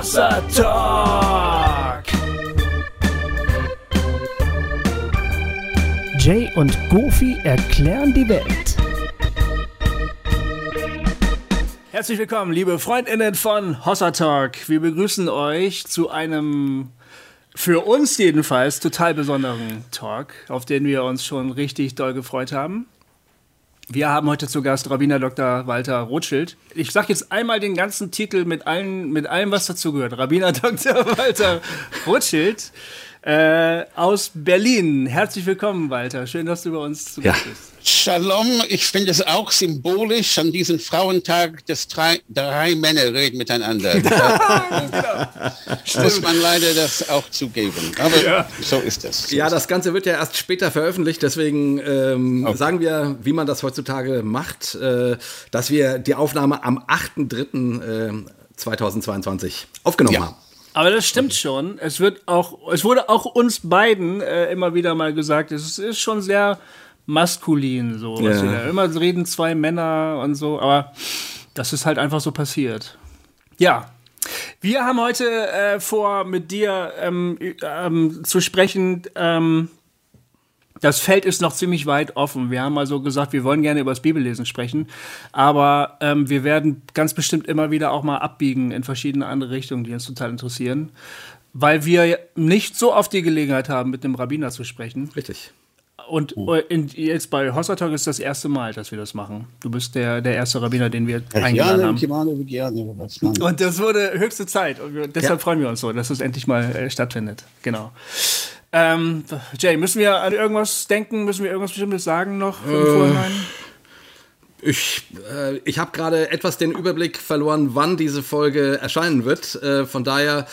Hossa Talk. Jay und Goofy erklären die Welt. Herzlich willkommen, liebe Freundinnen von Hossa Talk. Wir begrüßen euch zu einem für uns jedenfalls total besonderen Talk, auf den wir uns schon richtig doll gefreut haben. Wir haben heute zu Gast Rabbiner Dr. Walter Rothschild. Ich sage jetzt einmal den ganzen Titel mit, allen, mit allem, was dazugehört. Rabbiner Dr. Walter Rothschild äh, aus Berlin. Herzlich willkommen, Walter. Schön, dass du bei uns zu Gast bist. Shalom, ich finde es auch symbolisch, an diesem Frauentag, dass drei, drei Männer reden miteinander. Da muss man leider das auch zugeben. Aber ja. so ist es. Ja, das Ganze wird ja erst später veröffentlicht, deswegen ähm, okay. sagen wir, wie man das heutzutage macht, äh, dass wir die Aufnahme am 8.3.2022 äh, aufgenommen ja. haben. Aber das stimmt schon. Es wird auch, es wurde auch uns beiden äh, immer wieder mal gesagt, es ist schon sehr maskulin, so. Ja. Immer reden zwei Männer und so, aber das ist halt einfach so passiert. Ja. Wir haben heute äh, vor, mit dir ähm, ähm, zu sprechen. Ähm, das Feld ist noch ziemlich weit offen. Wir haben also gesagt, wir wollen gerne über das Bibellesen sprechen, aber ähm, wir werden ganz bestimmt immer wieder auch mal abbiegen in verschiedene andere Richtungen, die uns total interessieren, weil wir nicht so oft die Gelegenheit haben, mit einem Rabbiner zu sprechen. Richtig. Und uh. in, jetzt bei Hossertalk ist das erste Mal, dass wir das machen. Du bist der, der erste Rabbiner, den wir ja, eingeladen haben. Und das wurde höchste Zeit. Und wir, deshalb ja. freuen wir uns so, dass es endlich mal äh, stattfindet. Genau. Ähm, Jay, müssen wir an irgendwas denken? Müssen wir irgendwas Bestimmtes sagen noch im äh, Vorhinein? Ich, äh, ich habe gerade etwas den Überblick verloren, wann diese Folge erscheinen wird. Äh, von daher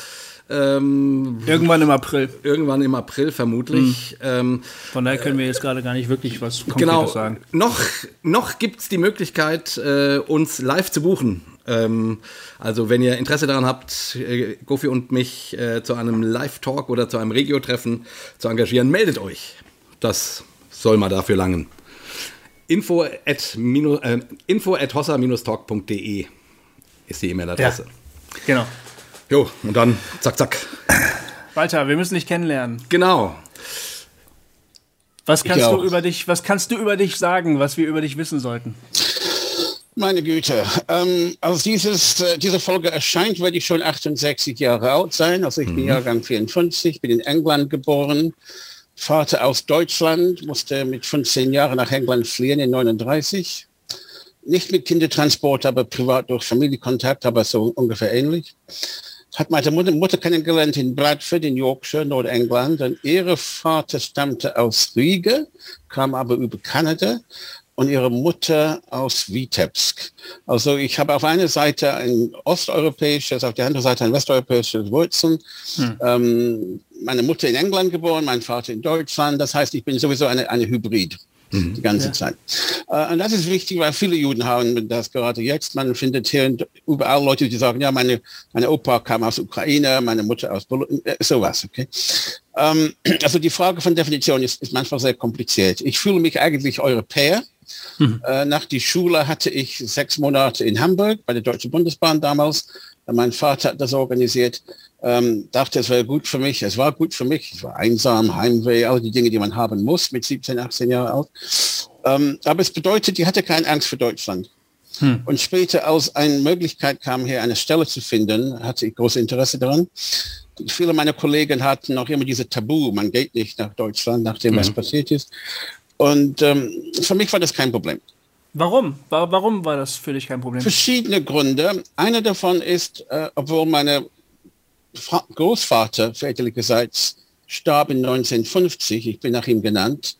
ähm, irgendwann im April. Irgendwann im April vermutlich. Mhm. Ähm, Von daher können wir jetzt gerade gar nicht wirklich was Konkretes genau, sagen. Noch, noch gibt es die Möglichkeit, äh, uns live zu buchen. Ähm, also wenn ihr Interesse daran habt, äh, Gofi und mich äh, zu einem Live-Talk oder zu einem Regio-Treffen zu engagieren, meldet euch. Das soll mal dafür langen. Info at, äh, info at hossa-talk.de ist die E-Mail-Adresse. Ja, genau. Jo, und dann zack, zack. Walter, wir müssen dich kennenlernen. Genau. Was kannst du über dich, was kannst du über dich sagen, was wir über dich wissen sollten? Meine Güte, ähm, als dieses, äh, diese Folge erscheint, werde ich schon 68 Jahre alt sein. Also ich mhm. bin Jahrgang 54, bin in England geboren, Vater aus Deutschland, musste mit 15 Jahren nach England fliehen in 39. Nicht mit Kindertransport, aber privat durch Familienkontakt, aber so ungefähr ähnlich hat meine Mutter, Mutter kennengelernt in Bradford in Yorkshire, Nordengland. Und ihre Vater stammte aus Riga, kam aber über Kanada und ihre Mutter aus Vitebsk. Also ich habe auf einer Seite ein osteuropäisches, auf der anderen Seite ein westeuropäisches Wurzeln. Hm. Ähm, meine Mutter in England geboren, mein Vater in Deutschland. Das heißt, ich bin sowieso eine, eine Hybrid mhm. die ganze ja. Zeit. Äh, und das ist wichtig, weil viele Juden haben das gerade jetzt. Man findet hier überall Leute, die sagen, ja, meine, meine Opa kam aus Ukraine, meine Mutter aus Polen, äh, sowas, okay. Ähm, also die Frage von Definition ist, ist manchmal sehr kompliziert. Ich fühle mich eigentlich Europäer. Mhm. Äh, nach die Schule hatte ich sechs Monate in Hamburg bei der Deutschen Bundesbahn damals. Mein Vater hat das organisiert ähm, dachte, es wäre gut für mich. Es war gut für mich. Es war einsam, Heimweh, all die Dinge, die man haben muss mit 17, 18 Jahren alt. Ähm, aber es bedeutet, die hatte keine Angst für Deutschland. Hm. Und später, als eine Möglichkeit kam, hier eine Stelle zu finden, hatte ich großes Interesse daran. Viele meiner Kollegen hatten noch immer diese Tabu, man geht nicht nach Deutschland, nachdem mhm. was passiert ist. Und ähm, für mich war das kein Problem. Warum? Warum war das für dich kein Problem? Verschiedene Gründe. Einer davon ist, äh, obwohl meine Großvater väterlicherseits starb in 1950, ich bin nach ihm genannt,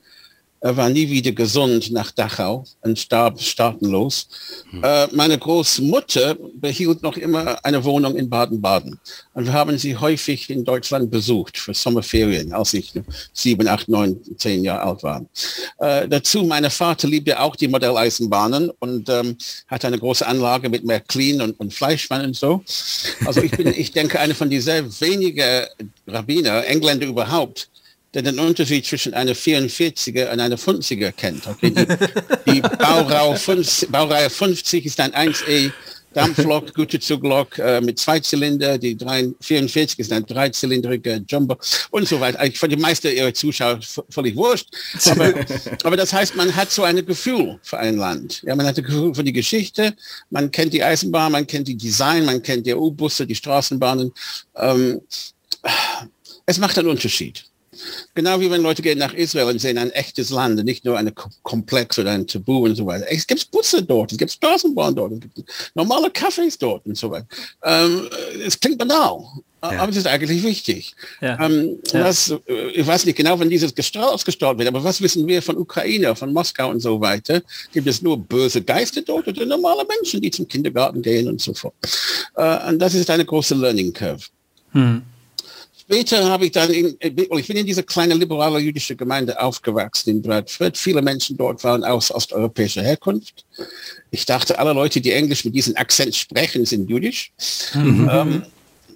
er war nie wieder gesund nach Dachau und starb staatenlos. Hm. Äh, meine Großmutter behielt noch immer eine Wohnung in Baden-Baden. Und wir haben sie häufig in Deutschland besucht für Sommerferien, als ich sieben, acht, neun, zehn Jahre alt war. Äh, dazu, mein Vater liebte auch die Modelleisenbahnen und ähm, hat eine große Anlage mit Märklin und, und Fleischmann und so. Also ich bin, ich denke, eine von dieser wenigen Rabbiner, Engländer überhaupt, der den Unterschied zwischen einer 44er und einer 50er kennt. Okay? Die, die Baureihe, 50, Baureihe 50 ist ein 1E, Dampflok, gute Zuglok äh, mit zwei Zylinder, die 44 ist ein dreizylindriger Jumbo und so weiter. Eigentlich für die meisten ihrer Zuschauer völlig wurscht. Aber, aber das heißt, man hat so ein Gefühl für ein Land. Ja, man hat ein Gefühl für die Geschichte, man kennt die Eisenbahn, man kennt die Design, man kennt die U-Busse, die Straßenbahnen. Ähm, es macht einen Unterschied. Genau wie wenn Leute gehen nach Israel und sehen ein echtes Land, nicht nur eine Komplex oder ein Tabu und so weiter. Es gibt Busse dort, es gibt Straßenbahnen dort, es gibt normale Cafés dort und so weiter. Ähm, es klingt banal, ja. aber es ist eigentlich wichtig. Ja. Ähm, ja. Was, äh, ich weiß nicht genau, wann dieses ausgestrahlt wird, aber was wissen wir von Ukraine, von Moskau und so weiter? Gibt es nur böse Geister dort oder normale Menschen, die zum Kindergarten gehen und so fort? Äh, und das ist eine große Learning Curve. Hm. Später habe ich dann, in, ich bin in dieser kleinen liberale jüdische Gemeinde aufgewachsen in Bradford. Viele Menschen dort waren aus osteuropäischer Herkunft. Ich dachte, alle Leute, die Englisch mit diesem Akzent sprechen, sind jüdisch. Mhm. Ähm,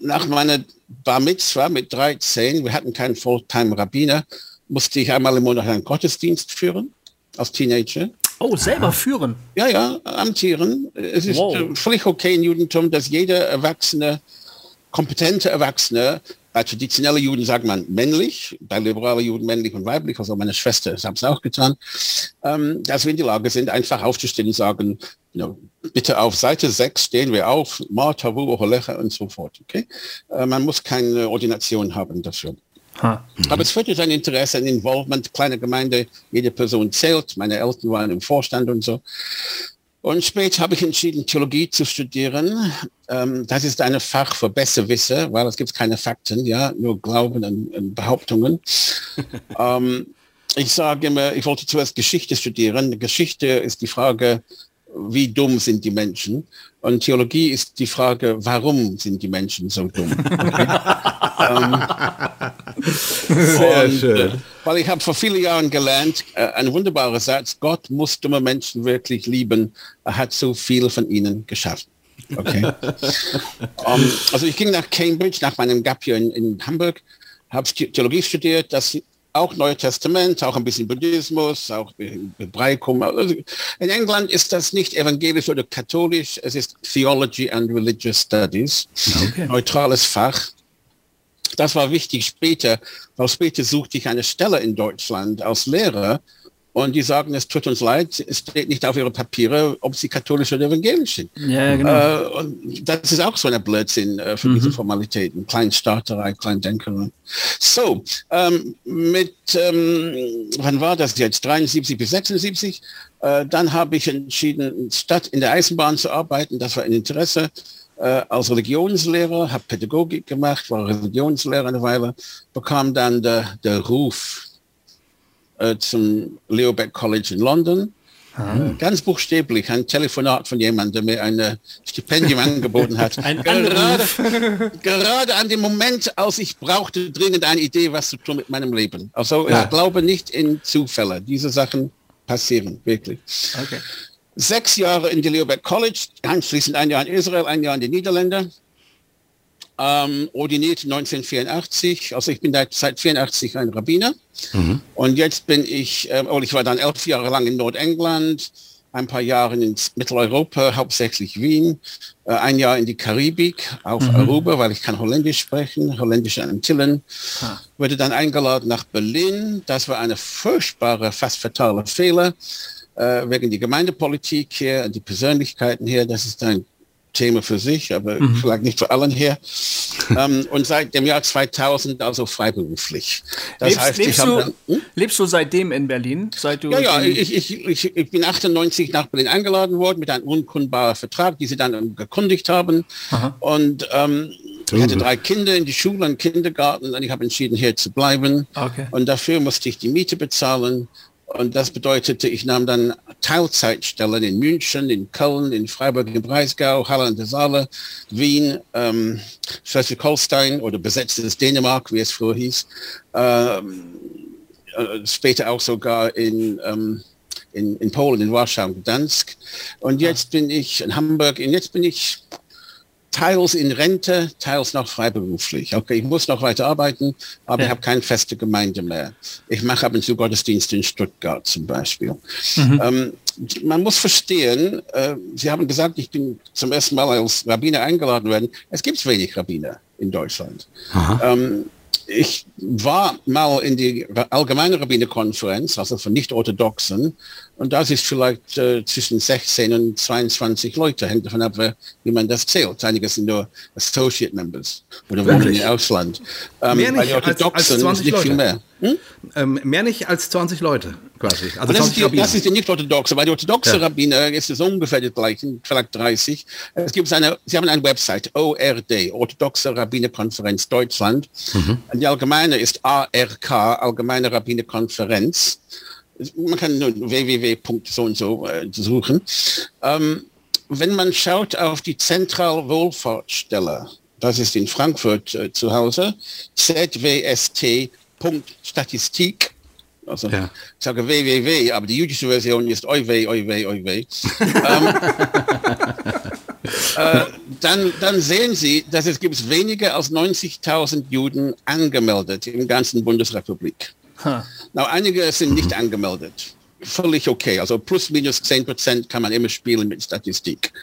nach meiner Bar Mitzvah mit 13, wir hatten keinen Fulltime-Rabbiner, musste ich einmal im Monat einen Gottesdienst führen als Teenager. Oh, selber führen? Ja, ja, amtieren. Es ist wow. völlig okay im Judentum, dass jeder Erwachsene, kompetente Erwachsene bei traditionellen Juden sagt man männlich, bei liberalen Juden männlich und weiblich, also meine Schwester hat es auch getan, ähm, dass wir in die Lage sind, einfach aufzustehen und sagen, you know, bitte auf Seite 6 stehen wir auf, Marta, Holecha und so fort. Okay? Äh, man muss keine Ordination haben dafür. Ha. Aber es fördert ein Interesse, ein Involvement, kleine Gemeinde, jede Person zählt, meine Eltern waren im Vorstand und so. Und später habe ich entschieden, Theologie zu studieren. Ähm, das ist ein Fach für Besserwisser, weil es gibt keine Fakten, ja, nur Glauben und, und Behauptungen. ähm, ich sage immer, ich wollte zuerst Geschichte studieren. Geschichte ist die Frage, wie dumm sind die Menschen? Und Theologie ist die Frage, warum sind die Menschen so dumm? ähm, Sehr und, schön. Äh, weil ich habe vor vielen Jahren gelernt, äh, ein wunderbarer Satz, Gott muss dumme Menschen wirklich lieben. Er hat so viel von ihnen geschaffen. Okay. um, also ich ging nach Cambridge, nach meinem Gap hier in, in Hamburg, habe Theologie studiert, das auch Neue Testament, auch ein bisschen Buddhismus, auch Hebraikum. Also in England ist das nicht evangelisch oder katholisch, es ist Theology and Religious Studies, okay. neutrales Fach. Das war wichtig später, weil später suchte ich eine Stelle in Deutschland als Lehrer und die sagen, es tut uns leid, es steht nicht auf ihre Papiere, ob sie katholisch oder evangelisch sind. Ja, genau. Äh, und das ist auch so ein Blödsinn äh, für mhm. diese Formalitäten. Kleinstaaterei, Kleindenkerei. So, ähm, mit, ähm, wann war das jetzt? 73 bis 76. Äh, dann habe ich entschieden, statt in der Eisenbahn zu arbeiten, das war ein Interesse, äh, als Religionslehrer, habe Pädagogik gemacht, war Religionslehrer eine Weile, bekam dann der, der Ruf, äh, zum Leo Beck College in London. Ah. Ganz buchstäblich ein Telefonat von jemandem, der mir ein Stipendium angeboten hat. Ein gerade, gerade an dem Moment, als ich brauchte dringend eine Idee, was zu tun mit meinem Leben. Also ja. ich glaube nicht in Zufälle. Diese Sachen passieren wirklich. Okay. Sechs Jahre in die Leo Beck College, anschließend ein Jahr in Israel, ein Jahr in den Niederlanden ähm, ordiniert 1984. Also ich bin seit 84 ein Rabbiner. Mhm. Und jetzt bin ich, äh, oh, ich war dann elf Jahre lang in Nordengland, ein paar Jahre in Mitteleuropa, hauptsächlich Wien, äh, ein Jahr in die Karibik, auf mhm. Aruba, weil ich kann Holländisch sprechen, Holländisch Antillen. Ah. Wurde dann eingeladen nach Berlin. Das war eine furchtbare, fast fatale Fehler äh, wegen die Gemeindepolitik hier, die Persönlichkeiten hier. Das ist ein Thema für sich, aber mhm. vielleicht nicht für allen hier. ähm, und seit dem Jahr 2000 also freiberuflich. Das lebst, heißt, lebst, du, dann, hm? lebst du seitdem in Berlin? Seit du ja, ja, ich, ich, ich, ich bin 98 nach Berlin eingeladen worden mit einem unkundbaren Vertrag, die sie dann gekündigt haben. Aha. Und ähm, ich hatte drei Kinder in die Schule, und Kindergarten und ich habe entschieden, hier zu bleiben. Okay. Und dafür musste ich die Miete bezahlen. Und das bedeutete, ich nahm dann Teilzeitstellen in München, in Köln, in Freiburg im Breisgau, Halle an der Saale, Wien, ähm, Schleswig-Holstein oder besetztes Dänemark, wie es früher hieß. Ähm, äh, später auch sogar in, ähm, in, in Polen, in Warschau, Gdansk. Und jetzt bin ich in Hamburg und jetzt bin ich teils in Rente, teils noch freiberuflich. Okay, ich muss noch weiter arbeiten, aber ja. ich habe keine feste Gemeinde mehr. Ich mache ab und zu Gottesdienste in Stuttgart zum Beispiel. Mhm. Ähm, man muss verstehen, äh, Sie haben gesagt, ich bin zum ersten Mal als Rabbiner eingeladen worden. Es gibt wenig Rabbiner in Deutschland. Ähm, ich war mal in die allgemeine Rabbinerkonferenz, also von nicht-orthodoxen, und das ist vielleicht äh, zwischen 16 und 22 Leute, hängt davon ab, wie man das zählt. Einige sind nur Associate Members oder wohnen im Ausland. Ähm, mehr nicht als, als 20 nicht Leute. Viel mehr. Hm? Ähm, mehr nicht als 20 Leute quasi. Also das, ist die, das ist die nicht-orthodoxe, weil die orthodoxe ja. Rabbiner ist es ungefähr das gleiche, vielleicht 30. Es gibt eine, sie haben eine Website, ORD, Orthodoxe Rabbinerkonferenz Deutschland. Mhm. Die allgemeine ist ARK, Allgemeine Rabbinerkonferenz man kann nur www. so und so äh, suchen. Ähm, wenn man schaut auf die Zentralwohlfahrtsstelle, das ist in Frankfurt äh, zu Hause, zwst.statistik, also ja. ich sage www, aber die jüdische Version ist oiwe, oiwe, oiwe. ähm, äh, dann, dann sehen Sie, dass es gibt weniger als 90.000 Juden angemeldet im ganzen Bundesrepublik. Huh. Na, einige sind nicht angemeldet. Völlig okay. Also plus minus 10 Prozent kann man immer spielen mit Statistik.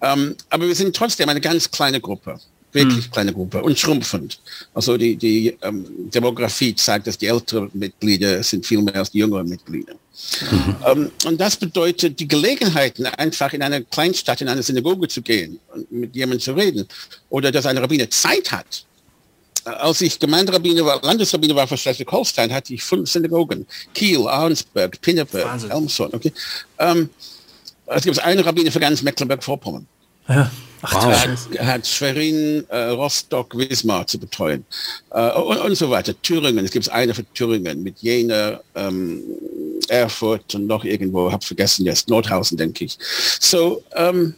Ähm, aber wir sind trotzdem eine ganz kleine Gruppe. Wirklich hm. kleine Gruppe und schrumpfend. Also die, die ähm, Demografie zeigt, dass die älteren Mitglieder sind viel mehr als die jüngeren Mitglieder. Mhm. Ähm, und das bedeutet die Gelegenheiten, einfach in eine Kleinstadt, in eine Synagoge zu gehen und mit jemandem zu reden. Oder dass ein Rabbiner Zeit hat, als ich Gemeinderabbiner war, Landesrabbiner war für Schleswig-Holstein, hatte ich fünf Synagogen. Kiel, Arnsberg, Pinneberg, Elmshorn. Okay. Ähm, es gibt einen Rabbiner für ganz Mecklenburg-Vorpommern. Ja. Ach, wow. hat, hat Schwerin, äh, Rostock, Wismar zu betreuen äh, und, und, so weiter. Thüringen, es gibt eine für Thüringen mit Jena, ähm, Erfurt und noch irgendwo, habe vergessen jetzt, Nordhausen, denke ich. So, ähm,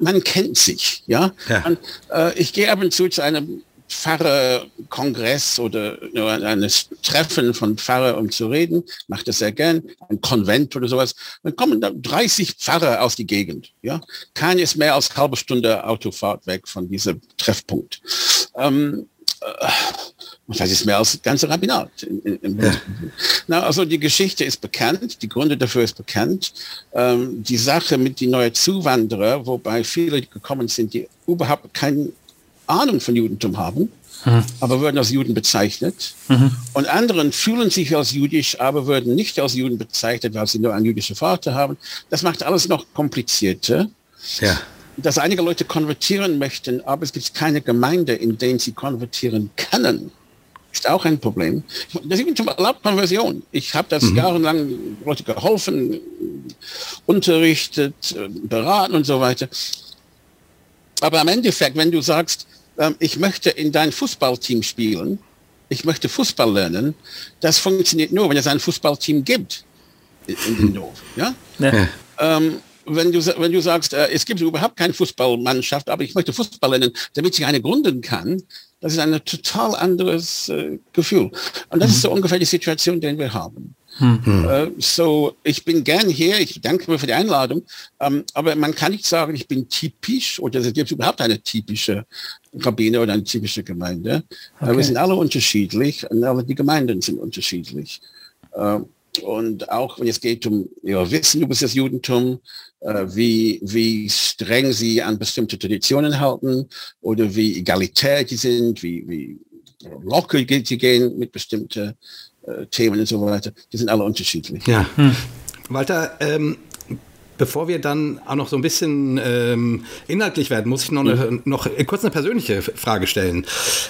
man kennt sich, ja. ja. Und, äh, ich gehe ab und zu zu einem Pfarrer-Kongress oder ein Treffen von Pfarrer, um zu reden, macht das sehr gern, ein Konvent oder sowas, dann kommen da 30 Pfarrer aus die Gegend. Ja? Kein ist mehr als halbe Stunde Autofahrt weg von diesem Treffpunkt. Ähm, äh, das ist mehr als ganze Rabbinat. Ja. Na, also die Geschichte ist bekannt, die Gründe dafür ist bekannt. Ähm, die Sache mit den neuen Zuwanderer, wobei viele gekommen sind, die überhaupt keinen Ahnung von Judentum haben, mhm. aber werden als Juden bezeichnet. Mhm. Und anderen fühlen sich als jüdisch, aber werden nicht als Juden bezeichnet, weil sie nur einen jüdischen Vater haben. Das macht alles noch komplizierter. Ja. Dass einige Leute konvertieren möchten, aber es gibt keine Gemeinde, in denen sie konvertieren können ist auch ein Problem. Das ist zum erlaubt Konversion. Ich habe das mhm. jahrelang Leute geholfen, unterrichtet, beraten und so weiter. Aber am Endeffekt, wenn du sagst, ähm, ich möchte in dein Fußballteam spielen, ich möchte Fußball lernen, das funktioniert nur, wenn es ein Fußballteam gibt in, in den Dorf. Ja? ja. Ähm, wenn, du, wenn du sagst, äh, es gibt überhaupt keine Fußballmannschaft, aber ich möchte Fußball lernen, damit ich eine gründen kann, das ist ein total anderes äh, Gefühl. Und das mhm. ist so ungefähr die Situation, die wir haben. Mhm. Äh, so, ich bin gern hier, ich danke mir für die Einladung, ähm, aber man kann nicht sagen, ich bin typisch oder es gibt überhaupt eine typische Rabbiner oder eine typische Gemeinde. Okay. wir sind alle unterschiedlich und alle die Gemeinden sind unterschiedlich. Äh, und auch wenn es geht um ihr Wissen über das Judentum, äh, wie, wie streng sie an bestimmte Traditionen halten oder wie egalitär die sind, wie, wie locker sie gehen mit bestimmten äh, Themen und so weiter. Die sind alle unterschiedlich. Ja. Hm. Walter, ähm, bevor wir dann auch noch so ein bisschen ähm, inhaltlich werden, muss ich noch, eine, noch kurz eine persönliche Frage stellen.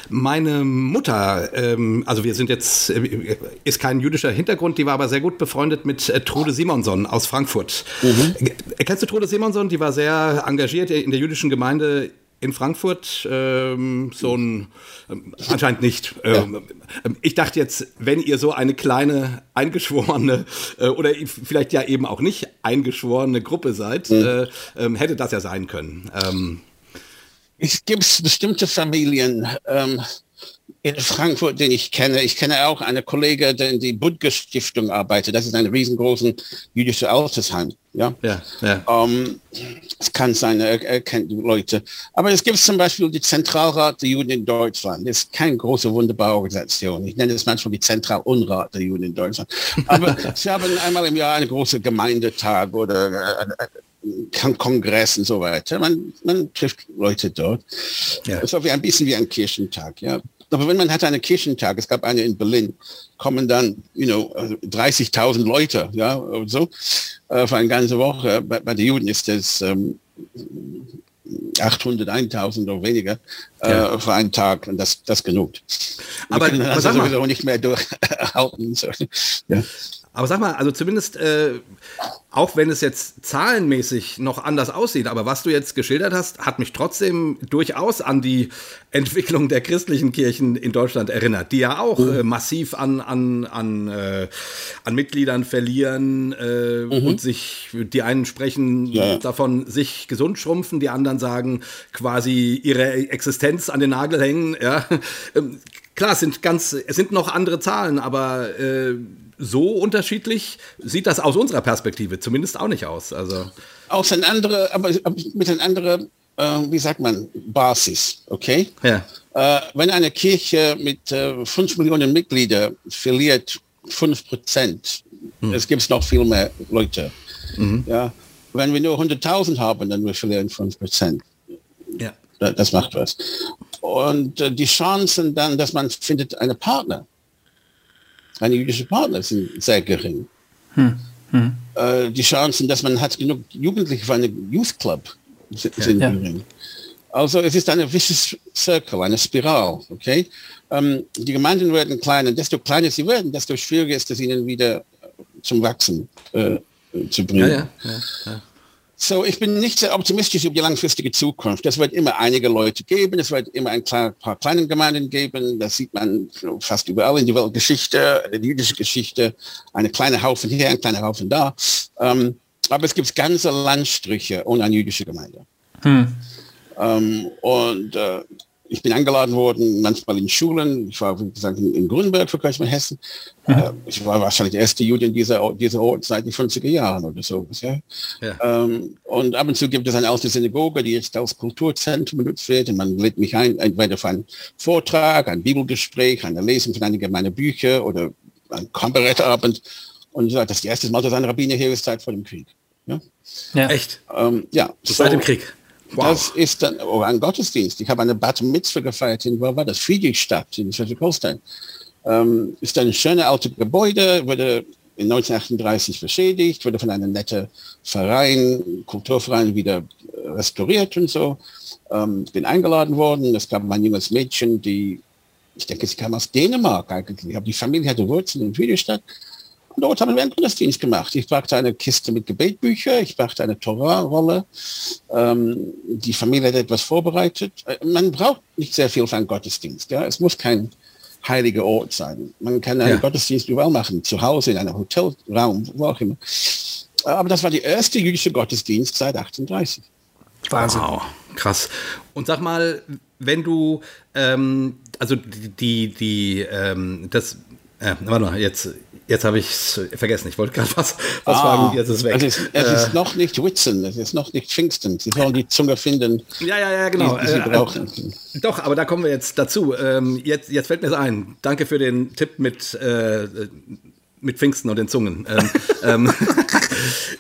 Meine Mutter, ähm, also wir sind jetzt, äh, ist kein jüdischer Hintergrund, die war aber sehr gut befreundet mit äh, Trude Simonson aus Frankfurt. Mhm. Kennst du Trude Simonson? Die war sehr engagiert in der jüdischen Gemeinde in Frankfurt ähm, so ein ähm, anscheinend nicht. Ähm, ja. Ich dachte jetzt, wenn ihr so eine kleine eingeschworene äh, oder vielleicht ja eben auch nicht eingeschworene Gruppe seid, mhm. äh, ähm, hätte das ja sein können. Ähm, es gibt bestimmte Familien ähm, in Frankfurt, den ich kenne. Ich kenne auch eine Kollegin, die in die Budge Stiftung arbeitet. Das ist ein riesengroßes jüdisches Altersheim. Ja, ja, ja. Es kann sein, er, er kennt Leute. Aber es gibt zum Beispiel die Zentralrat der Juden in Deutschland. Das ist keine große, wunderbare Organisation. Ich nenne es manchmal die Zentralunrat der Juden in Deutschland. Aber sie haben einmal im Jahr einen großen Gemeindetag oder äh, äh, Kongress und so weiter. Man, man trifft Leute dort. Ja. So wie ein bisschen wie ein Kirchentag. Ja. Aber wenn man hat einen Kirchentag, es gab eine in Berlin, kommen dann, you know, 30.000 Leute, ja, so, äh, für eine ganze Woche. Bei, bei den Juden ist das ähm, 800, 1000 oder weniger äh, ja. für einen Tag und das, das genug. Aber, also sowieso nicht mehr durchhalten. So. Ja. Aber sag mal, also zumindest, äh, auch wenn es jetzt zahlenmäßig noch anders aussieht, aber was du jetzt geschildert hast, hat mich trotzdem durchaus an die Entwicklung der christlichen Kirchen in Deutschland erinnert, die ja auch mhm. äh, massiv an, an, an, äh, an Mitgliedern verlieren äh, mhm. und sich, die einen sprechen ja. davon, sich gesund schrumpfen, die anderen sagen, quasi ihre Existenz an den Nagel hängen. Ja. Ähm, klar, es sind ganz, es sind noch andere Zahlen, aber äh, so unterschiedlich sieht das aus unserer Perspektive zumindest auch nicht aus. Also aus ein andere, aber mit einer anderen, äh, wie sagt man, Basis, okay? Ja. Äh, wenn eine Kirche mit äh, 5 Millionen Mitgliedern verliert 5 Prozent, hm. es gibt noch viel mehr Leute. Mhm. Ja. Wenn wir nur 100.000 haben, dann wir verlieren 5 Prozent. Ja. Das macht was. Und äh, die Chancen dann, dass man findet einen Partner, eine jüdische Partner sind sehr gering. Hm. Hm. Äh, die Chancen, dass man hat genug Jugendliche für einen Youth Club sind, ja. gering. Also es ist eine vicious circle, eine Spiral, okay? Ähm, die Gemeinden werden kleiner, desto kleiner sie werden, desto schwieriger ist es ihnen wieder zum Wachsen äh, zu bringen. Ja, ja, so, ich bin nicht sehr optimistisch über die langfristige Zukunft. Es wird immer einige Leute geben, es wird immer ein paar kleine Gemeinden geben. Das sieht man fast überall in der Weltgeschichte, in der jüdischen Geschichte. Eine kleine Haufen hier, ein kleiner Haufen da. Ähm, aber es gibt ganze Landstriche ohne eine jüdische Gemeinde. Hm. Ähm, und äh, ich bin eingeladen worden, manchmal in Schulen. Ich war, wie gesagt, in, Grünberg für Kirchmann Hessen. Mhm. Äh, ich war wahrscheinlich der erste Jude in dieser, dieser Ort seit den 50er Jahren oder so. Ja? ja. Ähm, und ab und zu gibt es eine alte Synagoge, die jetzt als Kulturzentrum benutzt wird. Und man lädt mich ein, entweder für einen Vortrag, ein Bibelgespräch, eine Lesung von einigen meiner Bücher oder ein Kabarettabend. Und ich sage, das ist das erste Mal, dass ein Rabbiner hier ist seit vor dem Krieg. Ja? ja. Echt? Ähm, ja. So, seit dem Krieg. Wow. Das ist dann oh, ein Gottesdienst. Ich habe eine Bat Mitzvah gefeiert in, wo war das? Friedrichstadt in Schleswig-Holstein. Ähm, ist ein schönes altes Gebäude, wurde in 1938 beschädigt, wurde von einem netten Verein, Kulturverein wieder äh, restauriert und so. Ähm, bin eingeladen worden. Es gab ein junges Mädchen, die, ich denke, sie kam aus Dänemark eigentlich. Aber die Familie hatte Wurzeln in Friedrichstadt. Und dort haben wir einen Gottesdienst gemacht. Ich brachte eine Kiste mit Gebetbücher, ich brachte eine Torah-Rolle. Ähm, die Familie hat etwas vorbereitet. Äh, man braucht nicht sehr viel für einen Gottesdienst. Ja? Es muss kein heiliger Ort sein. Man kann einen ja. Gottesdienst überall machen, zu Hause, in einem Hotelraum, wo auch immer. Aber das war die erste jüdische Gottesdienst seit 38. Wahnsinn. Wow, krass. Und sag mal, wenn du, ähm, also die, die, die ähm, das, äh, warte mal, jetzt Jetzt habe ich es vergessen. Ich wollte gerade was, was ah, fragen. Jetzt ist weg. Es ist, es äh, ist noch nicht Witzen. Es ist noch nicht Pfingsten. Sie sollen die Zunge finden. Ja, ja, ja, genau. Die, die sie äh. Doch, aber da kommen wir jetzt dazu. Ähm, jetzt, jetzt fällt mir es ein. Danke für den Tipp mit äh, mit Pfingsten und den Zungen. Ähm,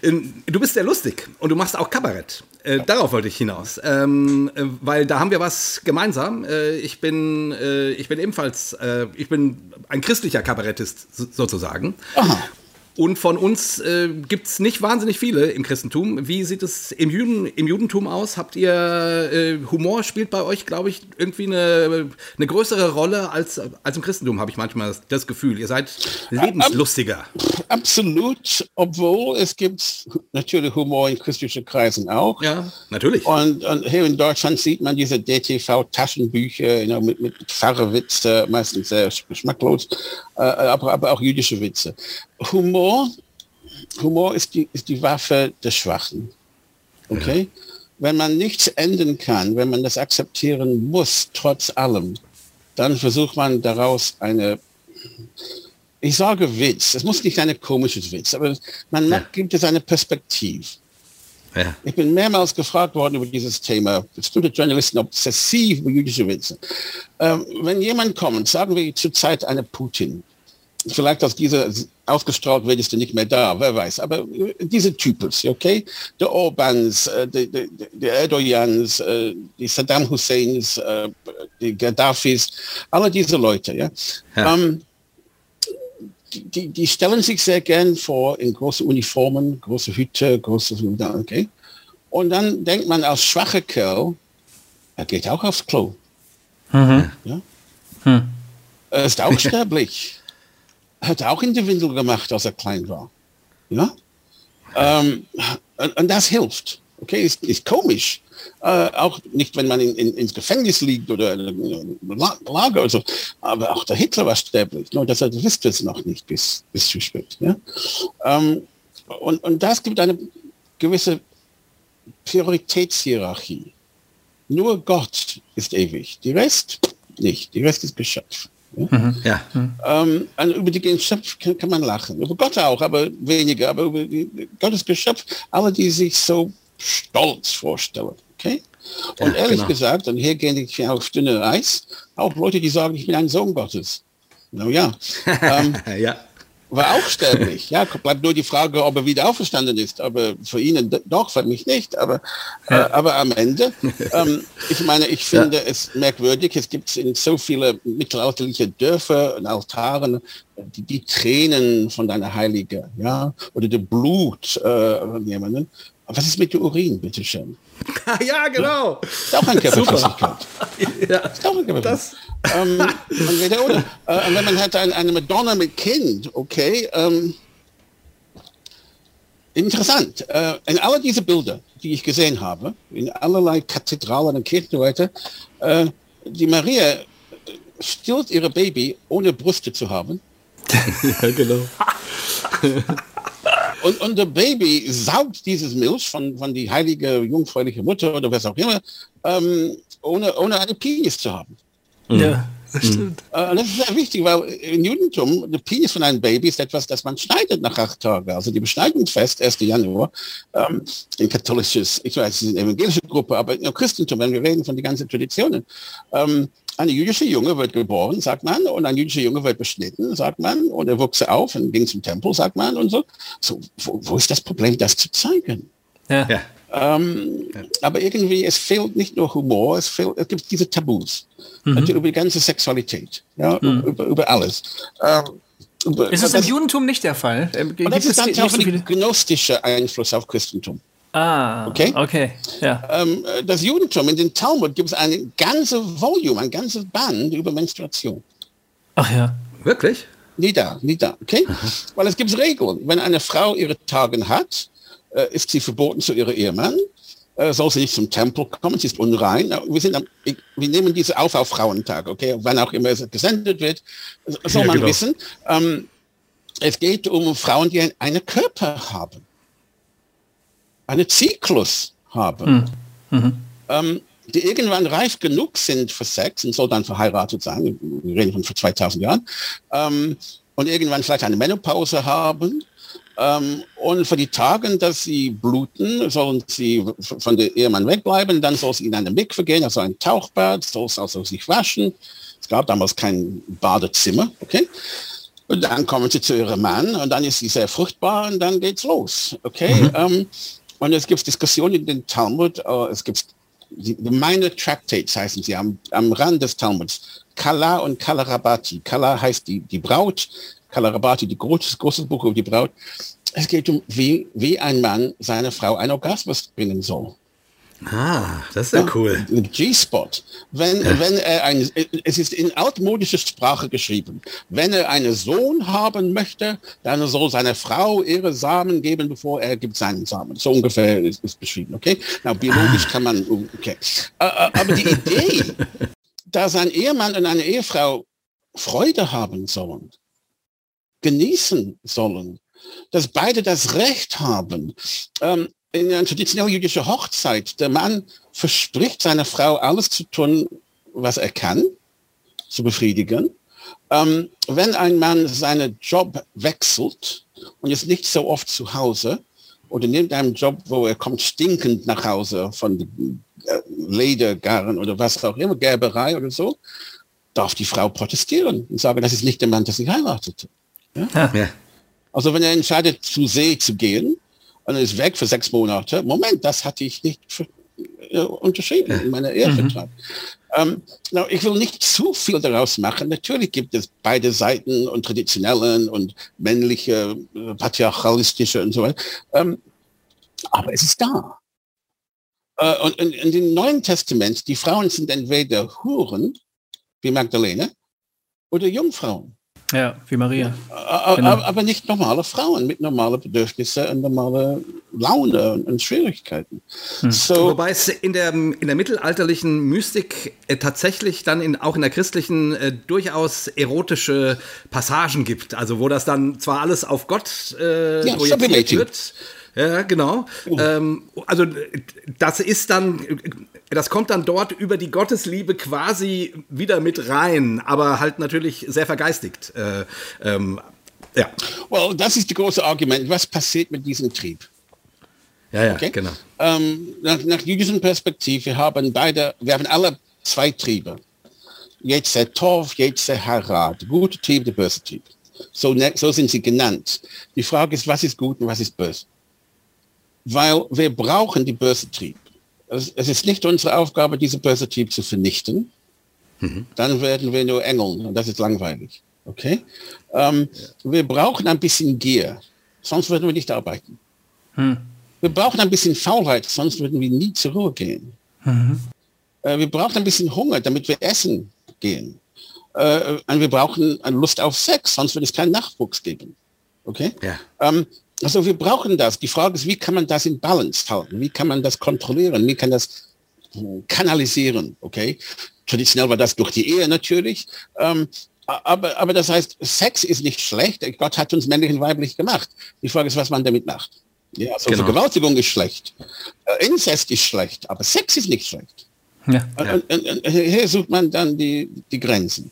ähm, du bist sehr lustig und du machst auch Kabarett. Äh, darauf wollte ich hinaus. Ähm, äh, weil da haben wir was gemeinsam. Äh, ich, bin, äh, ich bin ebenfalls, äh, ich bin ein christlicher Kabarettist sozusagen. Aha. Und von uns äh, gibt es nicht wahnsinnig viele im Christentum. Wie sieht es im, Juden, im Judentum aus? Habt ihr äh, Humor spielt bei euch, glaube ich, irgendwie eine, eine größere Rolle als, als im Christentum, habe ich manchmal das Gefühl. Ihr seid lebenslustiger. Absolut, obwohl es gibt natürlich Humor in christlichen Kreisen auch. Ja, natürlich. Und, und hier in Deutschland sieht man diese DTV-Taschenbücher you know, mit, mit Pfarrerwitze, meistens sehr geschmacklos, äh, aber, aber auch jüdische Witze. Humor, Humor ist die, ist die Waffe des Schwachen. Okay? Ja. Wenn man nichts ändern kann, wenn man das akzeptieren muss, trotz allem, dann versucht man daraus eine, ich sage Witz, es muss nicht ein komisches Witz, aber man ja. gibt es eine Perspektive. Ja. Ich bin mehrmals gefragt worden über dieses Thema. Bestimmte Journalisten obsessiv über jüdische Witze. Ähm, wenn jemand kommt, sagen wir zurzeit eine Putin, vielleicht aus dieser ausgestrahlt wird, ist er nicht mehr da, wer weiß. Aber diese Typus, okay? Der Orbans, äh, der, der Erdogans, äh, die Saddam Husseins, äh, die Gaddafis, alle diese Leute, ja. ja. Ähm, die, die, stellen sich sehr gern vor in große Uniformen, große Hüte, große, okay? Und dann denkt man als schwacher Kerl, er geht auch aufs Klo. Mhm. Ja? Hm. Er ist auch sterblich hat auch in die Windel gemacht, als er klein war. Ja? Ähm, und, und, das hilft. Okay, ist, ist komisch. Äh, auch nicht, wenn man in, in, ins Gefängnis liegt oder Lager oder so. Aber auch der Hitler war sterblich. Nur das wisst es noch nicht bis, bis zu spät. Ja? Ähm, und, und das gibt eine gewisse Prioritätshierarchie. Nur Gott ist ewig. Die Rest nicht. Die Rest ist Geschöpf. Mhm. Ja. Ähm, also über die Geschöpfe kann, kann, man lachen. Über Gott auch, aber weniger. Aber über Gottes Geschöpf, alle, die sich so stolz vorstellen. Okay? Und ja, ehrlich genau. gesagt, und hier gehe ich auf dünne Eis, auch Leute, die sagen, ich bin ein Sohn Gottes. Na ja. ähm, ja war auch sterblich. Ja, bleibt nur die Frage, ob er wieder auferstanden ist. Aber für ihn doch, für mich nicht. Aber, ja. äh, aber am Ende, ähm, ich meine, ich finde ja. es merkwürdig. Es gibt in so viele mittelalterliche Dörfer und Altaren die, die Tränen von deiner Heilige, ja, oder der Blut äh, von jemandem. Was ist mit dem Urin, bitteschön? ja, genau. Ist auch ein Körperflüssigkeit. ja. Ist auch ein Körperflüssigkeit. Ähm, entweder oder. Äh, wenn man hat ein, eine Madonna mit Kind, okay. Ähm, interessant. Äh, in all diese Bilder, die ich gesehen habe, in allerlei Kathedralen und Kirchen weiter, äh, die Maria stillt ihre Baby, ohne Brüste zu haben. ja, genau. und, und der Baby saugt dieses Milch von, von die heilige jungfräuliche Mutter oder was auch immer, ähm, ohne, ohne eine Penis zu haben. Ja, das mhm. stimmt. Äh, das ist sehr wichtig, weil im Judentum, der Penis von einem Baby ist etwas, das man schneidet nach acht Tagen. Also die Beschneidungsfest, 1. Januar, ähm, in katholisches, ich weiß, es ist eine evangelische Gruppe, aber im Christentum, wenn wir reden von den ganzen Traditionen, ähm, eine jüdische Junge wird geboren, sagt man, und ein jüdischer Junge wird beschnitten, sagt man, und er wuchs auf und ging zum Tempel, sagt man, und so. So, wo, wo ist das Problem, das zu zeigen? Ja. ja. Ähm, ja. Aber irgendwie, es fehlt nicht nur Humor, es, fehlt, es gibt diese Tabus. Mhm. Also über die ganze Sexualität, ja, mhm. über, über alles. Ähm, über, ist es im Judentum nicht der Fall? Ähm, und das ist dann auch so ein gnostischer Einfluss auf Christentum. Ah, okay. okay. Ja. Ähm, das Judentum, in den Talmud gibt es ein ganzes Volume, ein ganzes Band über Menstruation. Ach ja. Wirklich? Nie da, nie da, okay? Aha. Weil es gibt Regeln. Wenn eine Frau ihre Tage hat, äh, ist sie verboten zu ihrem Ehemann, äh, soll sie nicht zum Tempel kommen, sie ist unrein. Wir, sind, wir nehmen diese auf auf Frauentag, okay, wann auch immer es gesendet wird, soll ja, man genau. wissen. Ähm, es geht um Frauen, die einen Körper haben, einen Zyklus haben, mhm. Mhm. Ähm, die irgendwann reif genug sind für Sex und soll dann verheiratet sein, wir reden von vor 2000 Jahren, ähm, und irgendwann vielleicht eine Menopause haben ähm, und für die Tage, dass sie bluten, sollen sie von der Ehemann wegbleiben. Dann soll sie in eine Mikve gehen, also ein Tauchbad, soll sie also sich waschen. Es gab damals kein Badezimmer, okay? Und dann kommen sie zu ihrem Mann und dann ist sie sehr fruchtbar und dann geht's los, okay? Mhm. Ähm, und es gibt Diskussionen in den Talmud, uh, es gibt Minor Tractates heißen sie am, am Rand des Talmuds. Kala und Kalarabati. Kala heißt die, die Braut, Kalarabati, die großes, großes Buch über die Braut. Es geht um, wie, wie ein Mann seine Frau einen Orgasmus bringen soll. Ah, das ist ja, cool. G-Spot. Wenn, ja. wenn er ein, es ist in altmodischer Sprache geschrieben. Wenn er einen Sohn haben möchte, dann soll seine Frau ihre Samen geben, bevor er gibt seinen Samen. So ungefähr ist, ist beschrieben, okay? Na, biologisch ah. kann man, okay. Aber die Idee, dass ein Ehemann und eine Ehefrau Freude haben sollen, genießen sollen, dass beide das Recht haben. Ähm, in einer traditionellen jüdischen Hochzeit, der Mann verspricht seiner Frau alles zu tun, was er kann, zu befriedigen. Ähm, wenn ein Mann seinen Job wechselt und ist nicht so oft zu Hause, oder nimmt einen Job, wo er kommt stinkend nach Hause von äh, Ledergarn oder was auch immer, Gerberei oder so, darf die Frau protestieren und sagen, das ist nicht der Mann, der sie heiratete. Ja? Ja. Also wenn er entscheidet, zu See zu gehen und ist weg für sechs Monate, Moment, das hatte ich nicht für, äh, unterschrieben in meiner Ehevertrag. Mhm. Ähm, ich will nicht zu viel daraus machen. Natürlich gibt es beide Seiten und traditionellen und männliche, äh, patriarchalistische und so weiter. Ähm, aber es ist da. Äh, und in, in dem Neuen Testament, die Frauen sind entweder Huren, wie Magdalene, oder Jungfrauen. Ja, wie Maria. Genau. Aber nicht normale Frauen mit normalen Bedürfnissen und normaler Laune und, und Schwierigkeiten. Hm. So, Wobei es in der, in der mittelalterlichen Mystik äh, tatsächlich dann in, auch in der christlichen äh, durchaus erotische Passagen gibt. Also wo das dann zwar alles auf Gott äh, ja, projiziert wird. Ja, genau. Oh. Ähm, also das ist dann das kommt dann dort über die Gottesliebe quasi wieder mit rein, aber halt natürlich sehr vergeistigt. Äh, ähm, ja. Well, das ist das große Argument. Was passiert mit diesem Trieb? Ja, ja, okay? genau. Ähm, nach, nach jüdischen Perspektive haben beide, wir haben alle zwei Triebe. Jetzt der Tov, jetzt der Harad. Gute Trieb, der böse Trieb. So, ne, so sind sie genannt. Die Frage ist, was ist gut und was ist böse? Weil wir brauchen die böse Trieb es, ist nicht unsere Aufgabe, diese Typ zu vernichten. Mhm. Dann werden wir nur Engeln und das ist langweilig. Okay? Ähm, ja. Wir brauchen ein bisschen Gier, sonst würden wir nicht arbeiten. Mhm. Wir brauchen ein bisschen Faulheit, sonst würden wir nie zur Ruhe gehen. Mhm. Äh, wir brauchen ein bisschen Hunger, damit wir essen gehen. Äh, und wir brauchen eine Lust auf Sex, sonst wird es keinen Nachwuchs geben. Okay? Ja. Ähm, also wir brauchen das. Die Frage ist, wie kann man das in Balance halten? Wie kann man das kontrollieren? Wie kann das kanalisieren? Okay. Traditionell war das durch die Ehe natürlich. Ähm, aber, aber das heißt, Sex ist nicht schlecht. Gott hat uns männlich und weiblich gemacht. Die Frage ist, was man damit macht. Ja, also genau. Vergewaltigung ist schlecht. Äh, Inzest ist schlecht, aber Sex ist nicht schlecht. Ja. Und, und, und, hier sucht man dann die, die Grenzen.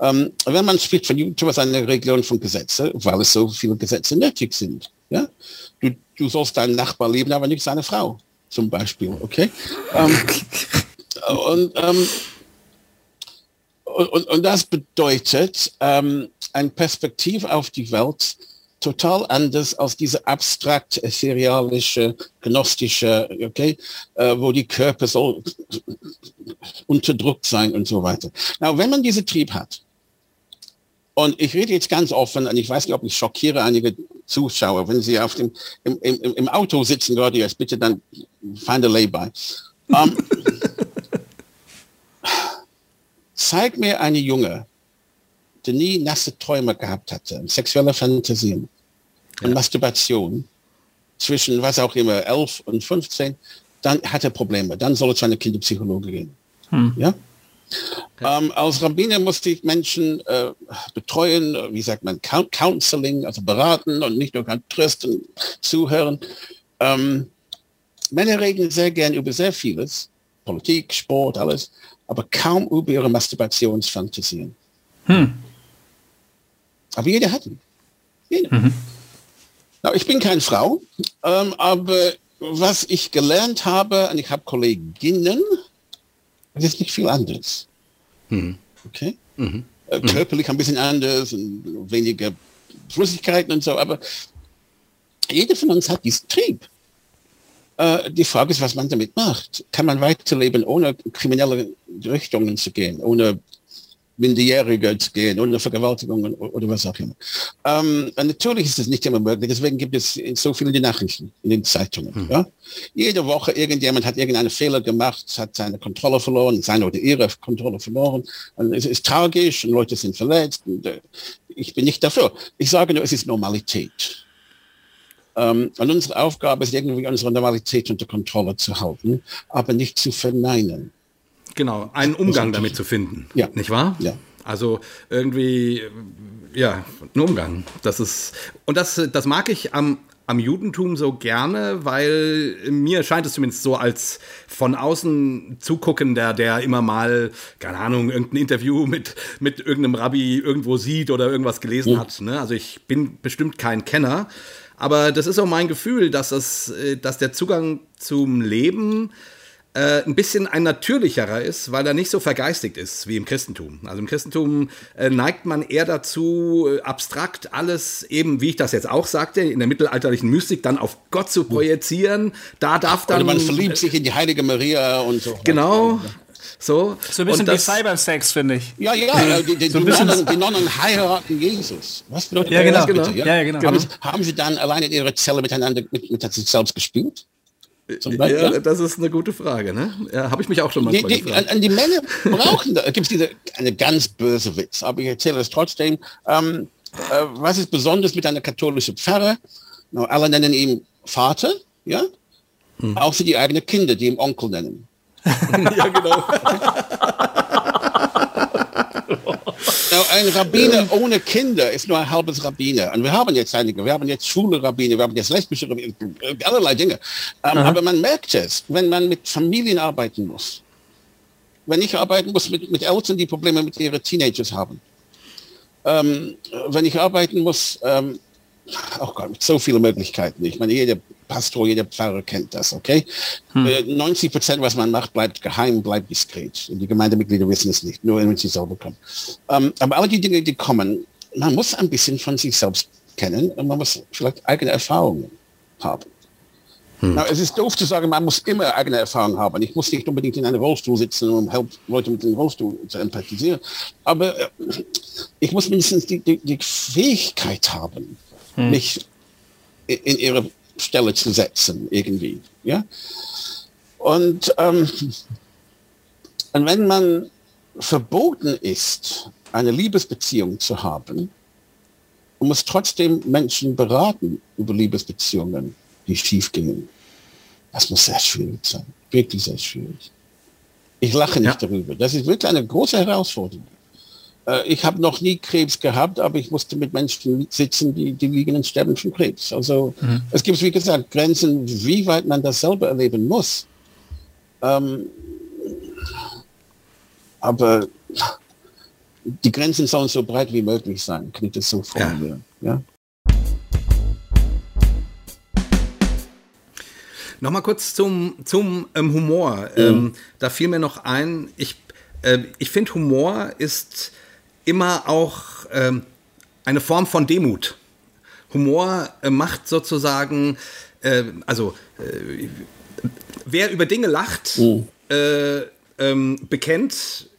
Ähm, wenn man spricht von Judentum als eine Regelung von Gesetzen, weil es so viele Gesetze nötig sind. Ja? Du, du sollst deinen Nachbar lieben, aber nicht seine Frau, zum Beispiel. Okay? ähm, und, ähm, und, und, das bedeutet ähm, ein Perspektiv auf die Welt total anders als diese abstrakt serialische, gnostische, okay, äh, wo die Körper so unterdrückt sein und so weiter. Na, wenn man diese Trieb hat, und ich rede jetzt ganz offen, und ich weiß nicht, ob ich schockiere einige Zuschauer, wenn sie auf dem, im, im, im Auto sitzen gerade jetzt, bitte dann find a lay-by. Um, zeig mir eine Junge, die nie nasse Träume gehabt hatte, sexuelle Fantasien ja. und Masturbation zwischen was auch immer, 11 und 15, dann hat er Probleme. Dann soll er zu einer Kinderpsychologe gehen. Hm. Ja? Ähm, als Rabbiner musste ich Menschen äh, betreuen, wie sagt man, Counseling, also beraten und nicht nur trösten, zuhören. Ähm, Männer reden sehr gern über sehr vieles, Politik, Sport, alles, aber kaum über ihre Masturbationsfantasien. Hm. Aber jeder hat ihn. Jeder. Mhm. Na, ich bin keine Frau, ähm, aber was ich gelernt habe, und ich habe Kolleginnen, es ist nicht viel anders. Mhm. Okay? Mhm. Äh, körperlich ein bisschen anders und weniger Flüssigkeiten und so, aber jeder von uns hat diesen Trieb. Äh, die Frage ist, was man damit macht. Kann man weiterleben, ohne kriminelle Richtungen zu gehen, ohne Minderjährige zu gehen oder Vergewaltigungen oder was auch immer. Ähm, natürlich ist es nicht immer möglich, deswegen gibt es so viele die Nachrichten in den Zeitungen. Hm. Ja? Jede Woche irgendjemand hat irgendeinen Fehler gemacht, hat seine Kontrolle verloren, seine oder ihre Kontrolle verloren. Und es ist tragisch und Leute sind verletzt. Und, äh, ich bin nicht dafür. Ich sage nur, es ist Normalität. Ähm, und unsere Aufgabe ist irgendwie unsere Normalität unter Kontrolle zu halten, aber nicht zu verneinen. Genau, einen Umgang damit zu finden. Ja. Nicht wahr? Ja. Also irgendwie, ja, ein Umgang. Das ist, und das, das mag ich am, am Judentum so gerne, weil mir scheint es zumindest so als von außen zuguckender, der immer mal, keine Ahnung, irgendein Interview mit, mit irgendeinem Rabbi irgendwo sieht oder irgendwas gelesen mhm. hat. Ne? Also ich bin bestimmt kein Kenner, Aber das ist auch mein Gefühl, dass, das, äh, dass der Zugang zum Leben äh, ein bisschen ein natürlicherer ist, weil er nicht so vergeistigt ist wie im Christentum. Also im Christentum äh, neigt man eher dazu, äh, abstrakt alles, eben wie ich das jetzt auch sagte, in der mittelalterlichen Mystik dann auf Gott zu projizieren. Da darf dann. Oder man verliebt sich in die heilige Maria und so. Genau. So, so ein bisschen wie Cybersex, finde ich. Ja, ja, die, die, so die, Nonnen, die, Nonnen, heiraten Jesus. Was bedeutet ja, genau. das bitte? Ja, ja, genau. Haben, haben, Sie dann alleine in Ihrer Zelle miteinander mit, mit sich selbst gespielt? Ja, das ist eine gute Frage, ne? Ja, Habe ich mich auch schon mal die, die, gefragt. Die Männer brauchen, da gibt es diese, eine ganz böse Witz, aber ich erzähle es trotzdem. Ähm, äh, was ist besonders mit einer katholischen Pfarrer? No, alle nennen ihn Vater, ja? Hm. Auch für die eigenen Kinder, die ihn Onkel nennen. ja, genau. ein Rabbiner ohne Kinder ist nur ein halbes Rabbiner. Und wir haben jetzt einige, wir haben jetzt schwule Rabbiner, wir haben jetzt lesbische Rabbiner, allerlei Dinge. Ähm, aber man merkt es, wenn man mit Familien arbeiten muss. Wenn ich arbeiten muss mit, mit Eltern, die Probleme mit ihren Teenagers haben. Ähm, wenn ich arbeiten muss, ähm, oh Gott, mit so viele Möglichkeiten. Ich meine, jeder Pastor, jeder Pfarrer kennt das, okay? Hm. 90 Prozent, was man macht, bleibt geheim, bleibt diskret. Und die Gemeindemitglieder wissen es nicht, nur wenn sie selber kommen. Ähm, aber alle die Dinge, die kommen, man muss ein bisschen von sich selbst kennen und man muss vielleicht eigene Erfahrungen haben. Hm. Na, es ist doof zu sagen, man muss immer eigene Erfahrungen haben. Ich muss nicht unbedingt in einem Rollstuhl sitzen, um Leute mit dem Rollstuhl zu empathisieren. Aber äh, ich muss mindestens die, die, die Fähigkeit haben, hm. mich in ihre Stelle zu setzen, irgendwie. Ja? Und, ähm, und wenn man verboten ist, eine Liebesbeziehung zu haben, und muss trotzdem Menschen beraten über Liebesbeziehungen, die schiefgehen. Das muss sehr schwierig sein. Wirklich sehr schwierig. Ich lache nicht ja. darüber. Das ist wirklich eine große Herausforderung. Äh, ich habe noch nie Krebs gehabt, aber ich musste mit Menschen sitzen, die, die liegen und sterben von Krebs. Also mhm. es gibt, wie gesagt, Grenzen, wie weit man das selber erleben muss. Ähm, aber die Grenzen sollen so breit wie möglich sein, kann ich das so formulieren. Ja. ja? Nochmal kurz zum, zum ähm, Humor. Mhm. Ähm, da fiel mir noch ein, ich, äh, ich finde Humor ist immer auch ähm, eine Form von Demut. Humor äh, macht sozusagen, äh, also äh, wer über Dinge lacht, mhm. ähm, bekennt,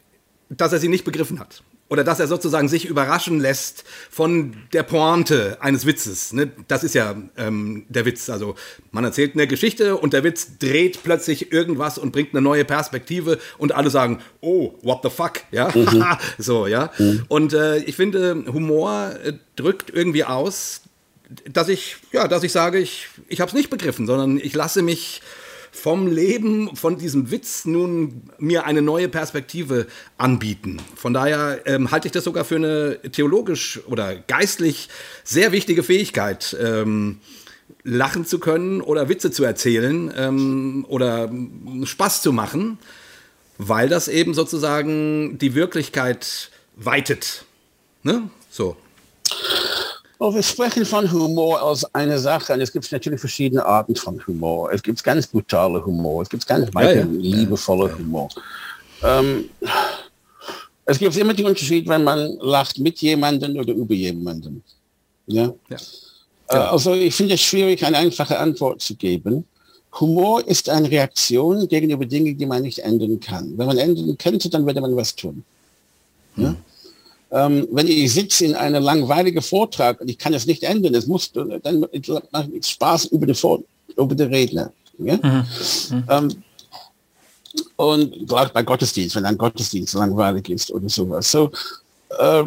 dass er sie nicht begriffen hat oder dass er sozusagen sich überraschen lässt von der Pointe eines Witzes. Ne? Das ist ja ähm, der Witz. Also man erzählt eine Geschichte und der Witz dreht plötzlich irgendwas und bringt eine neue Perspektive und alle sagen, oh, what the fuck, ja, mhm. so, ja. Mhm. Und äh, ich finde, Humor äh, drückt irgendwie aus, dass ich, ja, dass ich sage, ich, ich habe es nicht begriffen, sondern ich lasse mich vom Leben, von diesem Witz nun mir eine neue Perspektive anbieten. Von daher ähm, halte ich das sogar für eine theologisch oder geistlich sehr wichtige Fähigkeit. Ähm, lachen zu können oder Witze zu erzählen ähm, oder Spaß zu machen, weil das eben sozusagen die Wirklichkeit weitet. Ne? So. Oh, wir sprechen von Humor als eine Sache und es gibt natürlich verschiedene Arten von Humor. Es gibt ganz brutale Humor, es gibt ganz ja, ja. liebevolle ja. Humor. Ähm, es gibt immer den Unterschied, wenn man lacht mit jemandem oder über jemanden. Ja? Äh, also ich finde es schwierig, eine einfache Antwort zu geben. Humor ist eine Reaktion gegenüber Dingen, die man nicht ändern kann. Wenn man ändern könnte, dann würde man was tun. Hm ähm, wenn ich sitze in einem langweiligen Vortrag und ich kann es nicht ändern, es muss, dann macht es Spaß über den, Vor über den Redner. Ja? Mhm. Mhm. Ähm, und gerade bei Gottesdienst, wenn ein Gottesdienst langweilig ist oder sowas. So, äh,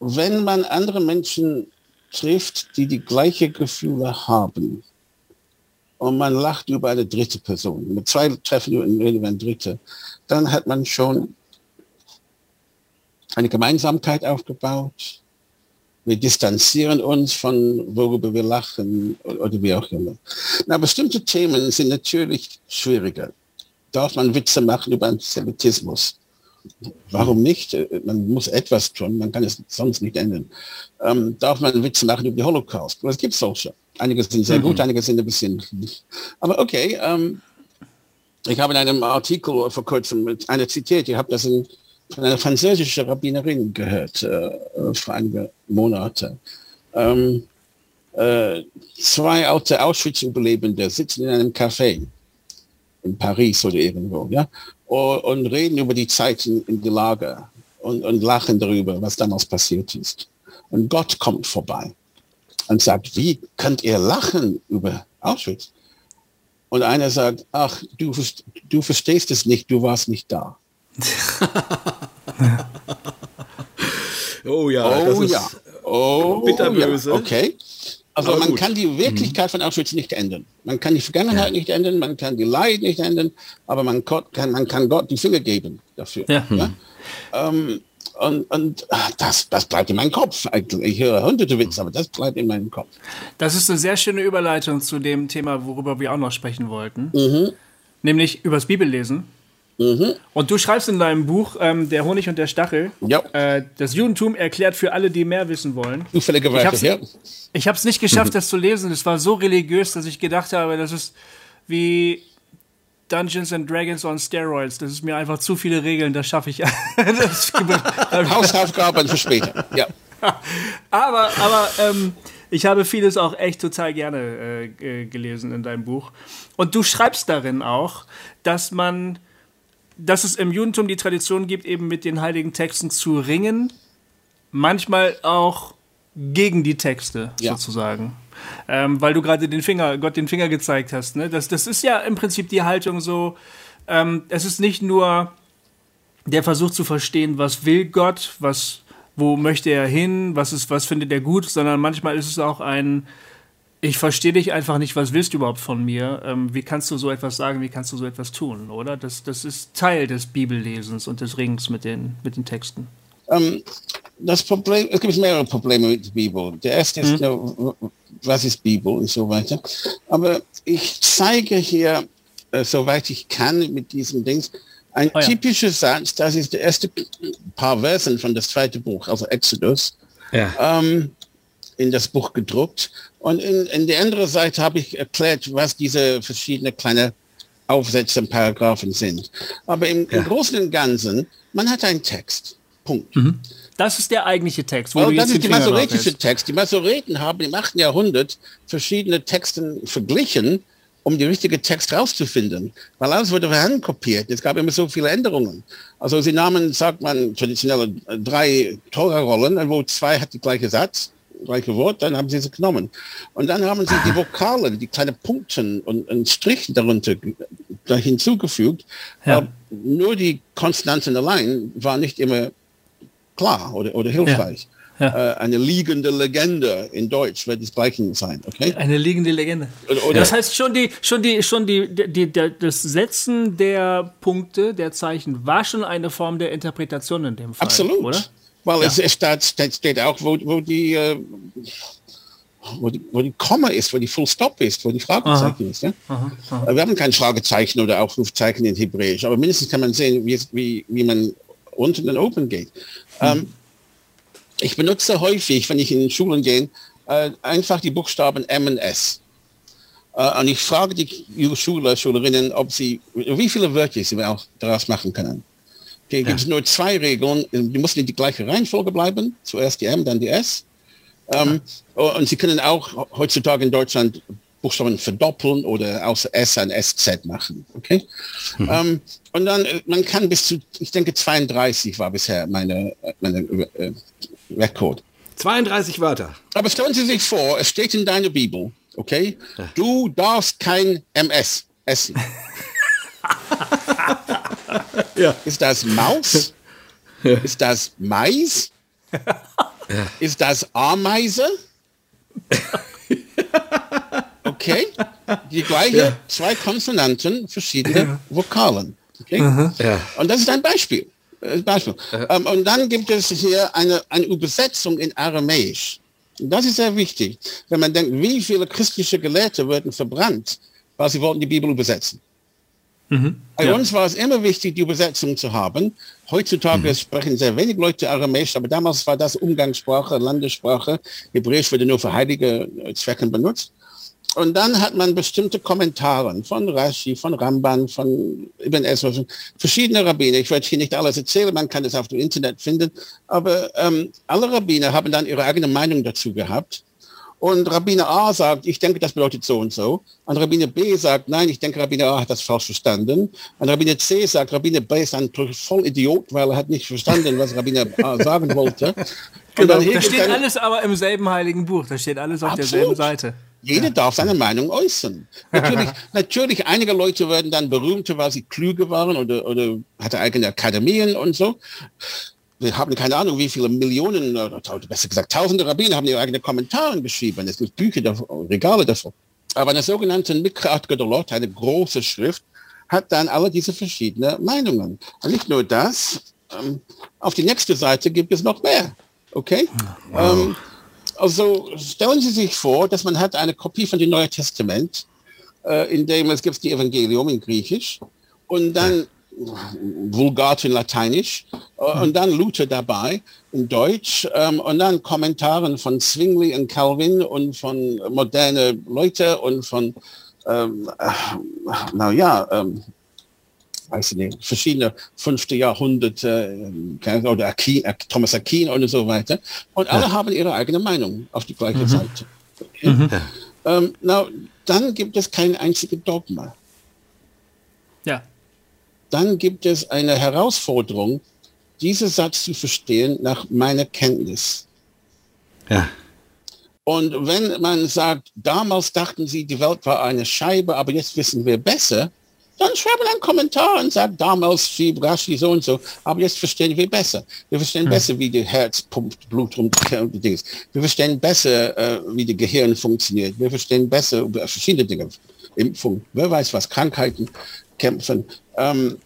wenn man andere Menschen trifft, die die gleiche Gefühle haben, und man lacht über eine dritte Person, mit zwei Treffen über eine dritte, dann hat man schon eine Gemeinsamkeit aufgebaut. Wir distanzieren uns von worüber wir lachen oder wie auch immer. Na, bestimmte Themen sind natürlich schwieriger. Darf man Witze machen über Antisemitismus? warum nicht? Man muss etwas tun, man kann es sonst nicht ändern. Ähm, darf man Witze machen über den Holocaust? Es gibt solche. Einige sind sehr mhm. gut, einige sind ein bisschen... Aber okay, ähm, ich habe in einem Artikel vor kurzem mit einer zitiert, ich habe das in, von einer französischen Rabbinerin gehört, äh, vor einigen Monaten. Ähm, äh, zwei alte Auschwitz-Überlebende sitzen in einem Café in Paris oder irgendwo, ja, und, reden über die Zeiten in die Lager und, und lachen darüber, was damals passiert ist. Und Gott kommt vorbei und sagt, wie könnt ihr lachen über Auschwitz? Und einer sagt, ach, du, du verstehst es nicht, du warst nicht da. oh ja, oh ja, oh bitterböse. Ja. Okay. Also Aber man gut. kann die Wirklichkeit mhm. von Auschwitz nicht ändern. Man kann die Vergangenheit ja. nicht ändern, man kann die Leid nicht ändern, aber man kann, man kann Gott die Finger geben dafür. Ja. ja? Ähm, und, und das, das bleibt in meinem Kopf. Ich höre hunderte Witze, aber das bleibt in meinem Kopf. Das ist eine sehr schöne Überleitung zu dem Thema, worüber wir auch noch sprechen wollten. Mhm. Nämlich übers Bibellesen. Mhm. Und du schreibst in deinem Buch ähm, Der Honig und der Stachel, ja. äh, das Judentum erklärt für alle, die mehr wissen wollen. Zufälligerweise, ja. Ich habe es nicht geschafft, das zu lesen. Es war so religiös, dass ich gedacht habe, das ist wie Dungeons and Dragons on Steroids. Das ist mir einfach zu viele Regeln, das schaffe ich. Hausaufgaben für später, ja. aber aber ähm, ich habe vieles auch echt total gerne äh, gelesen in deinem Buch. Und du schreibst darin auch, dass man dass es im Judentum die Tradition gibt, eben mit den heiligen Texten zu ringen, manchmal auch gegen die Texte ja. sozusagen. Ähm, weil du gerade den Finger, Gott den Finger gezeigt hast. Ne? Das, das ist ja im Prinzip die Haltung so, ähm, es ist nicht nur der Versuch zu verstehen, was will Gott, was, wo möchte er hin, was ist, was findet er gut, sondern manchmal ist es auch ein, ich verstehe dich einfach nicht, was willst du überhaupt von mir? Ähm, wie kannst du so etwas sagen, wie kannst du so etwas tun, oder? Das, das ist Teil des Bibellesens und des Rings mit den, mit den Texten. Um, ähm, das Problem, es gibt mehrere Probleme mit der Bibel. Der erste ist, mhm. was ist Bibel und so weiter. Aber ich zeige hier, äh, soweit ich kann, mit diesem Dings, ein oh ja. typischer Satz, das ist der erste paar Versen von das zweite Buch, also Exodus. Ja. Ähm, in das Buch gedruckt. Und in, in der anderen Seite habe ich erklärt, was diese verschiedenen kleine Aufsätze und Paragraphen sind. Aber im, ja. im Großen und Ganzen, man hat einen Text. Punkt. Mhm. Das ist der eigentliche Text. Wo oh, das ist der masoretische Text. Die Masoreten haben im 8. Jahrhundert verschiedene Texte verglichen, um die richtige Text rauszufinden. Weil alles wurde von kopiert. Es gab immer so viele Änderungen. Also sie nahmen, sagt man, traditionelle drei Tora-Rollen, wo zwei hat die gleiche Satz gleiche Wort, dann haben sie sie genommen. Und dann haben sie die Vokale, die kleinen Punkten und einen Strich darunter da hinzugefügt. Ja. nur die Konsonanten allein war nicht immer klar oder, oder hilfreich. Ja. Ja. Äh, eine liegende Legende in Deutsch wird das Gleiche sein, okay? Eine liegende Legende. Oder das heißt schon die, schon die, schon die, die, die, das Setzen der Punkte, der Zeichen war schon eine Form der Interpretation in dem Fall, Absolut. oder? Weil ja. es, es steht, steht auch, wo, wo die, äh, wo die, wo die Komma ist, wo die Full Stop ist, wo die Fragezeichen aha. ist. Ja? Aha, aha. Wir haben kein Fragezeichen oder Aufrufzeichen in Hebräisch, aber mindestens kann man sehen, wie, wie, wie man unten und oben geht. Hm. Ähm, ich benutze häufig, wenn ich in Schulen gehe, äh, einfach die Buchstaben M und S. Äh, und ich frage die Schüler, Schülerinnen, ob sie, wie viele Wörter sie auch daraus machen können. Okay, gibt es nur zwei Regeln. Die müssen in die gleiche Reihenfolge bleiben. Zuerst die M, dann die S. Ähm, ja. Und Sie können auch heutzutage in Deutschland Buchstaben verdoppeln oder aus S ein SZ machen. Okay? Mhm. Ähm, und dann, äh, man kann bis zu, ich denke 32 war bisher meine, meine äh, Rekord. 32 Wörter. Aber stellen Sie sich vor, es steht in deiner Bibel, okay? Ja. Du darfst kein MS essen. ja. Ist das Maus? Ja. Ist das Mais? Ja. Ist das Ameise? Okay, die gleiche, zwei Konsonanten, verschiedene Vokalen. Okay? Und das ist ein Beispiel. Beispiel. Ähm, und dann gibt es hier eine, eine Übersetzung in Aramäisch. Das ist sehr wichtig, wenn man denkt, wie viele christliche Gelehrte wurden verbrannt, weil sie wollten die Bibel übersetzen. Mhm. Bei ja. uns war es immer wichtig, die Übersetzung zu haben. Heutzutage mhm. sprechen sehr wenig Leute Aramäisch, aber damals war das Umgangssprache, Landessprache. Hebräisch wurde nur für heilige Zwecken benutzt. Und dann hat man bestimmte Kommentare von Rashi, von Ramban, von Ibn Ezra, verschiedene Rabbiner. Ich werde hier nicht alles erzählen, man kann es auf dem Internet finden. Aber ähm, alle Rabbiner haben dann ihre eigene Meinung dazu gehabt. Und Rabbiner A sagt, ich denke, das bedeutet so und so. Und Rabbiner B sagt, nein, ich denke, Rabbiner A hat das falsch verstanden. Und Rabbiner C sagt, Rabbiner B ist ein voll Idiot, weil er hat nicht verstanden, was Rabbiner A sagen wollte. Genau, da steht alles aber im selben heiligen Buch. Da steht alles auf Absolut. derselben Seite. Jeder ja. darf seine Meinung äußern. Natürlich, natürlich, einige Leute werden dann berühmter, weil sie klüger waren oder, oder hatte eigene Akademien und so. Wir haben keine Ahnung, wie viele Millionen, oder besser gesagt, tausende Rabbiner haben ihre eigenen Kommentare geschrieben. Es gibt Bücher, davon, Regale davon. Aber eine sogenannte Mikrat Gedolot, eine große Schrift, hat dann alle diese verschiedenen Meinungen. Und nicht nur das, ähm, auf die nächste Seite gibt es noch mehr. Okay? Wow. Ähm, also stellen Sie sich vor, dass man hat eine Kopie von dem Neuen Testament, äh, in dem es gibt die Evangelium in Griechisch und dann Vulgate in Lateinisch äh, und dann Luther dabei in Deutsch ähm, und dann Kommentaren von Zwingli und Calvin und von moderne Leute und von ähm, äh, naja, ähm, weiß ich nicht, verschiedene fünfte Jahrhunderte, äh, oder Akin, Thomas Akin und so weiter. Und alle ja. haben ihre eigene Meinung auf die gleiche mhm. Seite. Okay? Mhm. Ähm, now, dann gibt es kein einziges Dogma. Dann gibt es eine Herausforderung, diesen Satz zu verstehen nach meiner Kenntnis. Ja. Und wenn man sagt, damals dachten sie, die Welt war eine Scheibe, aber jetzt wissen wir besser, dann schreiben einen Kommentar und sagt, damals schrieb Rashi so und so, aber jetzt verstehen wir besser. Wir verstehen hm. besser, wie der Herz pumpt, Blut rum, Wir verstehen besser, äh, wie das Gehirn funktioniert. Wir verstehen besser über verschiedene Dinge. Impfung, wer weiß was, Krankheiten kämpfen. Ähm,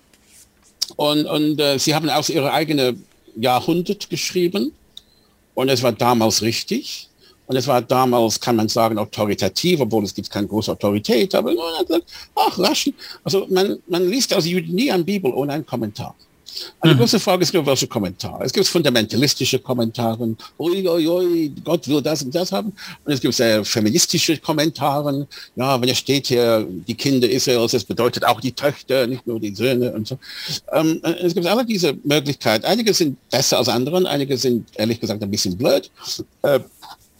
und und äh, sie haben aus ihrer eigenen Jahrhundert geschrieben und es war damals richtig. Und es war damals, kann man sagen, autoritativ, obwohl es gibt keine große Autorität, aber ach, Raschen. Also man, man liest also nie eine Bibel ohne einen Kommentar. Eine mhm. große Frage ist nur, welche Kommentare. Es gibt fundamentalistische Kommentare, ui, ui, ui, Gott will das und das haben. Und es gibt sehr feministische Kommentare. Ja, wenn es steht hier, die Kinder Israels, es bedeutet auch die Töchter, nicht nur die Söhne und so. Ähm, es gibt alle diese Möglichkeiten. Einige sind besser als andere, einige sind ehrlich gesagt ein bisschen blöd. Äh,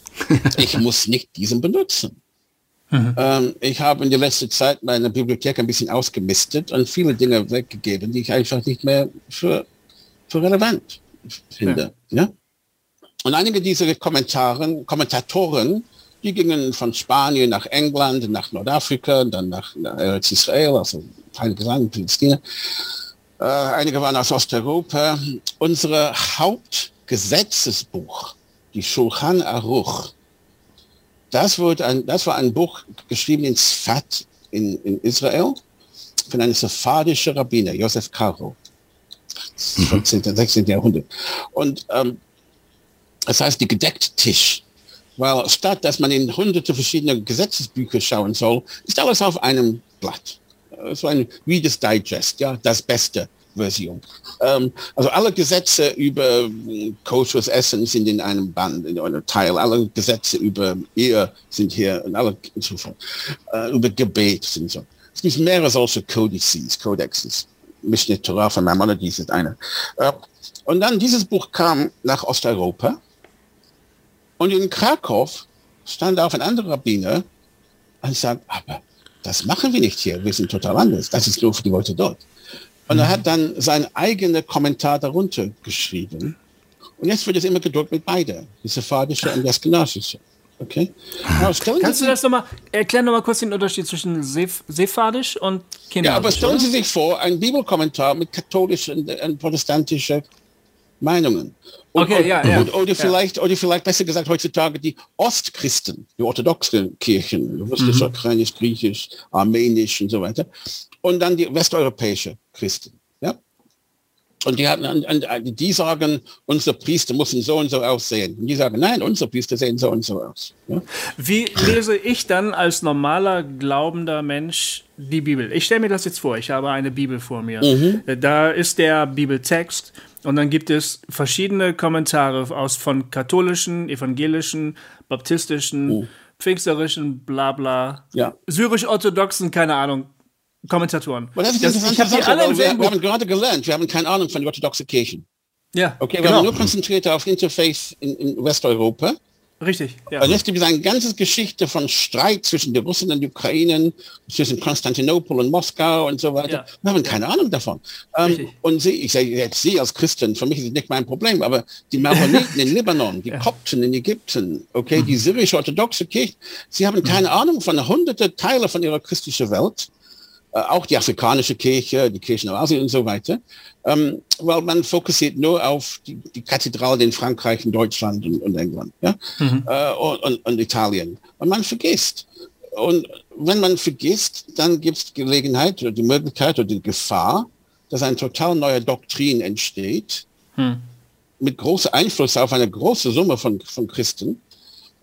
ich muss nicht diesen benutzen. Mhm. Ähm, ich habe in der letzten Zeit meine Bibliothek ein bisschen ausgemistet und viele Dinge weggegeben, die ich einfach nicht mehr für, für relevant finde. Ja. ja? Und einige dieser Kommentaren, Kommentatoren, die gingen von Spanien nach England, nach Nordafrika, dann nach, nach Israel, also Heilige Land, Palästina. Äh, einige waren aus Osteuropa. Unsere Hauptgesetzesbuch die Shulchan Aruch. Das, wurde ein, das war ein Buch geschrieben in Sfat in, in Israel von einem sephardischen Rabbiner, Josef Karo, 15. und 16. Jahrhundert. Und ähm, das heißt die gedeckte Tisch. Weil statt dass man in hunderte verschiedene Gesetzesbücher schauen soll, ist alles auf einem Blatt. So ein Reader's Digest, ja, das Beste Version. Ähm, also alle Gesetze über äh, kosches Essen sind in einem Band, in einem Teil. Alle Gesetze über Ehe sind hier und alle so äh, über Gebet sind so. Es gibt mehrere solche Codices, Codexes. Mishneh Torah von Maimonides ist eine. Äh, und dann dieses Buch kam nach Osteuropa und in Krakow stand auf ein anderer Rabbiner und sagt, aber das machen wir nicht hier, wir sind total anders. Das ist nur für die Leute dort. Und er hat dann seinen eigenen Kommentar darunter geschrieben. Und jetzt wird es immer gedruckt mit beide, die sephardische und das gnasische. Okay? Kannst du das nochmal, erklären nochmal kurz den Unterschied zwischen Seph Sephardisch und Kinesisch? Ja, aber stellen Sie sich vor, ein Bibelkommentar mit katholischen und protestantischen Meinungen. Und, okay, ja, ja. Und, oder, vielleicht, ja. oder vielleicht besser gesagt heutzutage die Ostchristen, die orthodoxen Kirchen, russisch, mhm. ukrainisch, griechisch, armenisch und so weiter und dann die westeuropäische Christen. Ja? und die, hatten, und, und die sagen, unsere Priester müssen so und so aussehen. Und die sagen, nein, unsere Priester sehen so und so aus. Ja? Wie lese ich dann als normaler glaubender Mensch die Bibel? Ich stelle mir das jetzt vor, ich habe eine Bibel vor mir. Mhm. Da ist der Bibeltext und dann gibt es verschiedene Kommentare aus von katholischen, evangelischen, baptistischen, mhm. pfingsterischen, bla bla, ja. syrisch-orthodoxen, keine Ahnung, Kommentatoren. das ist das, ich habe die alle wir, wir haben gerade gelernt, wir haben keine Ahnung von orthodoxen Kirchen. Ja, okay, wir genau. haben nur konzentriert auf Interface in, in Westeuropa. Richtig. Ja. Und es gibt eine ganze Geschichte von Streit zwischen den Russen und den Ukrainen, zwischen Konstantinopel und Moskau und so weiter. Ja. Wir haben keine Ahnung davon. Ähm, und Sie, ich sage jetzt Sie als Christen, für mich ist es nicht mein Problem, aber die Maroniten in Libanon, die ja. Kopten in Ägypten, okay, die syrisch-orthodoxe Kirche, Sie haben keine Ahnung von hunderte Teile von ihrer christlichen Welt. Äh, auch die afrikanische Kirche, die Kirchen in Asien und so weiter, ähm, weil man fokussiert nur auf die, die Kathedralen in Frankreich, in Deutschland und, und England ja? Mhm. Äh, und, und, Italien. Und man vergisst. Und wenn man vergisst, dann gibt es Gelegenheit oder die Möglichkeit oder die Gefahr, dass eine total neue Doktrin entsteht, mhm. mit großem Einfluss auf eine große Summe von, von Christen.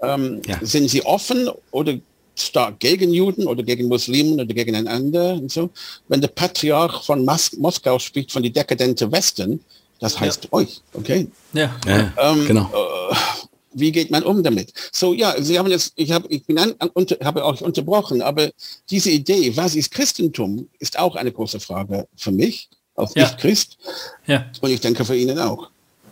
Ähm, ja. Sind sie offen oder stark gegen Juden oder gegen Muslimen oder gegeneinander und so. Wenn der Patriarch von Mas Moskau spricht von die dekadente Westen, das heißt ja. euch, okay? Ja, ja ähm, genau. Äh, wie geht man um damit? So, ja, Sie haben jetzt, ich habe, ich bin an, an, unter, habe euch unterbrochen, aber diese Idee, was ist Christentum, ist auch eine große Frage für mich als ja. Nicht-Christ. Ja. Und ich denke für Ihnen auch.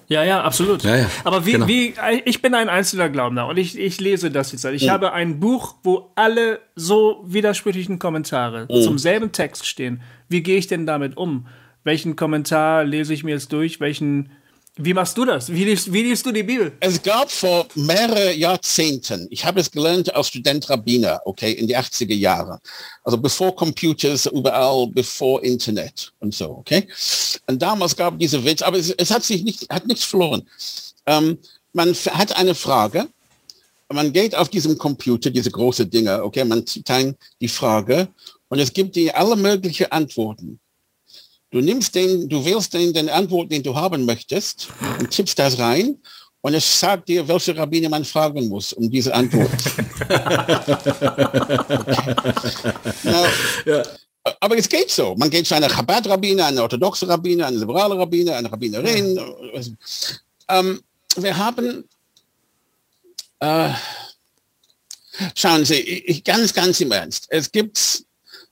Ja, ja, absolut. Ja, ja, Aber wie, genau. wie, ich bin ein einzelner Glaubender und ich, ich lese das jetzt. Ich mhm. habe ein Buch, wo alle so widersprüchlichen Kommentare mhm. zum selben Text stehen. Wie gehe ich denn damit um? Welchen Kommentar lese ich mir jetzt durch? Welchen wie machst du das? Wie liest, wie liest du die Bibel? Es gab vor mehreren Jahrzehnten, ich habe es gelernt als Student Rabbiner, okay, in die 80er Jahre. Also bevor Computers überall, bevor Internet und so, okay. Und damals gab es diese Witz, aber es, es, hat sich nicht, hat nichts verloren. Ähm, man hat eine Frage, man geht auf diesem Computer, diese große Dinge, okay, man ein die Frage und es gibt die alle möglichen Antworten. Du nimmst den, du wählst den, den Antwort, den du haben möchtest und tippst das rein und es sagt dir, welche Rabbiner man fragen muss, um diese Antwort. Now, ja. Aber es geht so. Man geht zu einer Chabad-Rabbiner, einer orthodoxe Rabbiner, einer liberale Rabbiner, einer Rabbinerin. Ähm, wir haben, äh, schauen Sie, ich, ganz, ganz im Ernst, es gibt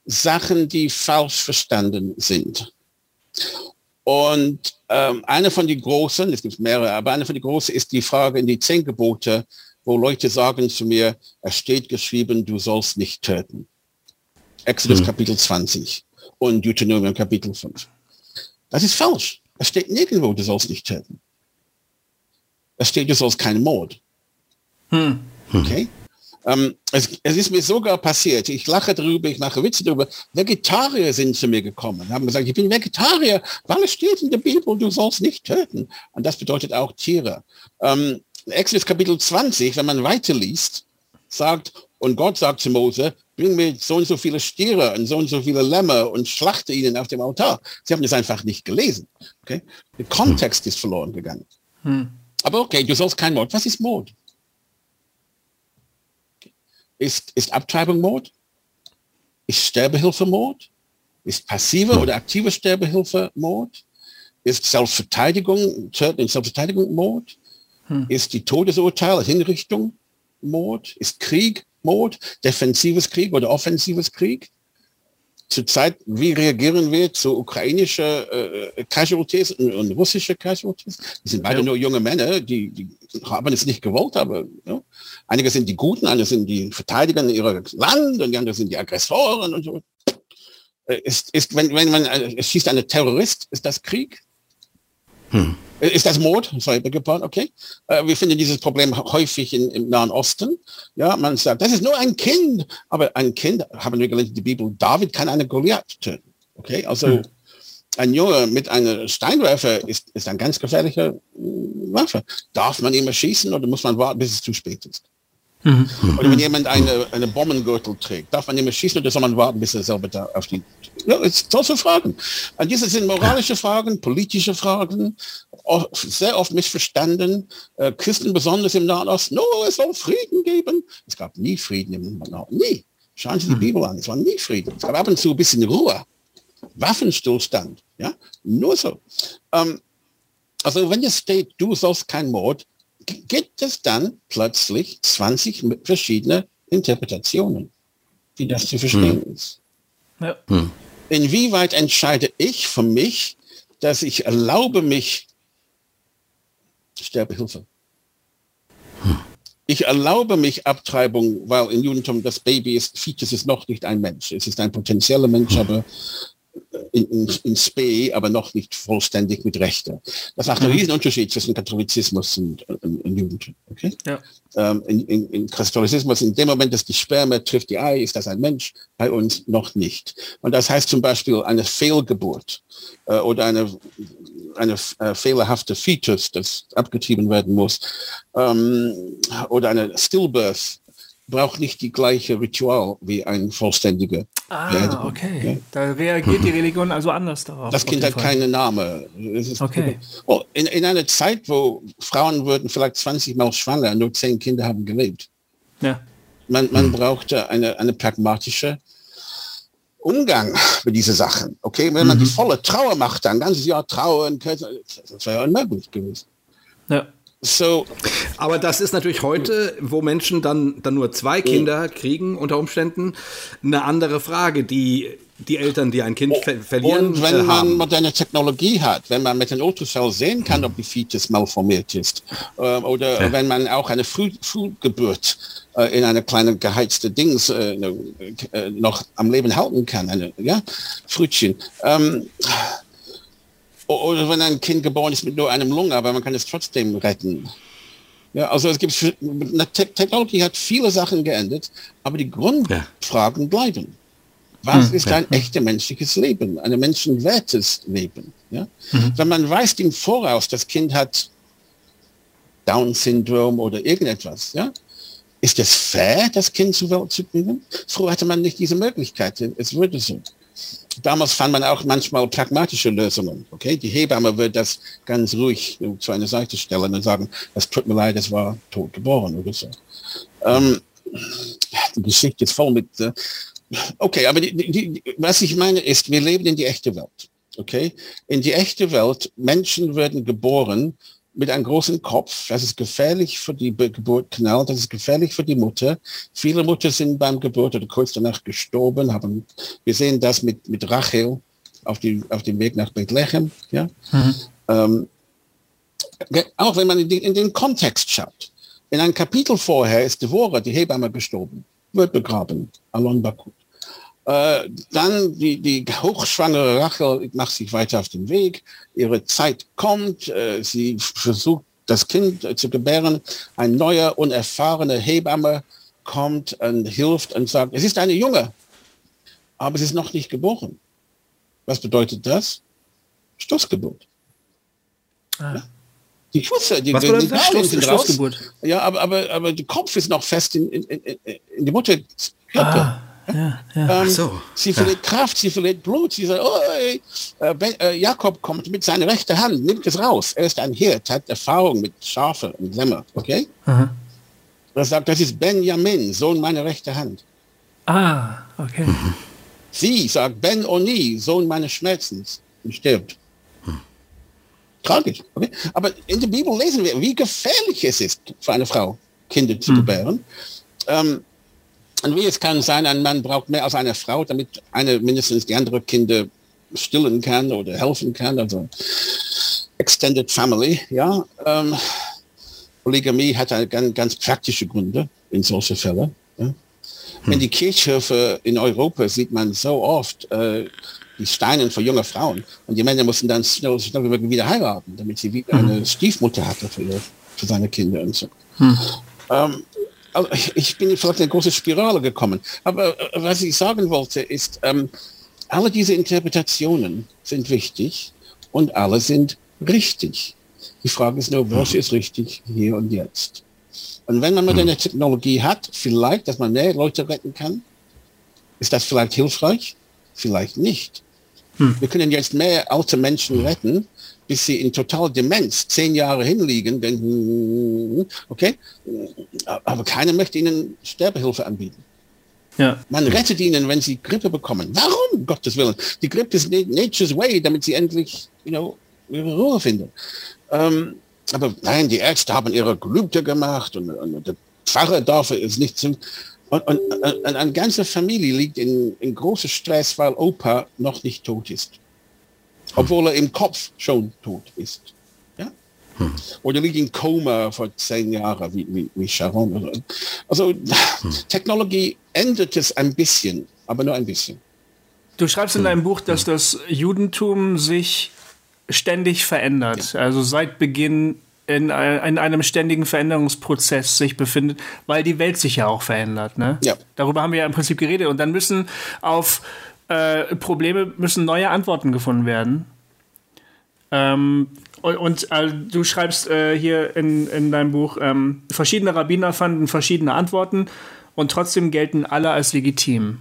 Sachen, die falsch verstanden sind. Und ähm, eine von den großen, es gibt mehrere, aber eine von den großen ist die Frage in die zehn Gebote, wo Leute sagen zu mir, es steht geschrieben, du sollst nicht töten. Exodus mhm. Kapitel 20 und Deuteronomium Kapitel 5. Das ist falsch. Es steht nirgendwo, du sollst nicht töten. Es steht, du sollst keinen Mord. Hm. Okay? Ähm, es, es, ist mir sogar passiert, ich lache darüber, ich mache Witze darüber, Vegetarier sind zu mir gekommen, haben gesagt, ich bin Vegetarier, weil es steht in der Bibel, du sollst nicht töten. Und das bedeutet auch Tiere. Ähm, Exodus Kapitel 20, wenn man weiterliest, sagt, und Gott sagt zu Mose, bring mir so und so viele Stiere und so und so viele Lämmer und schlachte ihnen auf dem Altar. Sie haben das einfach nicht gelesen. Okay? Der Kontext ist verloren gegangen. Hm. Aber okay, du sollst kein Mord. Was ist Mord? Ist, ist Abtreibung Mord? Ist Sterbehilfe Mord? Ist passive oder aktive Sterbehilfe Mord? Ist Selbstverteidigung, in Selbstverteidigung Mord? Hm. Ist die Todesurteil, Hinrichtung Mord? Ist Krieg Mord? Defensives Krieg oder offensives Krieg? Zurzeit, wie reagieren wir zu ukrainischen äh, Casualties und, und russische Casualties? Die sind beide ja. nur junge Männer, die, die haben es nicht gewollt, aber ja. einige sind die Guten, andere sind die Verteidiger ihrer Land und die anderen sind die Aggressoren und so. Äh, ist, ist, wenn, wenn man äh, es schießt eine Terrorist, ist das Krieg? Hm. Ist das Mord? Sorry, okay. Äh, wir finden dieses Problem häufig in, im Nahen Osten. Ja, man sagt, das ist nur ein Kind. Aber ein Kind, haben wir gelernt in der Bibel, David kann eine Goliath töten. Okay, also hm. ein Junge mit einem Steinwerfer ist, ist ein ganz gefährlicher äh, Waffe. Darf man immer schießen oder muss man warten, bis es zu spät ist? Mhm. Oder wenn jemand eine, eine Bombengürtel trägt, darf man immer schießen oder soll man warten, bis er selber da auf die... Ja, es solche Fragen. Und diese sind moralische Fragen, politische Fragen, sehr oft missverstanden. Äh, Christen besonders im Nahen Osten, no, es soll Frieden geben. Es gab nie Frieden im Nahen Osten, nie. Schauen Sie die mhm. Bibel an, es war nie Frieden. Es gab ab und zu ein bisschen Ruhe. Waffenstillstand, ja, nur so. Ähm, also wenn es steht, du sollst kein Mord, gibt es dann plötzlich 20 verschiedene Interpretationen, wie das zu verstehen hm. ist. Ja. Hm. Inwieweit entscheide ich für mich, dass ich erlaube mich, Sterbehilfe. Hm. Ich erlaube mich Abtreibung, weil im Judentum das Baby ist, Fetus ist noch nicht ein Mensch. Es ist ein potenzieller Mensch, hm. aber in, in, Spe, aber noch nicht vollständig mit Rechte. Das macht einen mhm. riesen Unterschied zwischen Katholizismus und, und, und Judentum. Okay? Ja. Ähm, in, in, in Katholizismus, in dem Moment, dass die Sperme trifft die Ei, ist das ein Mensch, bei uns noch nicht. Und das heißt zum Beispiel eine Fehlgeburt äh, oder eine, eine äh, fehlerhafte Fetus, das abgetrieben werden muss, ähm, oder eine Stillbirth, braucht nicht die gleiche Ritual wie ein vollständiger. Ah, Beerdigung. okay. Ja? Da reagiert die Religion also anders darauf. Das Kind hat keinen Namen. okay. Oh, in, in einer Zeit, wo Frauen würden vielleicht 20 Mal schwanger, nur 10 Kinder haben gelebt. Ja. Man, man hm. brauchte eine, eine pragmatische Umgang mit diesen Sachen. Okay, wenn man mhm. die volle Trauer macht, ein ganzes Jahr trauern, das wäre ja unmöglich gewesen. Ja. So. Aber das ist natürlich heute, wo Menschen dann, dann nur zwei Kinder kriegen unter Umständen, eine andere Frage, die die Eltern, die ein Kind oh, ver verlieren. Und wenn man moderne Technologie hat, wenn man mit einem Ultraschall sehen kann, ob die Fetus malformiert ist, äh, oder ja. wenn man auch eine Früh Frühgeburt äh, in eine kleine geheizte Dings äh, äh noch am Leben halten kann, eine ja, Frühchen. Ähm, oder wenn ein Kind geboren ist mit nur einem Lunge, aber man kann es trotzdem retten. Ja, also es gibt, Technologie hat viele Sachen geändert, aber die Grundfragen ja. bleiben. Was hm, ist ein ja. echtes menschliches Leben, ein menschenwertes Leben? Ja? Mhm. Wenn man weiß im Voraus, das Kind hat Down-Syndrom oder irgendetwas, ja? ist es fair, das Kind zur Welt zu bringen? Früher hatte man nicht diese Möglichkeit, es würde so damals fand man auch manchmal pragmatische Lösungen. Okay, die Hebamme wird das ganz ruhig zu einer Seite stellen und sagen, es tut mir leid, es war tot geboren oder so. Ähm, die Geschichte ist voll mit. Äh, okay, aber die, die, was ich meine ist, wir leben in die echte Welt. Okay, in die echte Welt, Menschen werden geboren mit einem großen Kopf. Das ist gefährlich für die Geburt knallt. Das ist gefährlich für die Mutter. Viele Mutter sind beim Geburt oder kurz danach gestorben. Haben, wir sehen das mit, mit Rachel auf, die, auf dem Weg nach Bethlehem. Ja? Mhm. Ähm, auch wenn man in, die, in, den Kontext schaut. In einem Kapitel vorher ist Devora, die Hebamme, gestorben, wird begraben, Alon Bakut. Äh, dann die, die hochschwangere Rachel macht sich weiter auf den Weg. Ihre Zeit kommt. Äh, sie versucht, das Kind äh, zu gebären. Ein neuer, unerfahrener Hebamme kommt und hilft und sagt, es ist eine Junge, aber es ist noch nicht geboren. Was bedeutet das? Stoßgeburt. Ah. Ja? Die Schüsse, die, Was die, die Stoß, sind raus. Ja, aber, aber, aber der Kopf ist noch fest in, in, in, in die Mutter. Ah ja, ja. Ähm, so. Sie verliert Kraft, sie verliert Blut. Sie sagt, oh. Äh, äh, Jakob kommt mit seiner rechten Hand, nimmt es raus. Er ist ein Hirt, hat Erfahrung mit Schafe und Lämmer. Okay? Mhm. Er sagt, das ist Benjamin, Sohn meiner rechten Hand. Ah, okay. Sie sagt, Ben Oni, Sohn meines Schmerzens, und stirbt. Hm. Tragisch. Okay? Aber in der Bibel lesen wir, wie gefährlich es ist für eine Frau, Kinder zu hm. gebären. Ähm, und wie es kann sein, ein Mann braucht mehr als eine Frau, damit eine mindestens die andere Kinder stillen kann oder helfen kann. Also Extended Family, ja. Ähm, Polygamie hat ganz, ganz praktische Gründe in solchen Fällen. Ja. Hm. In die Kirchhöfe in Europa sieht man so oft äh, die Steine für junge Frauen. Und die Männer mussten dann schnell, schnell wieder heiraten, damit sie wieder hm. eine Stiefmutter hatte für, für seine Kinder und so. Hm. Ähm, also ich bin vielleicht in eine große Spirale gekommen. Aber äh, was ich sagen wollte, ist, ähm, alle diese Interpretationen sind wichtig und alle sind richtig. Die Frage ist nur, was ist richtig hier und jetzt? Und wenn man moderne Technologie hat, vielleicht, dass man mehr Leute retten kann, ist das vielleicht hilfreich? Vielleicht nicht. Hm. Wir können jetzt mehr alte Menschen retten, bis sie in total Demenz zehn Jahre hinliegen, denken, okay, aber keiner möchte ihnen Sterbehilfe anbieten. Ja. Man rettet ihnen, wenn sie Grippe bekommen. Warum? Gottes Willen. Die Grippe ist nature's way, damit sie endlich, you know, ihre Ruhe finden. Ähm, aber nein, die Ärzte haben ihre Gelübde gemacht und, und der Pfarrer darf es nicht zu. Und, und, und, eine ganze Familie liegt in, in großer Stress, weil Opa noch nicht tot ist. Obwohl er im Kopf schon tot ist. Ja? Hm. Oder liegt in Koma vor zehn Jahren, wie, wie, wie Sharon. Also hm. Technologie ändert es ein bisschen, aber nur ein bisschen. Du schreibst in deinem Buch, dass das Judentum sich ständig verändert. Ja. Also seit Beginn in, in, einem ständigen Veränderungsprozess sich befindet, weil die Welt sich ja auch verändert. Ne? Ja. Darüber haben wir ja im Prinzip geredet. Und dann müssen auf äh, Probleme müssen neue Antworten gefunden werden. Ähm, und, und äh, du schreibst äh, hier in, in deinem Buch, ähm, verschiedene Rabbiner fanden verschiedene Antworten und trotzdem gelten alle als legitim.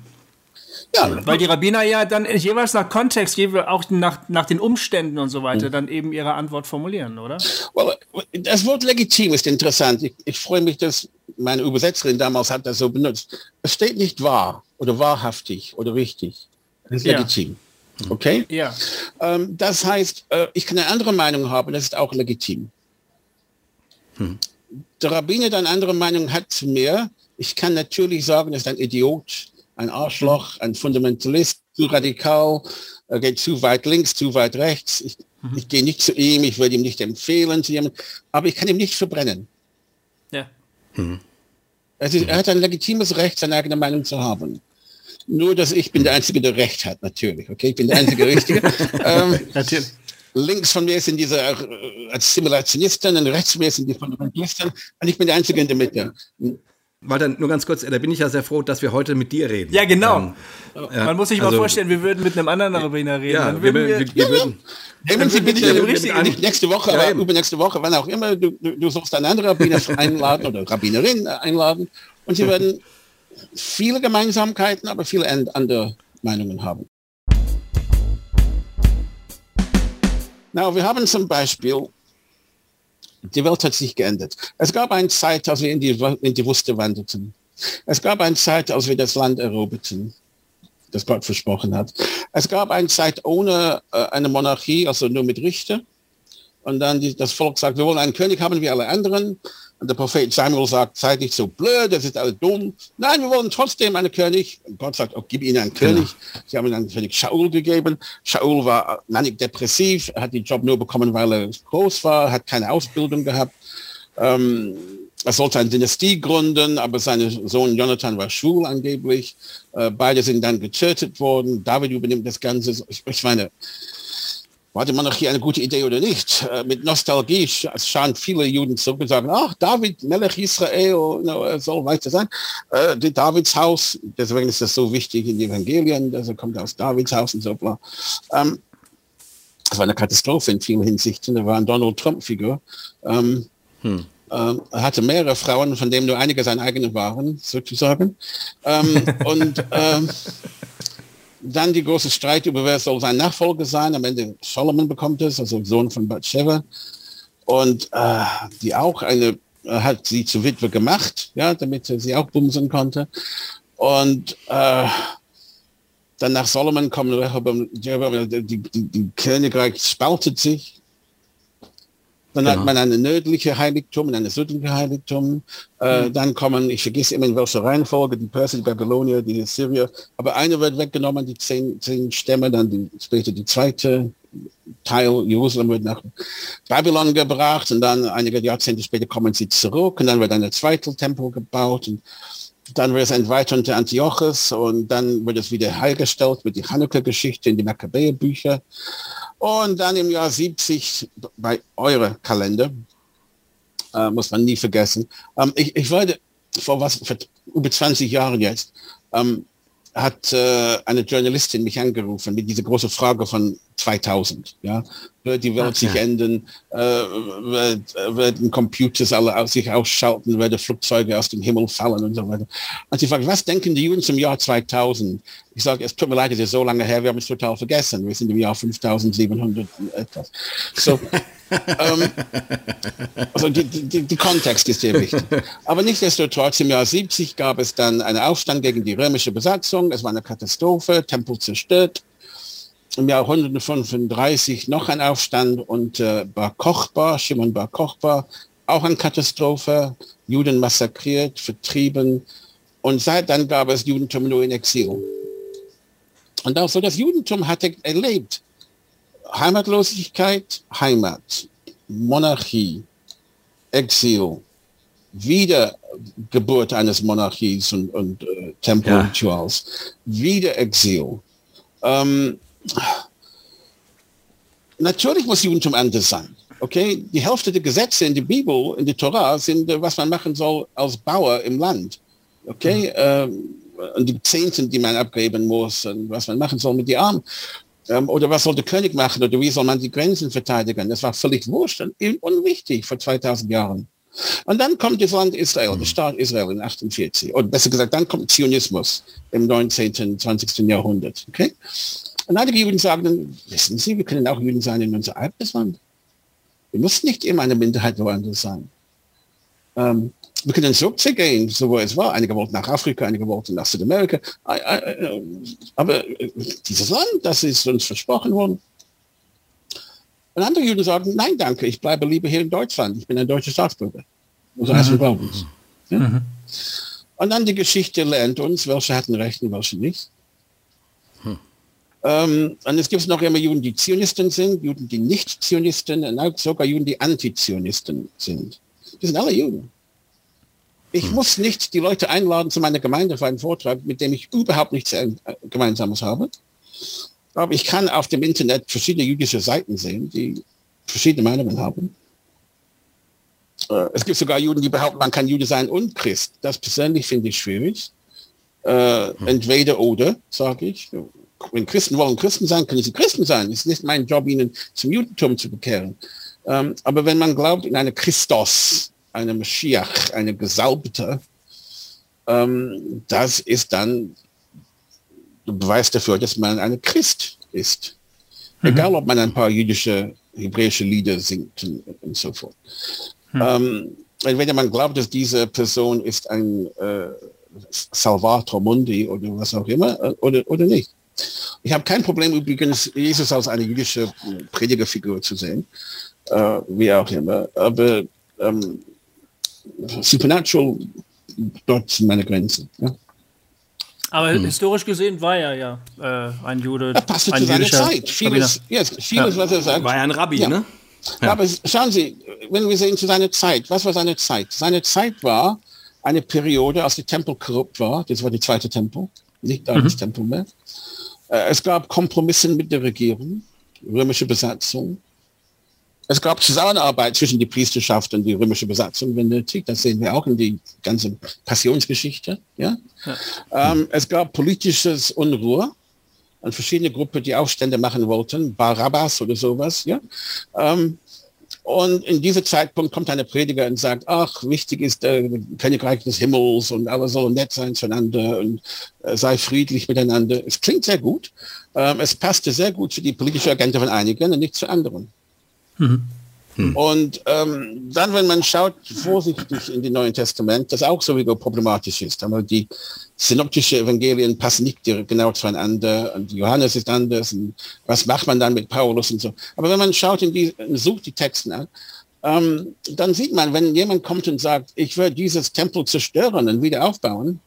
Ja, weil die Rabbiner ja dann jeweils nach Kontext, jeweils auch nach, nach den Umständen und so weiter, mhm. dann eben ihre Antwort formulieren, oder? Well, das Wort legitim ist interessant. Ich, ich freue mich, dass meine Übersetzerin damals hat das so benutzt. Es steht nicht wahr oder wahrhaftig oder richtig. Es ist ja. legitim. Okay? Ja. Ähm, das heißt, äh, ich kann eine andere Meinung haben, das ist auch legitim. Hm. Der Rabbiner, der eine andere Meinung hat zu mir, ich kann natürlich sagen, er ist ein Idiot, ein Arschloch, ein Fundamentalist, zu radikal, er geht zu weit links, zu weit rechts. Ich, mhm. ich gehe nicht zu ihm, ich würde ihm nicht empfehlen zu jemandem, aber ich kann ihm nicht verbrennen. Ja. Mhm. Ist, er hat ein legitimes Recht, seine eigene Meinung zu haben. Nur, dass ich bin der Einzige, der Recht hat, natürlich. Okay, ich bin der Einzige Richtige. ähm, natürlich. Links von mir sind diese äh, Simulationisten und rechts von mir sind die Fundamentalisten und ich bin der Einzige in der Mitte. Dann nur ganz kurz, da bin ich ja sehr froh, dass wir heute mit dir reden. Ja, genau. Ähm, ja, Man muss sich also, mal vorstellen, wir würden mit einem anderen Rabbiner reden. Ja, wir, wir, wir, wir würden. Nehmen Sie bitte nicht nächste Woche, ja, aber übernächste Woche, wann auch immer, du, du, du sollst einen anderen Rabbiner einladen oder Rabbinerin einladen und sie werden viele Gemeinsamkeiten, aber viele andere Meinungen haben. Na, wir haben zum Beispiel die Welt hat sich geändert. Es gab eine Zeit, als wir in die, in die Wüste wanderten. Es gab eine Zeit, als wir das Land eroberten, das Gott versprochen hat. Es gab eine Zeit ohne äh, eine Monarchie, also nur mit Richter. Und dann die, das Volk sagt, wir wollen einen König haben wie alle anderen. Und der Prophet Samuel sagt, seid nicht so blöd, das ist alles dumm. Nein, wir wollen trotzdem einen König. Und Gott sagt, oh, gib ihnen einen König. Genau. Sie haben einen König Shaul gegeben. Shaul war manic depressiv, hat den Job nur bekommen, weil er groß war, hat keine Ausbildung gehabt. Ähm, er sollte eine Dynastie gründen, aber sein Sohn Jonathan war schwul angeblich. Äh, beide sind dann getötet worden. David übernimmt das Ganze. Ich, ich war die Monarchie eine gute Idee oder nicht? Äh, mit Nostalgie schauen viele Juden zurück und sagen, ach, David, Melech Israel, no, soll weiter sein. Äh, die Davids Haus, deswegen ist das so wichtig in den Evangelien, dass er kommt aus Davids Haus und so bla. Ähm, das war eine Katastrophe in vielen Hinsichten. Er war ein Donald Trump-Figur. Ähm, hm. Ähm, er hatte mehrere Frauen, von denen nur einige seine eigenen waren, sozusagen. Ähm, und ähm, dann die große Streit über wer soll sein Nachfolger sein. Am Ende Solomon bekommt es, also Sohn von Bathsheba. Und äh, die auch eine, äh, hat sie zu Witwe gemacht, ja, damit sie auch bumsen konnte. Und äh, dann nach Solomon kommen die, die, die Königreich spaltet sich dann genau. hat man eine nördliche Heiligtum und eine südliche Heiligtum. Äh, mhm. Dann kommen, ich vergesse immer in welcher Reihenfolge, die Perser, die Babylonier, die Assyrier. Aber eine wird weggenommen, die zehn, zehn Stämme, dann die, später die zweite Teil Jerusalem wird nach Babylon gebracht und dann einige Jahrzehnte später kommen sie zurück und dann wird ein zweiter Tempel gebaut und dann wird es entweitert unter Antiochus und dann wird es wieder hergestellt mit die Hanukkah-Geschichte in die Makkabäer-Bücher. Und dann im Jahr 70 bei eurer Kalender, äh, muss man nie vergessen. Ähm, ich, ich wollte vor was, vor über 20 Jahren jetzt, ähm, hat äh, eine Journalistin mich angerufen mit dieser großen Frage von 2000. Ja, wird die Welt Ach, sich ändern? Äh, wird, werden Computers alle aus sich ausschalten? Werden Flugzeuge aus dem Himmel fallen und so weiter? Und sie fragt, was denken die Juden zum Jahr 2000? Ich sage, es tut mir leid, es ist so lange her, wir haben es total vergessen. Wir sind im Jahr 5700 etwas. So, ähm, also die, die, die Kontext ist sehr wichtig. Aber nichtsdestotrotz, im Jahr 70 gab es dann einen Aufstand gegen die römische Besatzung. Es war eine Katastrophe, Tempel zerstört. Im Jahr 135 noch ein Aufstand und äh, Bar Kochba, Shimon Bar Kochba, auch eine Katastrophe, Juden massakriert, vertrieben. Und seit dann gab es Judentum nur in Exil. Und auch so das Judentum hatte erlebt, Heimatlosigkeit, Heimat, Monarchie, Exil, Wiedergeburt eines Monarchies und, und äh, Tempelrituals, ja. wieder Exil. Ähm, natürlich muss Judentum anders sein. Okay, die Hälfte der Gesetze in der Bibel, in der Torah, sind, äh, was man machen soll als Bauer im Land. Okay, mhm. ähm, und die Zehnten, die man abgeben muss und was man machen soll mit den Armen. Ähm, oder was soll der König machen oder wie soll man die Grenzen verteidigen? Das war völlig wurscht und unwichtig vor 2000 Jahren. Und dann kommt das Land Israel, der mhm. Staat Israel in 48. Oder besser gesagt, dann kommt Zionismus im 19., 20. Jahrhundert. Okay? Und einige Juden sagen dann, wissen Sie, wir können auch Juden sein in unser eigenes Land. Wir müssen nicht immer eine Minderheit woanders sein. Ähm, wir können zurückgehen, so wo es war. Einige wollten nach Afrika, einige wollten nach Südamerika. Aber äh, dieses Land, das ist uns versprochen worden. Und andere Juden sagen, nein, danke, ich bleibe lieber hier in Deutschland. Ich bin ein deutscher Staatsbürger. Und so heißt mhm. uns. Ja? Mhm. Und dann die Geschichte lernt uns, welche hatten Recht und welche nicht. Hm. Ähm, und es gibt noch immer Juden, die Zionisten sind, Juden, die nicht Zionisten, und sogar Juden, die Antizionisten sind. Die sind alle Juden. Ich hm. muss nicht die Leute einladen zu meiner Gemeinde für einen Vortrag, mit dem ich überhaupt nichts äh, Gemeinsames habe. Aber ich kann auf dem Internet verschiedene jüdische Seiten sehen, die verschiedene Meinungen haben. Äh, es gibt sogar Juden, die behaupten, man kann Jude sein und Christ. Das persönlich finde ich schwierig. Äh, hm. entweder oder, sage ich. Wenn Christen wollen Christen sein, können sie Christen sein. Es ist nicht mein Job, ihnen zum Judentum zu bekehren. Ähm, aber wenn man glaubt in eine Christos, eine Mashiach, eine Gesalbte, ähm, das ist dann Beweis dafür, dass man ein Christ ist. Mhm. Egal, ob man ein paar jüdische, hebräische Lieder singt und, und so fort. Mhm. Ähm, wenn man glaubt, dass diese Person ist ein äh, Salvator Mundi oder was auch immer, äh, oder, oder nicht. Ich habe kein Problem übrigens, Jesus als eine jüdische Predigerfigur zu sehen, äh, wie auch immer. Aber ähm, Supernatural, dort sind meine Grenzen. Ja. Aber hm. historisch gesehen war er ja äh, ein Jude. Er passte ein zu seiner Zeit. Vieles, yes, vieles ja. was er sagt. War ja ein Rabbi, ja. ne? Ja. Aber schauen Sie, wenn wir sehen zu seiner Zeit, was war seine Zeit? Seine Zeit war eine Periode, als der Tempel korrupt war. Das war die zweite Tempel, nicht mhm. das Tempel mehr. Äh, es gab Kompromisse mit der Regierung, römische Besatzung. Es gab Zusammenarbeit zwischen die Priesterschaft und die römische Besatzung, wenn nötig. Das sehen wir auch in die ganze Passionsgeschichte. Ja? ja. Ähm, es gab politisches Unruhe und verschiedene Gruppen, die Aufstände machen wollten, Barabbas oder sowas. Ja? Ähm, und in diesem Zeitpunkt kommt eine Prediger und sagt, ach, wichtig ist der Königreich des Himmels und alle sollen nett sein zueinander und äh, sei friedlich miteinander. Es klingt sehr gut. Ähm, es passte sehr gut zu die politische Agenda von einigen und nicht zu anderen. Mhm. Hm. Und ähm, dann, wenn man schaut, vorsichtig in die Neuen Testament, das auch sowieso problematisch ist. Aber die synoptischen Evangelien passen nicht genau zueinander und Johannes ist anders. Und was macht man dann mit Paulus und so? Aber wenn man schaut in die, sucht die Texte an, ähm, dann sieht man, wenn jemand kommt und sagt, ich werde dieses Tempel zerstören und wieder aufbauen,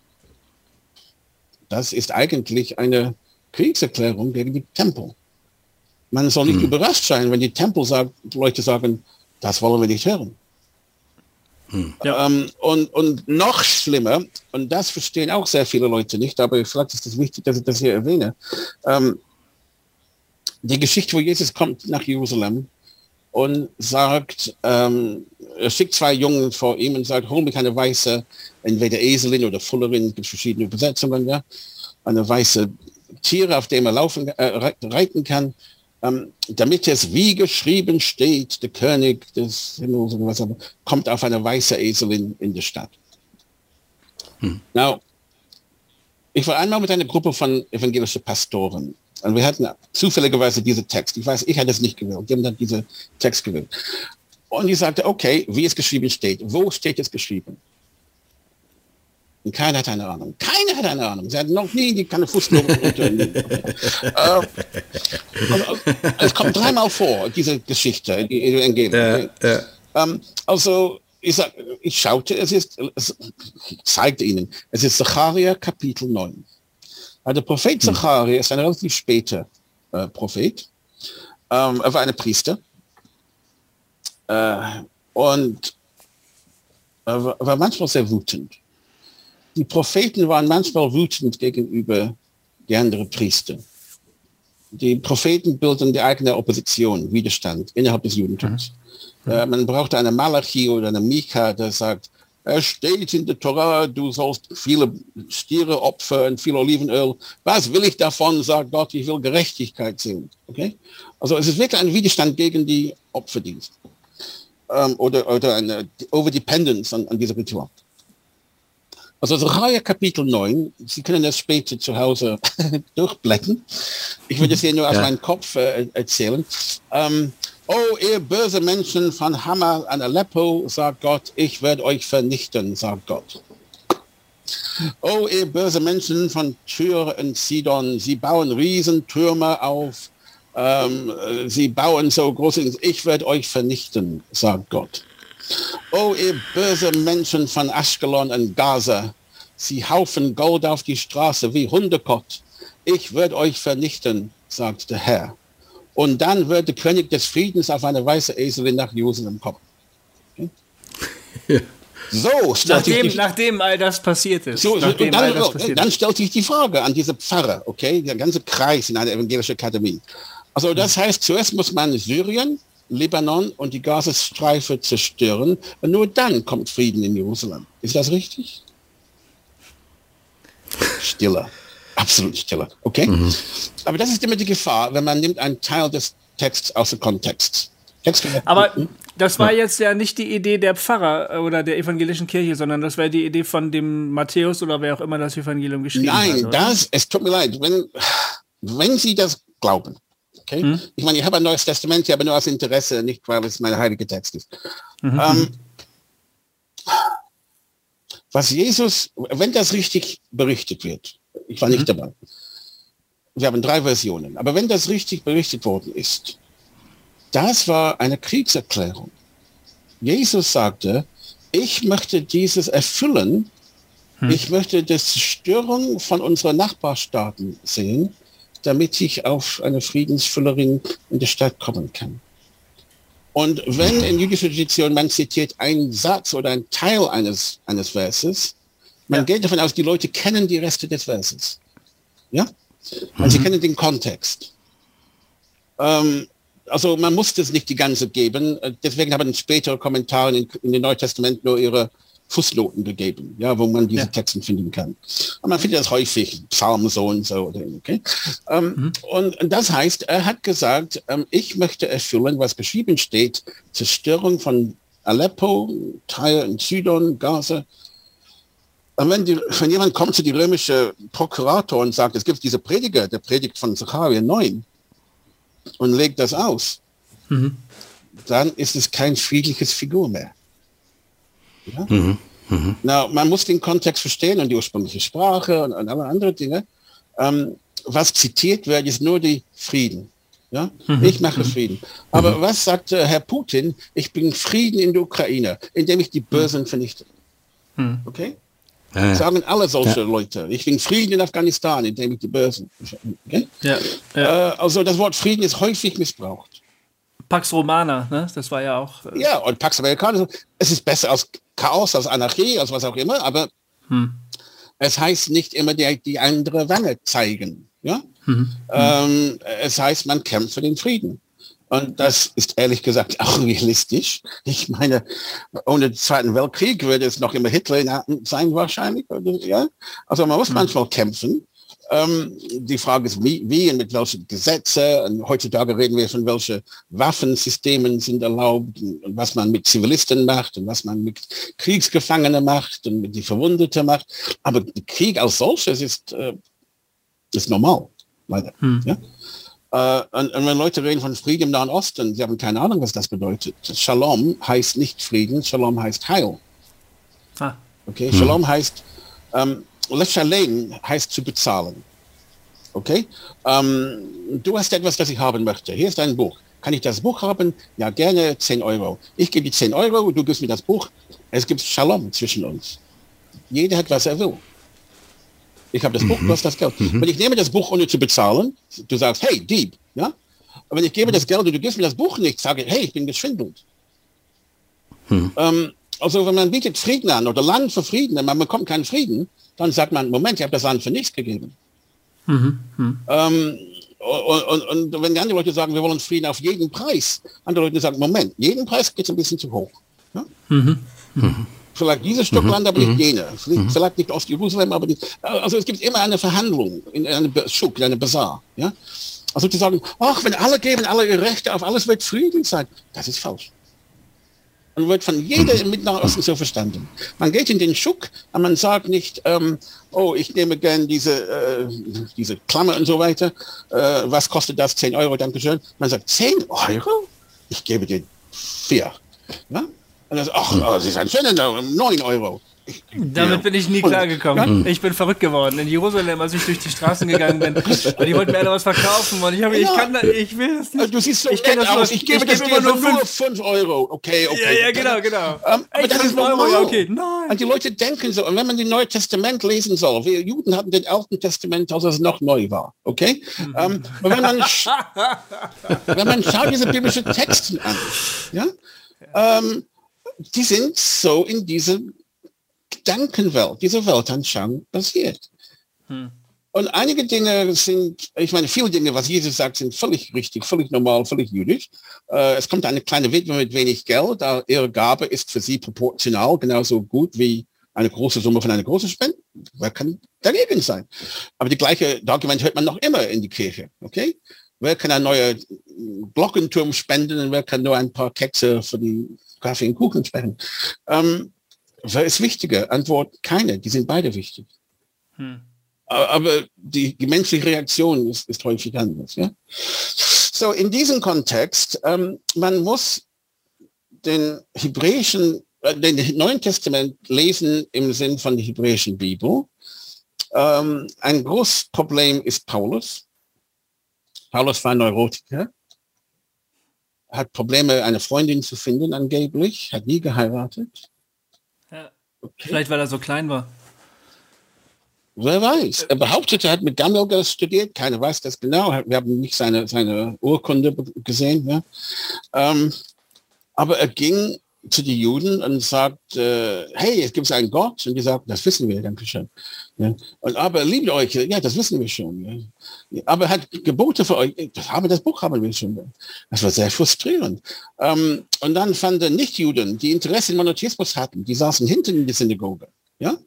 das ist eigentlich eine Kriegserklärung gegen die Tempel. Man soll nicht hm. überrascht sein, wenn die Tempel sagt, Leute sagen, das wollen wir nicht hören. Hm. Ja. Ähm, und, und noch schlimmer, und das verstehen auch sehr viele Leute nicht, aber vielleicht ist es wichtig, dass ich das hier erwähne. Ähm, die Geschichte, wo Jesus kommt nach Jerusalem und sagt, ähm, er schickt zwei Jungen vor ihm und sagt, hol mich eine weiße, entweder Eselin oder Fullerin, es gibt verschiedene Übersetzungen, ja. eine weiße Tiere, auf dem er laufen, äh, reiten kann, ähm, damit es wie geschrieben steht, der König des Himmels und was kommt auf eine weiße Esel in, in die Stadt. Hm. Now, ich war einmal mit einer Gruppe von evangelischen Pastoren und wir hatten zufälligerweise diesen Text. Ich weiß, ich hatte es nicht gewählt. Die haben dann diesen Text gewählt. Und ich sagte, okay, wie es geschrieben steht. Wo steht es geschrieben? Und keiner hat eine Ahnung. Keiner hat eine Ahnung. Sie hat noch nie die keine Fußnoten äh, also, Es kommt dreimal vor, diese Geschichte, die Evangelium. Ja, ja. Ähm, also, ich, sag, ich schaute, es ist, es zeigte Ihnen, es ist Zacharia Kapitel 9. Der Prophet hm. Zacharia ist ein relativ später äh, Prophet. Ähm, er war ein Priester. Äh, und er war manchmal sehr wütend die Propheten waren manchmal wütend gegenüber die anderen Priester. Die Propheten bilden die eigene Opposition, Widerstand innerhalb des Judentums. Mhm. Äh, man braucht eine Malachi oder eine Mika, der sagt, es steht in der Torah, du sollst viele Stiere opfern, viel Olivenöl. Was will ich davon, sagt Gott, ich will Gerechtigkeit sehen. Okay? Also es ist wirklich ein Widerstand gegen die Opferdienst. Ähm, oder, oder eine Overdependence an, an dieser Ritual. Also Sacharja Kapitel 9, Sie können das später zu Hause durchblättern. Ich würde es hier nur aus meinem Kopf äh, erzählen. Ähm, oh, ihr böse Menschen von Hammer an Aleppo, sagt Gott, ich werde euch vernichten, sagt Gott. Oh, ihr böse Menschen von Tyr und Sidon, sie bauen Riesentürme auf, ähm, sie bauen so große, ich werde euch vernichten, sagt Gott. Oh, ihr böse Menschen von Ashkelon und Gaza, sie haufen Gold auf die Straße wie Hundekott. Ich werde euch vernichten, sagt der Herr. Und dann wird der König des Friedens auf eine weiße Eselin nach Jerusalem kommen. Okay? Ja. So, nachdem, die, nachdem all das passiert ist. So, dann, dann stellt sich die Frage an diese Pfarrer, okay, der ganze Kreis in einer evangelischen Akademie. Also das heißt, zuerst muss man Syrien, Libanon und die Gazastreife zerstören. Und nur dann kommt Frieden in Jerusalem. Ist das richtig? Stille. Absolut stille. Okay? Mhm. Aber das ist immer die Gefahr, wenn man nimmt einen Teil des Texts außer Kontext. Text Aber das war jetzt ja nicht die Idee der Pfarrer äh, oder der evangelischen Kirche, sondern das wäre die Idee von dem Matthäus oder wer auch immer das Evangelium geschrieben Nein, hat. Nein, das, es tut mir leid, wenn, wenn Sie das glauben, Okay? Hm? Ich meine, ich habe ein neues Testament, ich habe nur aus Interesse, nicht weil es mein heiliger Text ist. Mhm. Ähm, was Jesus, wenn das richtig berichtet wird, ich war nicht mhm. dabei. Wir haben drei Versionen, aber wenn das richtig berichtet worden ist, das war eine Kriegserklärung. Jesus sagte, ich möchte dieses erfüllen, hm. ich möchte die Zerstörung von unseren Nachbarstaaten sehen damit ich auf eine Friedensfüllerin in der Stadt kommen kann. Und wenn in jüdischer Tradition man zitiert einen Satz oder einen Teil eines, eines Verses, man ja. geht davon aus, die Leute kennen die Reste des Verses. Ja? Und mhm. sie kennen den Kontext. Ähm, also man muss das nicht die ganze geben. Deswegen haben spätere Kommentare in, in den Neuen Testament nur ihre Fußnoten gegeben, ja, wo man diese ja. Texte finden kann. Und man findet das häufig, Psalm so und so. Okay? Ähm, mhm. Und das heißt, er hat gesagt, ähm, ich möchte erfüllen, was geschrieben steht, Zerstörung von Aleppo, Teil in Sidon, Gaza. Und wenn, die, wenn jemand kommt zu die römische Prokurator und sagt, es gibt diese Prediger, der predigt von Zacharia 9 und legt das aus, mhm. dann ist es kein friedliches Figur mehr. Ja? Mhm. Mhm. Na, man muss den Kontext verstehen und die ursprüngliche Sprache und, und alle andere Dinge. Ähm, was zitiert wird, ist nur die Frieden. Ja? Mhm. Ich mache mhm. Frieden. Aber mhm. was sagt äh, Herr Putin? Ich bin Frieden in der Ukraine, indem ich die Bösen vernichte. Mhm. Okay? Ja, ja. Sagen alle solche ja. Leute. Ich bin Frieden in Afghanistan, indem ich die Bösen. Okay? Ja, äh, also das Wort Frieden ist häufig missbraucht. Pax Romana, ne? das war ja auch. Äh ja, und Pax Americana, es ist besser als Chaos, als Anarchie, als was auch immer, aber hm. es heißt nicht immer die, die andere Wange zeigen. Ja? Hm. Ähm, es heißt, man kämpft für den Frieden. Und das ist ehrlich gesagt auch realistisch. Ich meine, ohne den Zweiten Weltkrieg würde es noch immer Hitler sein wahrscheinlich. Oder, ja? Also man muss hm. manchmal kämpfen. Ähm, die Frage ist, wie, wie und mit welchen Gesetze. Und heutzutage reden wir von welche Waffensystemen sind erlaubt und was man mit Zivilisten macht und was man mit Kriegsgefangenen macht und mit die Verwundete macht. Aber der Krieg als solches ist, äh, ist normal, leider. Hm. Ja? Äh, und, und, wenn Leute reden von Frieden im Nahen Osten, sie haben keine Ahnung, was das bedeutet. Shalom heißt nicht Frieden, Shalom heißt Heil. Ah. Okay, hm. Shalom heißt, ähm, Lechalem heißt zu bezahlen. Okay, ähm, du hast etwas, das ich haben möchte. Hier ist ein Buch. Kann ich das Buch haben? Ja, gerne 10 Euro. Ich gebe dir 10 Euro, du gibst mir das Buch. Es gibt Shalom zwischen uns. Jeder hat, was er will. Ich habe das Buch, du hast das Geld. Mhm. Wenn ich nehme das Buch, ohne zu bezahlen, du sagst, hey, Dieb, ja? Und wenn ich gebe das Geld und du gibst mir das Buch nicht, sage ich, hey, ich bin geschwindelt. Mhm. Ähm, also wenn man bietet Frieden an oder Land für Frieden, und man bekommt keinen Frieden, dann sagt man, Moment, ich habe das Land für nichts gegeben. Mhm. Mhm. Ähm, und, und, und, wenn die anderen Leute sagen, wir wollen Frieden auf jeden Preis, andere Leute sagen, Moment, jeden Preis geht ein bisschen zu hoch. Ja? Mhm. mhm vielleicht dieses Stück mhm. Land, aber nicht mhm. jene. Vielleicht, nicht Ost-Jerusalem, aber nicht. Also es gibt immer eine Verhandlung in einem Schuk, in einem Bazar. Ja? Also zu sagen, ach, wenn alle geben alle ihre Rechte auf, alles wird friedlich sein, das ist falsch. Und wird von jeder im Mittleren Osten so verstanden. Man geht in den Schuk und man sagt nicht, ähm, oh, ich nehme gern diese, äh, diese Klammer und so weiter. Äh, was kostet das? 10 Euro, danke schön. Man sagt, 10 Euro? Ich gebe dir vier. Ja? Und das, ach, oh, Sie sind schön, 9 Euro. Damit ja. bin ich nie klargekommen. Ich bin verrückt geworden. In Jerusalem, als ich durch die Straßen gegangen bin, und die wollten mir alle was verkaufen. Und ich, habe, ich kann ich will das nicht. Du siehst so ich nett das aus. Ich gebe ich das dir nur 5 Euro. Okay, okay. Ja, ja, genau, genau. Um, aber ich das ist normal. Euro, ja, okay. Nein. Und die Leute denken so. Und wenn man das Neue Testament lesen soll, wir Juden hatten den Alten Testament, als es noch neu war. Okay? Mhm. Um, und wenn man, wenn man schaut diese biblischen Texte an, ja, um, die sind so in dieser Gedankenwelt, dieser Weltanschauung basiert. Hm. Und einige Dinge sind, ich meine, viele Dinge, was Jesus sagt, sind völlig richtig, völlig normal, völlig jüdisch. Äh, es kommt eine kleine Witwe mit wenig Geld, ihre Gabe ist für sie proportional genauso gut wie eine große Summe von einer großen Spende. Wer kann dagegen sein? Aber die gleiche Argument hört man noch immer in die Kirche, okay? Wer kann ein neuer Glockenturm spenden und wer kann nur ein paar Kekse für die Kaffee und Kuchen sprechen. Ähm, wer ist wichtiger? Antwort, keine. Die sind beide wichtig. Hm. Aber die, die, menschliche Reaktion ist, ist häufig anders. Ja? So, in diesem Kontext, ähm, man muss den hebräischen, äh, den Neuen Testament lesen im Sinn von der hebräischen Bibel. Ähm, ein großes Problem ist Paulus. Paulus war Neurotiker hat Probleme, eine Freundin zu finden, angeblich, hat nie geheiratet. Okay. Vielleicht, weil er so klein war. Wer weiß. Er behauptete, er hat mit Gammelger studiert. Keiner weiß das genau. Wir haben nicht seine, seine Urkunde gesehen. Ja. Ähm, aber er ging zu den Juden und sagt, äh, hey, es gibt einen Gott. Und die sagen, das wissen wir, danke schön. Ja. Und aber liebt euch, ja, das wissen wir schon. Ja. Aber er hat Gebote für euch, das, haben, das Buch haben wir schon. Das war sehr frustrierend. Ähm, und dann fanden Nichtjuden, die Interesse in Monotheismus hatten, die saßen hinten in der Synagoge. Ja?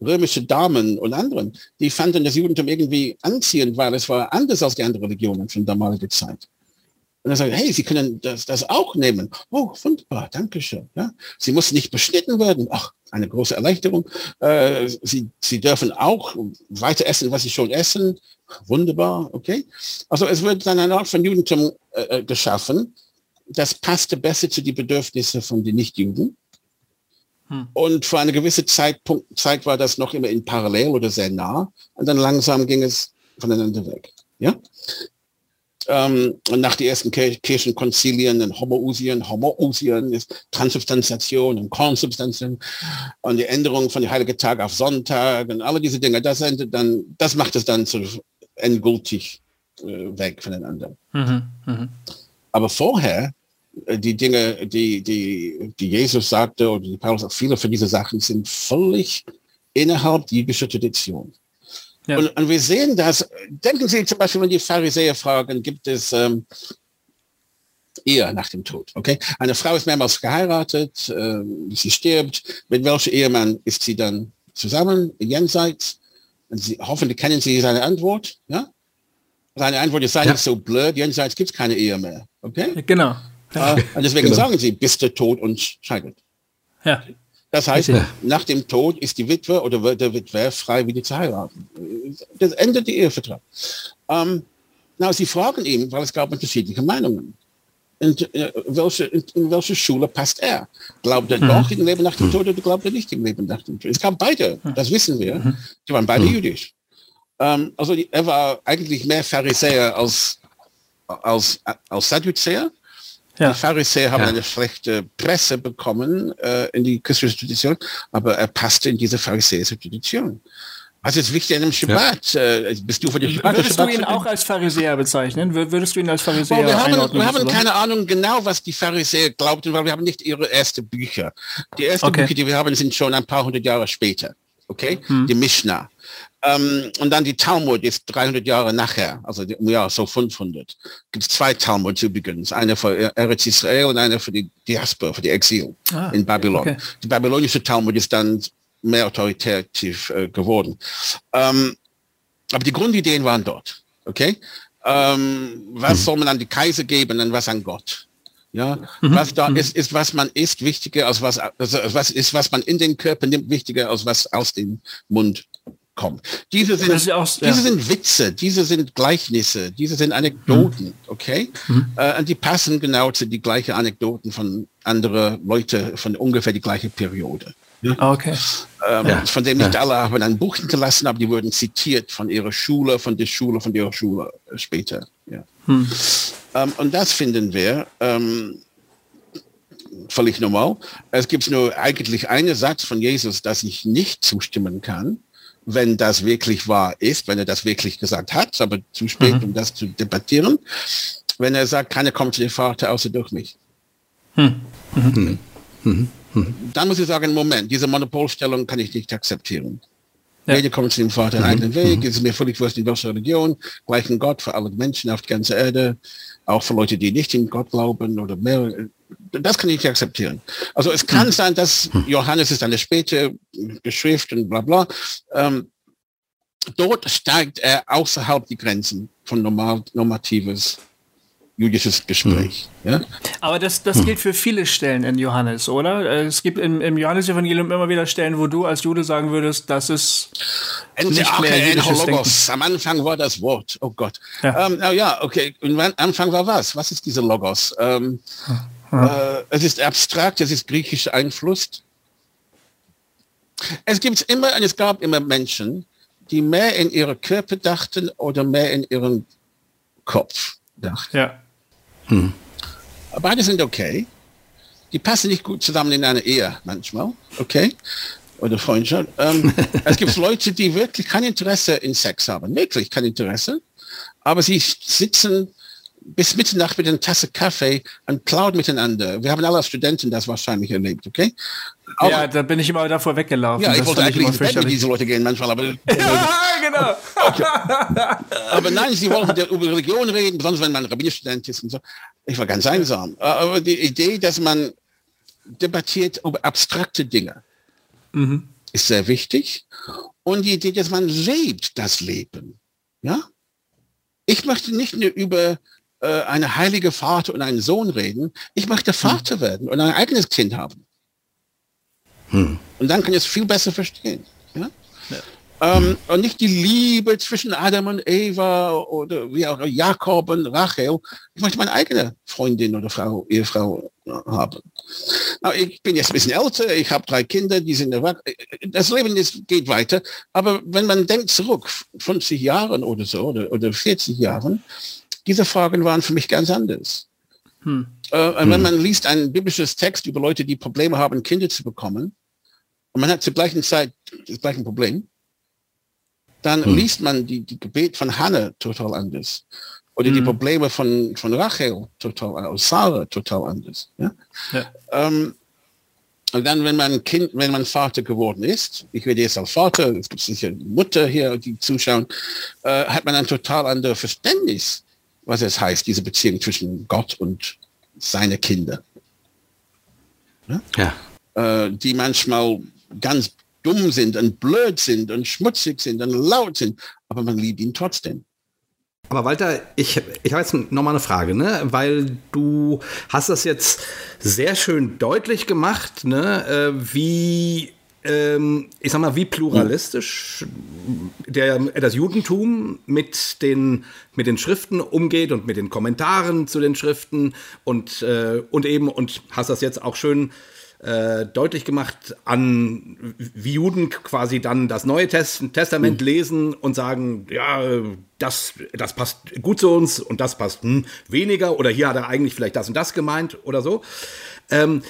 römische Damen und anderen, die fanden das Judentum irgendwie anziehend, weil es war anders als die anderen Religionen von damaliger Zeit. Und er sagt, hey, Sie können das, das auch nehmen. Oh, wunderbar, danke schön. Ja? Sie müssen nicht beschnitten werden. Ach, eine große Erleichterung. Äh, Sie, Sie dürfen auch weiter essen, was Sie schon essen. Wunderbar, okay. Also es wird dann eine Art von Judentum äh, äh geschaffen. Das passte besser zu den Bedürfnissen von den Nichtjuden. Hm. Und für eine gewisse Zeitpunkt, Zeit war das noch immer in parallel oder sehr nah. Und dann langsam ging es voneinander weg. Ja? Ähm, nach den ersten Kirchenkonzilien, in Homousien, Homousien ist Transubstantiation und Konsubstantiation und die Änderung von den Heiligen Tag auf Sonntag und alle diese Dinge, das, dann, das macht es dann so endgültig äh, weg voneinander. Mhm, mh. Aber vorher, äh, die Dinge, die, die, die Jesus sagte oder die Paulus auch viele von diesen Sachen sind völlig innerhalb jüdischer Tradition. Ja. Und, und, wir sehen das, denken Sie zum Beispiel, wenn die Pharisäer fragen, gibt es ähm, Ehe nach dem Tod. Okay, Eine Frau ist mehrmals geheiratet, äh, sie stirbt. Mit welchem Ehemann ist sie dann zusammen, jenseits? Sie, hoffentlich kennen Sie seine Antwort. Ja? Seine Antwort ist sei ja. nicht so blöd, jenseits gibt es keine Ehe mehr. Okay? Genau. Äh, und deswegen genau. sagen Sie, bist du tot und scheitert. Ja. Das heißt, ja. nach dem Tod ist die Witwe oder der Witwer frei, wieder zu heiraten. Das endet die Ehevertrag. Ähm, na, Sie fragen ihn, weil es gab unterschiedliche Meinungen. In, äh, welche, in, in, welche Schule passt er? Glaubt er mhm. doch im Leben nach dem Tod oder glaubt er nicht im Leben nach dem Tod? Es gab beide, mhm. das wissen wir. Mhm. Die waren beide mhm. jüdisch. Ähm, also die, er war eigentlich mehr Pharisäer als, als, als Sadduzäer. Ja. Die Pharisäer haben ja. eine schlechte Presse bekommen äh, in die christliche Tradition, aber er passte in diese pharisäische Tradition. Was ist wichtig an dem Schabbat? Ja. Äh, bist du für die Schabbat? Würdest du ihn auch als Pharisäer bezeichnen? Würdest du ihn als Pharisäer well, wir haben, wir haben keine Ahnung genau, was die Pharisäer glaubten, weil wir haben nicht ihre ersten Bücher. Die ersten okay. Bücher, die wir haben, sind schon ein paar hundert Jahre später. Okay? Hm. Die Mishnah. Ähm, und dann die Talmud ist 300 Jahre nachher, also ja, so 500. Gibt es zwei Talmuds übrigens, eine für Eretz Israel und eine für die Diaspora, für die Exil ah, in Babylon. Okay. Die babylonische Talmud ist dann mehr autoritativ äh, geworden. Ähm, aber die Grundideen waren dort. Okay? Ähm, was mhm. soll man an die Kaiser geben und was an Gott? Ja, mhm. was da mhm. ist, ist, was man isst, wichtiger als was, also was ist, was man in den Körper nimmt, wichtiger als was aus dem Mund kommt. Diese sind, auch, ja. diese sind Witze, diese sind Gleichnisse, diese sind Anekdoten, mhm. okay? Mhm. Äh, und die passen genau zu die gleichen Anekdoten von anderen Leuten von ungefähr die gleiche Periode. Ja? Okay. Ähm, ja. Von dem nicht ja. alle haben ein Buch hinterlassen, aber die wurden zitiert von ihrer Schule, von der Schule, von ihrer Schule später. Ja. Hm. Ähm, und das finden wir ähm, völlig normal. Es gibt nur eigentlich einen Satz von Jesus, dass ich nicht zustimmen kann wenn das wirklich wahr ist, wenn er das wirklich gesagt hat, aber zu spät, mhm. um das zu debattieren. Wenn er sagt, keiner kommt zu dem Vater außer durch mich. Hm. Mhm. Mhm. Mhm. Dann muss ich sagen, Moment, diese Monopolstellung kann ich nicht akzeptieren. Ja. Jeder kommt zu dem Vater einen eigenen Weg, mhm. es ist mir völlig wurscht, in welcher Religion, gleichen Gott für alle Menschen auf der ganzen Erde, auch für Leute, die nicht in Gott glauben oder mehr. Das kann ich nicht akzeptieren. Also es kann mhm. sein, dass Johannes ist eine späte Geschrift und bla bla. Ähm, dort steigt er außerhalb die Grenzen von normal, normatives jüdisches Gespräch. Mhm. Ja? Aber das, das mhm. gilt für viele Stellen in Johannes, oder? Es gibt im, im Johannesevangelium immer wieder Stellen, wo du als Jude sagen würdest, das ist Endlich nicht mehr jüdisches Logos. Am Anfang war das Wort. Oh Gott. Ja, ähm, ja okay. Und am Anfang war was? Was ist dieser Logos? Ähm, hm. äh, es ist abstrakt, es ist griechisch einflusst. Es gibt immer, und es gab immer Menschen, die mehr in ihre Körper dachten oder mehr in ihren Kopf dachten. Ja. Hm. Beide sind okay. Die passen nicht gut zusammen in einer Ehe manchmal, okay? Oder Freundschaft. Ähm, es gibt Leute, die wirklich kein Interesse in Sex haben, wirklich kein Interesse, aber sie sitzen bis Mitternacht mit einer Tasse Kaffee und plaudern miteinander. Wir haben alle als Studenten das wahrscheinlich erlebt, okay? Auch, ja, da bin ich immer davor weggelaufen. Ja, ich das wollte eigentlich ins Bett mit diesen Leuten gehen manchmal, aber... ja, genau. Okay. Aber nein, sie wollten über Religion reden, besonders wenn man Rabbinistudent ist und so. Ich war ganz einsam. Aber die Idee, dass man debattiert über abstrakte Dinge, mhm. ist sehr wichtig. Und die Idee, dass man lebt das Leben. Ja? Ich möchte nicht nur über eine heilige Vater und einen Sohn reden. Ich möchte Vater hm. werden und ein eigenes Kind haben. Hm. Und dann kann ich es viel besser verstehen. Ja? ja. Ähm, und nicht die Liebe zwischen Adam und Eva oder wie auch Jakob und Rachel. Ich möchte meine eigene Freundin oder Frau, Ehefrau haben. Na, ich bin jetzt ein bisschen älter, ich habe drei Kinder, die sind erwachsen. Das Leben ist, geht weiter. Aber wenn man denkt zurück, 50 Jahren oder so, oder, oder 40 Jahren, diese Fragen waren für mich ganz anders. Hm. Äh, hm. Wenn man liest ein biblisches Text über Leute, die Probleme haben, Kinder zu bekommen, und man hat zur gleichen Zeit das gleiche Problem, dann hm. liest man die, die Gebet von Hannah total anders. Oder hm. die Probleme von, von Rachel total anders, Sarah total anders. Ja? ja. Ähm, und dann, wenn man Kind, wenn man Vater geworden ist, ich werde jetzt als Vater, es gibt sicher Mutter hier, die zuschauen, äh, hat man ein total anderes Verständnis was es heißt, diese Beziehung zwischen Gott und seine Kinder. Ja? ja. Äh, die manchmal ganz dumm sind und blöd sind und schmutzig sind und laut sind, aber man liebt ihn trotzdem. Aber Walter, ich, ich habe jetzt nochmal eine Frage, ne? weil du hast das jetzt sehr schön deutlich gemacht, ne? Äh, wie ich sag mal, wie pluralistisch der, das Judentum mit den, mit den Schriften umgeht und mit den Kommentaren zu den Schriften und, äh, und eben, und hast das jetzt auch schön äh, deutlich gemacht, an wie Juden quasi dann das Neue Test Testament mhm. lesen und sagen, ja, das, das passt gut zu uns und das passt hm, weniger oder hier hat er eigentlich vielleicht das und das gemeint oder so. Ähm,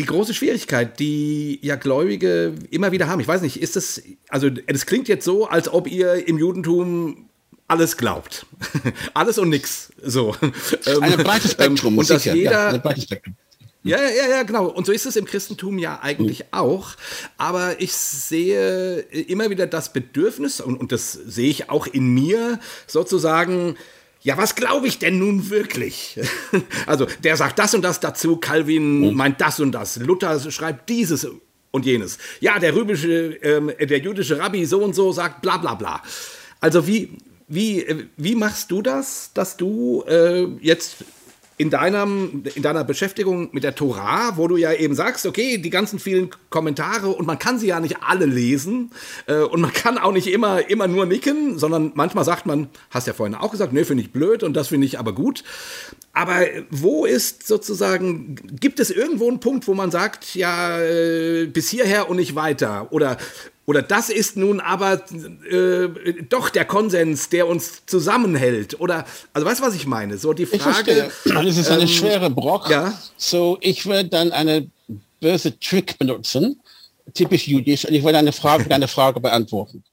die große Schwierigkeit, die ja Gläubige immer wieder haben. Ich weiß nicht, ist das, also es klingt jetzt so, als ob ihr im Judentum alles glaubt. alles und nix. So. Ein breites Spektrum. und dass jeder, ja, breites Spektrum. Ja, ja, ja, genau. Und so ist es im Christentum ja eigentlich mhm. auch. Aber ich sehe immer wieder das Bedürfnis, und, und das sehe ich auch in mir, sozusagen, ja, was glaube ich denn nun wirklich? also, der sagt das und das dazu, Calvin oh. meint das und das, Luther schreibt dieses und jenes. Ja, der römische, ähm, der jüdische Rabbi so und so sagt bla bla bla. Also, wie, wie, äh, wie machst du das, dass du äh, jetzt in, deinem, in deiner Beschäftigung mit der Torah, wo du ja eben sagst, okay, die ganzen vielen Kommentare und man kann sie ja nicht alle lesen äh, und man kann auch nicht immer, immer nur nicken, sondern manchmal sagt man, hast ja vorhin auch gesagt, nee, finde ich blöd und das finde ich aber gut. Aber wo ist sozusagen, gibt es irgendwo einen Punkt, wo man sagt, ja, äh, bis hierher und nicht weiter? Oder oder das ist nun aber äh, doch der Konsens, der uns zusammenhält. Oder, also weißt du, was ich meine? So die Frage. Ich das ist eine ähm, schwere Brock. Ja? So, ich würde dann eine böse Trick benutzen, typisch jüdisch, und ich würde eine Frage, eine Frage beantworten.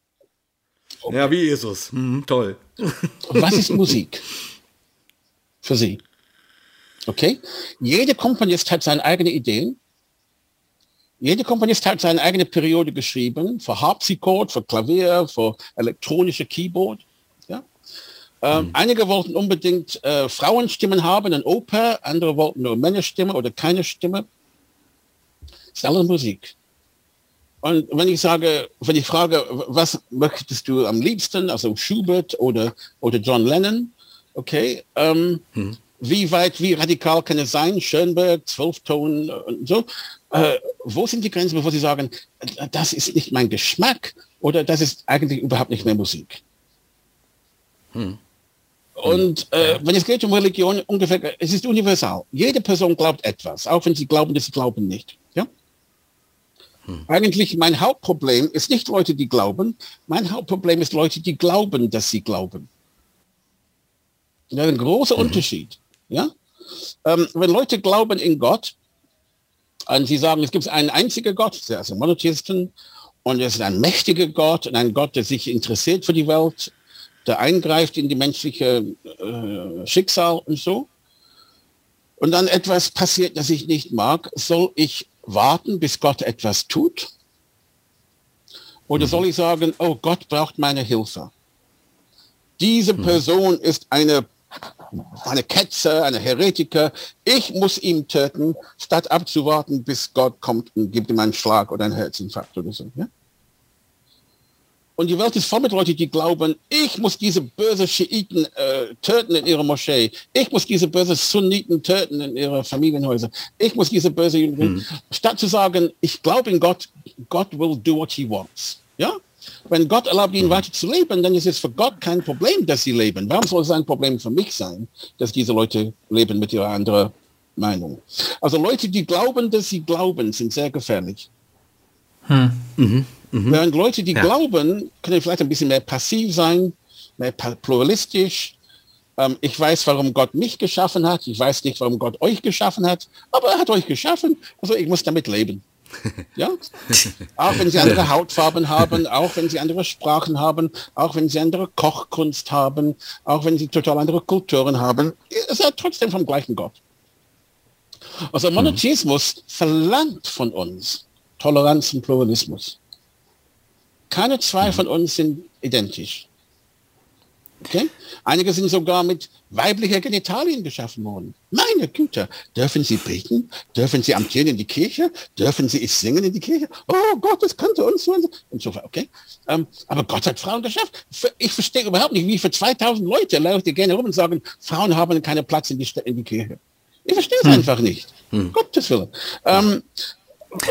Okay. Ja, wie Jesus. Hm, toll. Was ist Musik? Für Sie. Okay? Jede Komponist hat seine eigenen Ideen jede Komponist hat seine eigene Periode geschrieben, für Harpsichord, für Klavier, für elektronische Keyboard. Ja? Ähm, mhm. Einige wollten unbedingt äh, Frauenstimmen haben, in Oper, andere wollten nur Männerstimme oder keine Stimme. Das ist alles Musik. Und wenn ich sage, wenn ich frage, was möchtest du am liebsten, also Schubert oder, oder John Lennon, okay, ähm, mhm. Wie weit, wie radikal kann es sein, Schönberg, Zwölfton und so, äh, wo sind die Grenzen, bevor Sie sagen, das ist nicht mein Geschmack oder das ist eigentlich überhaupt nicht mehr Musik? Hm. Und äh, wenn es geht um Religion, ungefähr, es ist universal. Jede Person glaubt etwas, auch wenn sie glauben, dass sie glauben nicht. Ja? Hm. Eigentlich mein Hauptproblem ist nicht Leute, die glauben. Mein Hauptproblem ist Leute, die glauben, dass sie glauben. Das ist ein großer mhm. Unterschied. Ja? Ähm, wenn Leute glauben in Gott, und sie sagen, es gibt einen einzigen Gott, ein Monotheisten, und es ist ein mächtiger Gott und ein Gott, der sich interessiert für die Welt, der eingreift in die menschliche äh, Schicksal und so. Und dann etwas passiert, das ich nicht mag, soll ich warten, bis Gott etwas tut? Oder mhm. soll ich sagen, oh, Gott braucht meine Hilfe? Diese mhm. Person ist eine eine Ketzer, eine Heretiker. Ich muss ihn töten, statt abzuwarten, bis Gott kommt und gibt ihm einen Schlag oder einen Herzinfarkt oder so. Ja? Und die Welt ist voll mit Leuten, die glauben, ich muss diese böse Schiiten äh, töten in ihrer Moschee. Ich muss diese böse Sunniten töten in ihre Familienhäuser. Ich muss diese böse... Mhm. Statt zu sagen, ich glaube in Gott, Gott will do what he wants. Ja? Wenn Gott erlaubt, ihnen weiter zu leben, dann ist es für Gott kein Problem, dass sie leben. Warum soll es ein Problem für mich sein, dass diese Leute leben mit ihrer anderen Meinung? Also Leute, die glauben, dass sie glauben, sind sehr gefährlich. Hm. Mhm. Mhm. Während Leute, die ja. glauben, können vielleicht ein bisschen mehr passiv sein, mehr pluralistisch. Ähm, ich weiß, warum Gott mich geschaffen hat. Ich weiß nicht, warum Gott euch geschaffen hat. Aber er hat euch geschaffen. Also ich muss damit leben. Ja? Auch wenn sie andere Hautfarben haben, auch wenn sie andere Sprachen haben, auch wenn sie andere Kochkunst haben, auch wenn sie total andere Kulturen haben, ist er trotzdem vom gleichen Gott. Also Monotheismus mhm. verlangt von uns Toleranz und Pluralismus. Keine zwei mhm. von uns sind identisch. Okay? Einige sind sogar mit weiblicher Genitalien geschaffen worden. Meine Güte, dürfen sie beten? Dürfen sie amtieren in die Kirche? Dürfen sie singen in die Kirche? Oh Gott, das könnte uns so und so. Okay? Ähm, aber Gott hat Frauen geschafft. Ich verstehe überhaupt nicht, wie für 2000 Leute laufen gerne rum und sagen, Frauen haben keinen Platz in die, in die Kirche. Ich verstehe es hm. einfach nicht. Hm. Gottes Willen. Ähm,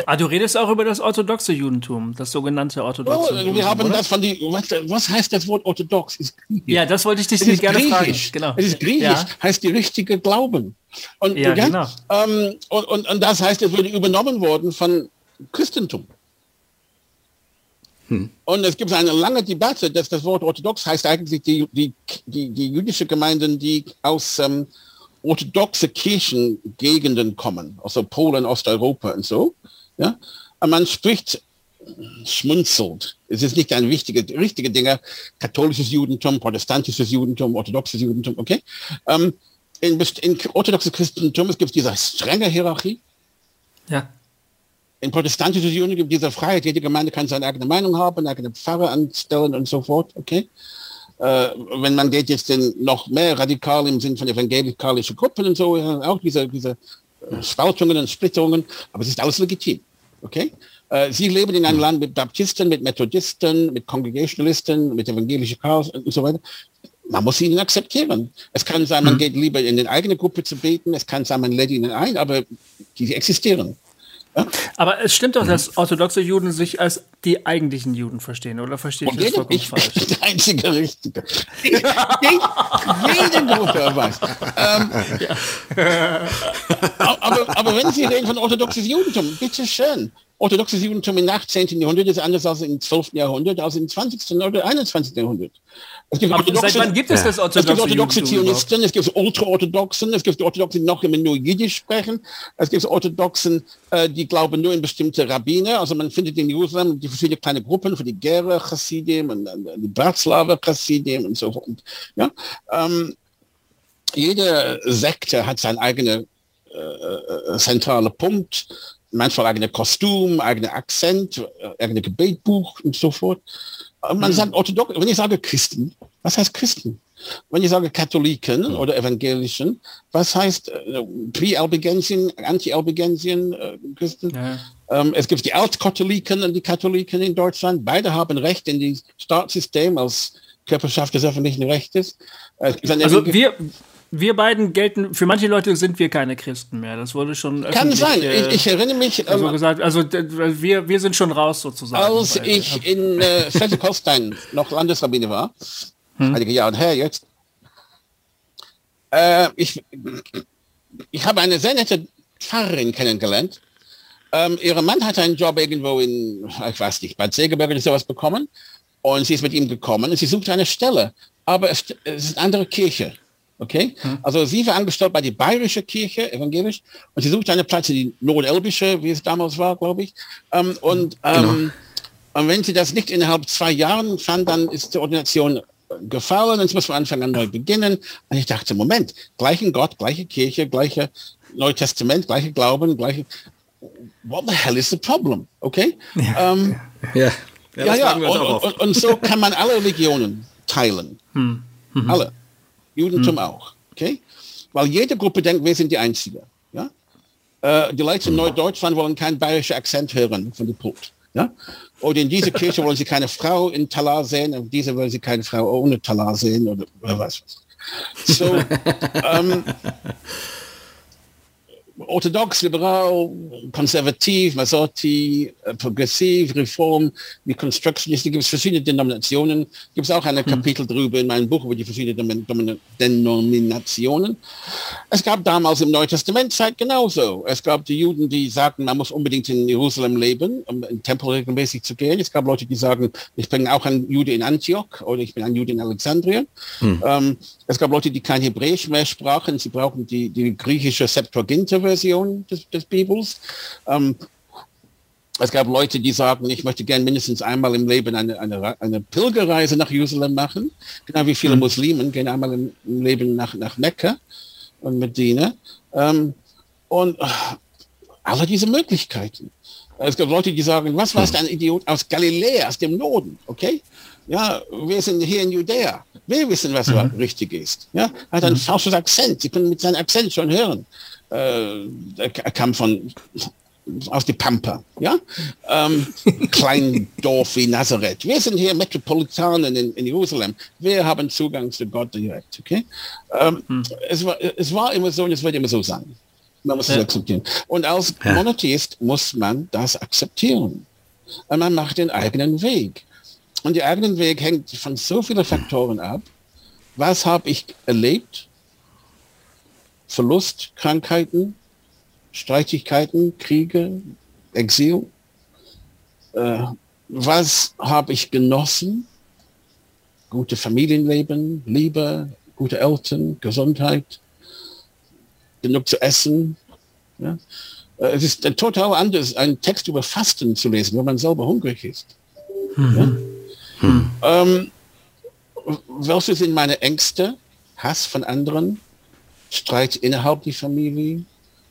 Ah, du redest auch über das orthodoxe Judentum, das sogenannte orthodoxe oh, Judentum. Wir haben oder? das von die, was, was, heißt das Wort orthodox? ja, das wollte ich dich es gerne griechisch. fragen. Genau. Es ist griechisch, ja. heißt die richtige Glauben. Und, ja, ja genau. Ähm, und, und, und, das heißt, es wurde übernommen worden von Christentum. Hm. Und es gibt eine lange Debatte, dass das Wort orthodox heißt eigentlich die, die, die, die jüdische Gemeinden, die aus ähm, orthodoxe Kirchengegenden kommen, also Polen, Osteuropa und so. Ja? Man spricht, schmunzelt. Es ist nicht ein wichtiger, richtige Dinge, katholisches Judentum, protestantisches Judentum, orthodoxes Judentum, okay? Ähm, in, in orthodoxes Christentum es gibt diese strenge Hierarchie. Ja. In protestantisches Judentum gibt es diese Freiheit, jede Gemeinde kann seine eigene Meinung haben, eine eigene Pfarrer anstellen und so fort, okay? Äh, wenn man geht jetzt in noch mehr radikal im Sinn von evangelikalische Gruppen und so, auch diese, diese Spaltungen und Splitterungen, aber es ist alles legitim. Okay? Äh, Sie leben in einem Land mit Baptisten, mit Methodisten, mit Congregationalisten, mit evangelischen Chaos und so weiter. Man muss ihnen akzeptieren. Es kann sein, man mhm. geht lieber in die eigene Gruppe zu beten, es kann sein, man lädt ihnen ein, aber die existieren. Aber es stimmt doch, dass orthodoxe Juden sich als die eigentlichen Juden verstehen, oder verstehe ich das vollkommen ich falsch? Der einzige Richtige. Jede Gruppe weiß. Ähm, ja. aber, aber wenn Sie reden von orthodoxes Judentum, bitteschön orthodoxes Judentum im 18. Jahrhundert ist anders als im 12. Jahrhundert, als im 20. oder 21. Jahrhundert. Es gibt orthodoxe, seit wann gibt es das orthodoxe Es gibt orthodoxe Zionisten, es gibt Ultraorthodoxen, es gibt Orthodoxen, die noch immer nur Jiddisch sprechen, es gibt Orthodoxen, äh, die glauben nur in bestimmte Rabbiner, also man findet in Jerusalem die verschiedenen kleine Gruppen für die Gere Chassidim und die Bratslaver Chassidim und so fort. Ja? Ähm, jede Sekte hat seinen eigenen äh, äh, zentralen Punkt manchmal eigene Kostüm, eigene Akzent, eigene Gebetbuch und so fort. Man mhm. sagt orthodox, wenn ich sage Christen, was heißt Christen? Wenn ich sage Katholiken mhm. oder Evangelischen, was heißt äh, Pre-Albigensian, Anti-Albigensian äh, Christen? Ja. Ähm, es gibt die Altkatholiken und die Katholiken in Deutschland. Beide haben Recht in das Staatssystem als Körperschaft des öffentlichen Rechtes. Äh, also wir, wir beiden gelten, für manche Leute sind wir keine Christen mehr. Das wurde schon. Kann sein. Äh, ich, ich, erinnere mich. Also ähm, gesagt, also wir, wir sind schon raus sozusagen. Als ich in äh, Schleswig-Holstein noch Landesrabbiner war, hm? einige Jahre her jetzt, äh, ich, ich habe eine sehr nette Pfarrerin kennengelernt. Ähm, ihr Mann hatte einen Job irgendwo in, ich weiß nicht, Bad Segeberg oder sowas bekommen. Und sie ist mit ihm gekommen und sie suchte eine Stelle. Aber es, es ist eine andere Kirche. Okay? Hm. Also sie war angestellt bei der Bayerische Kirche, evangelisch, und sie suchte eine Platz in die Nordelbische, wie es damals war, glaube ich. Ähm, und, genau. ähm, und wenn sie das nicht innerhalb zwei Jahren fand, dann ist die Ordination gefallen, dann muss man anfangen neu beginnen. Und ich dachte, Moment, gleichen Gott, gleiche Kirche, gleiche Neue Testament, gleiche Glauben, gleiche. What the hell is the problem? Okay? Ja, ähm, ja. ja, ja, ja. Und, und, und, so kann man alle Religionen teilen. Hm. Mhm. Alle. Judentum hm. auch. Okay? Weil jede Gruppe denkt, wir sind die Einzige. Ja? Äh, die Leute in Norddeutschland wollen keinen bayerischen Akzent hören von der Pult. Ja? Oder in dieser Kirche wollen sie keine Frau in Talar sehen, in dieser wollen sie keine Frau ohne Talar sehen oder, oder was. So, ähm, orthodox, liberal, konservativ, Masotti, äh, progressiv, Reform, Reconstructionist, da gibt es verschiedene Denominationen. Gibt es auch ein hm. Kapitel drüber in meinem Buch über die verschiedenen Denominationen. Es gab damals im Neuen Testament Zeit genauso. Es gab die Juden, die sagten, man muss unbedingt in Jerusalem leben, um in den Tempel regelmäßig zu gehen. Es gab Leute, die sagen, ich bin auch ein Jude in Antioch oder ich bin ein Jude in Alexandrien. Hm. Ähm, es gab Leute, die kein Hebräisch mehr sprachen. Sie brauchen die, die griechische Septuaginta Version des, des Bibels. Ähm, es gab Leute, die sagen, ich möchte gern mindestens einmal im Leben eine, eine, eine Pilgerreise nach Jerusalem machen. Genau wie viele mhm. Muslimen gehen einmal im, Leben nach, nach Mekka und Medina. Ähm, und äh, alle diese Möglichkeiten. Es gibt Leute, die sagen, was war es ein Idiot aus Galiläa, aus dem Norden, okay? Ja, wir sind hier in Judäa. Wir wissen, was mhm. richtig ist. Ja, hat ein mhm. falsches Akzent. Sie können mit seinem Akzent schon hören. Äh, er kam von aus die Pampa, ja, ähm, kleinen Dorf wie Nazareth. Wir sind hier Metropolitanen in, in, Jerusalem. Wir haben Zugang zu Gott direkt, okay? Ähm, hm. es, war, es war immer so und es wird immer so sein. Man muss ja. es akzeptieren. Und als ja. Monotheist muss man das akzeptieren. Und man macht den eigenen Weg. Und der eigene Weg hängt von so vielen Faktoren ab. Was habe ich erlebt? Verlust, Krankheiten, Streitigkeiten, Kriege, Exil. Äh, was habe ich genossen? Gute Familienleben, Liebe, gute Eltern, Gesundheit, genug zu essen. Ja? Äh, es ist total anders, einen Text über Fasten zu lesen, wenn man selber hungrig ist. Mhm. Ja? Mhm. Ähm, welche sind meine Ängste? Hass von anderen, Streit innerhalb der Familie,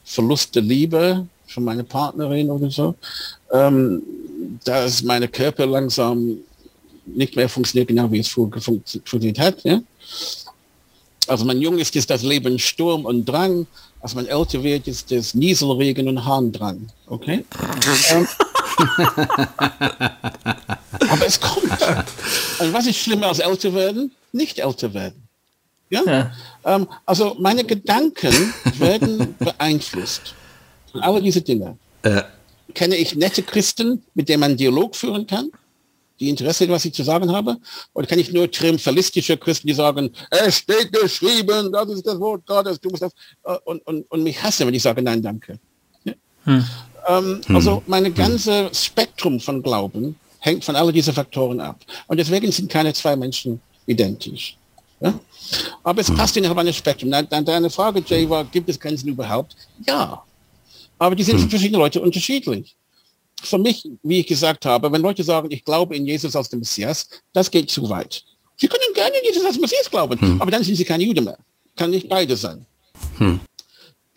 Verlust der Liebe von meiner Partnerin oder so. Ähm, dass meine Körper langsam nicht mehr funktioniert, genau wie es früher funktioniert hat. Ja? Also man jung ist, ist das Leben Sturm und Drang. Als man älter wird, ist das Nieselregen und Harndrang. Okay? ähm, aber es kommt. Und was ist schlimmer als älter werden? Nicht älter werden. Ja? ja. Ähm, also meine Gedanken werden beeinflusst von all diese Dinge. Äh. Kenne ich nette Christen, mit denen man Dialog führen kann? die Interesse, was ich zu sagen habe? Oder kann ich nur triumphalistische Christen, die sagen, es steht geschrieben, das ist das Wort Gottes, du musst das, äh, und, und, und mich hassen, wenn ich sage, nein, danke. Ja? Hm. Ähm, hm. Also meine hm. ganze Spektrum von Glauben hängt von all diesen Faktoren ab. Und deswegen sind keine zwei Menschen identisch. Ja? Aber es hm. passt innerhalb eines Spektrum. Dann deine Frage, Jay, war, gibt es Grenzen überhaupt? Ja. Aber die sind für hm. verschiedene Leute unterschiedlich für mich, wie ich gesagt habe, wenn Leute sagen, ich glaube in Jesus als den Messias, das geht zu weit. Sie können gerne in Jesus als Messias glauben, hm. aber dann sind sie keine Jude mehr. Kann nicht beide sein. Hm.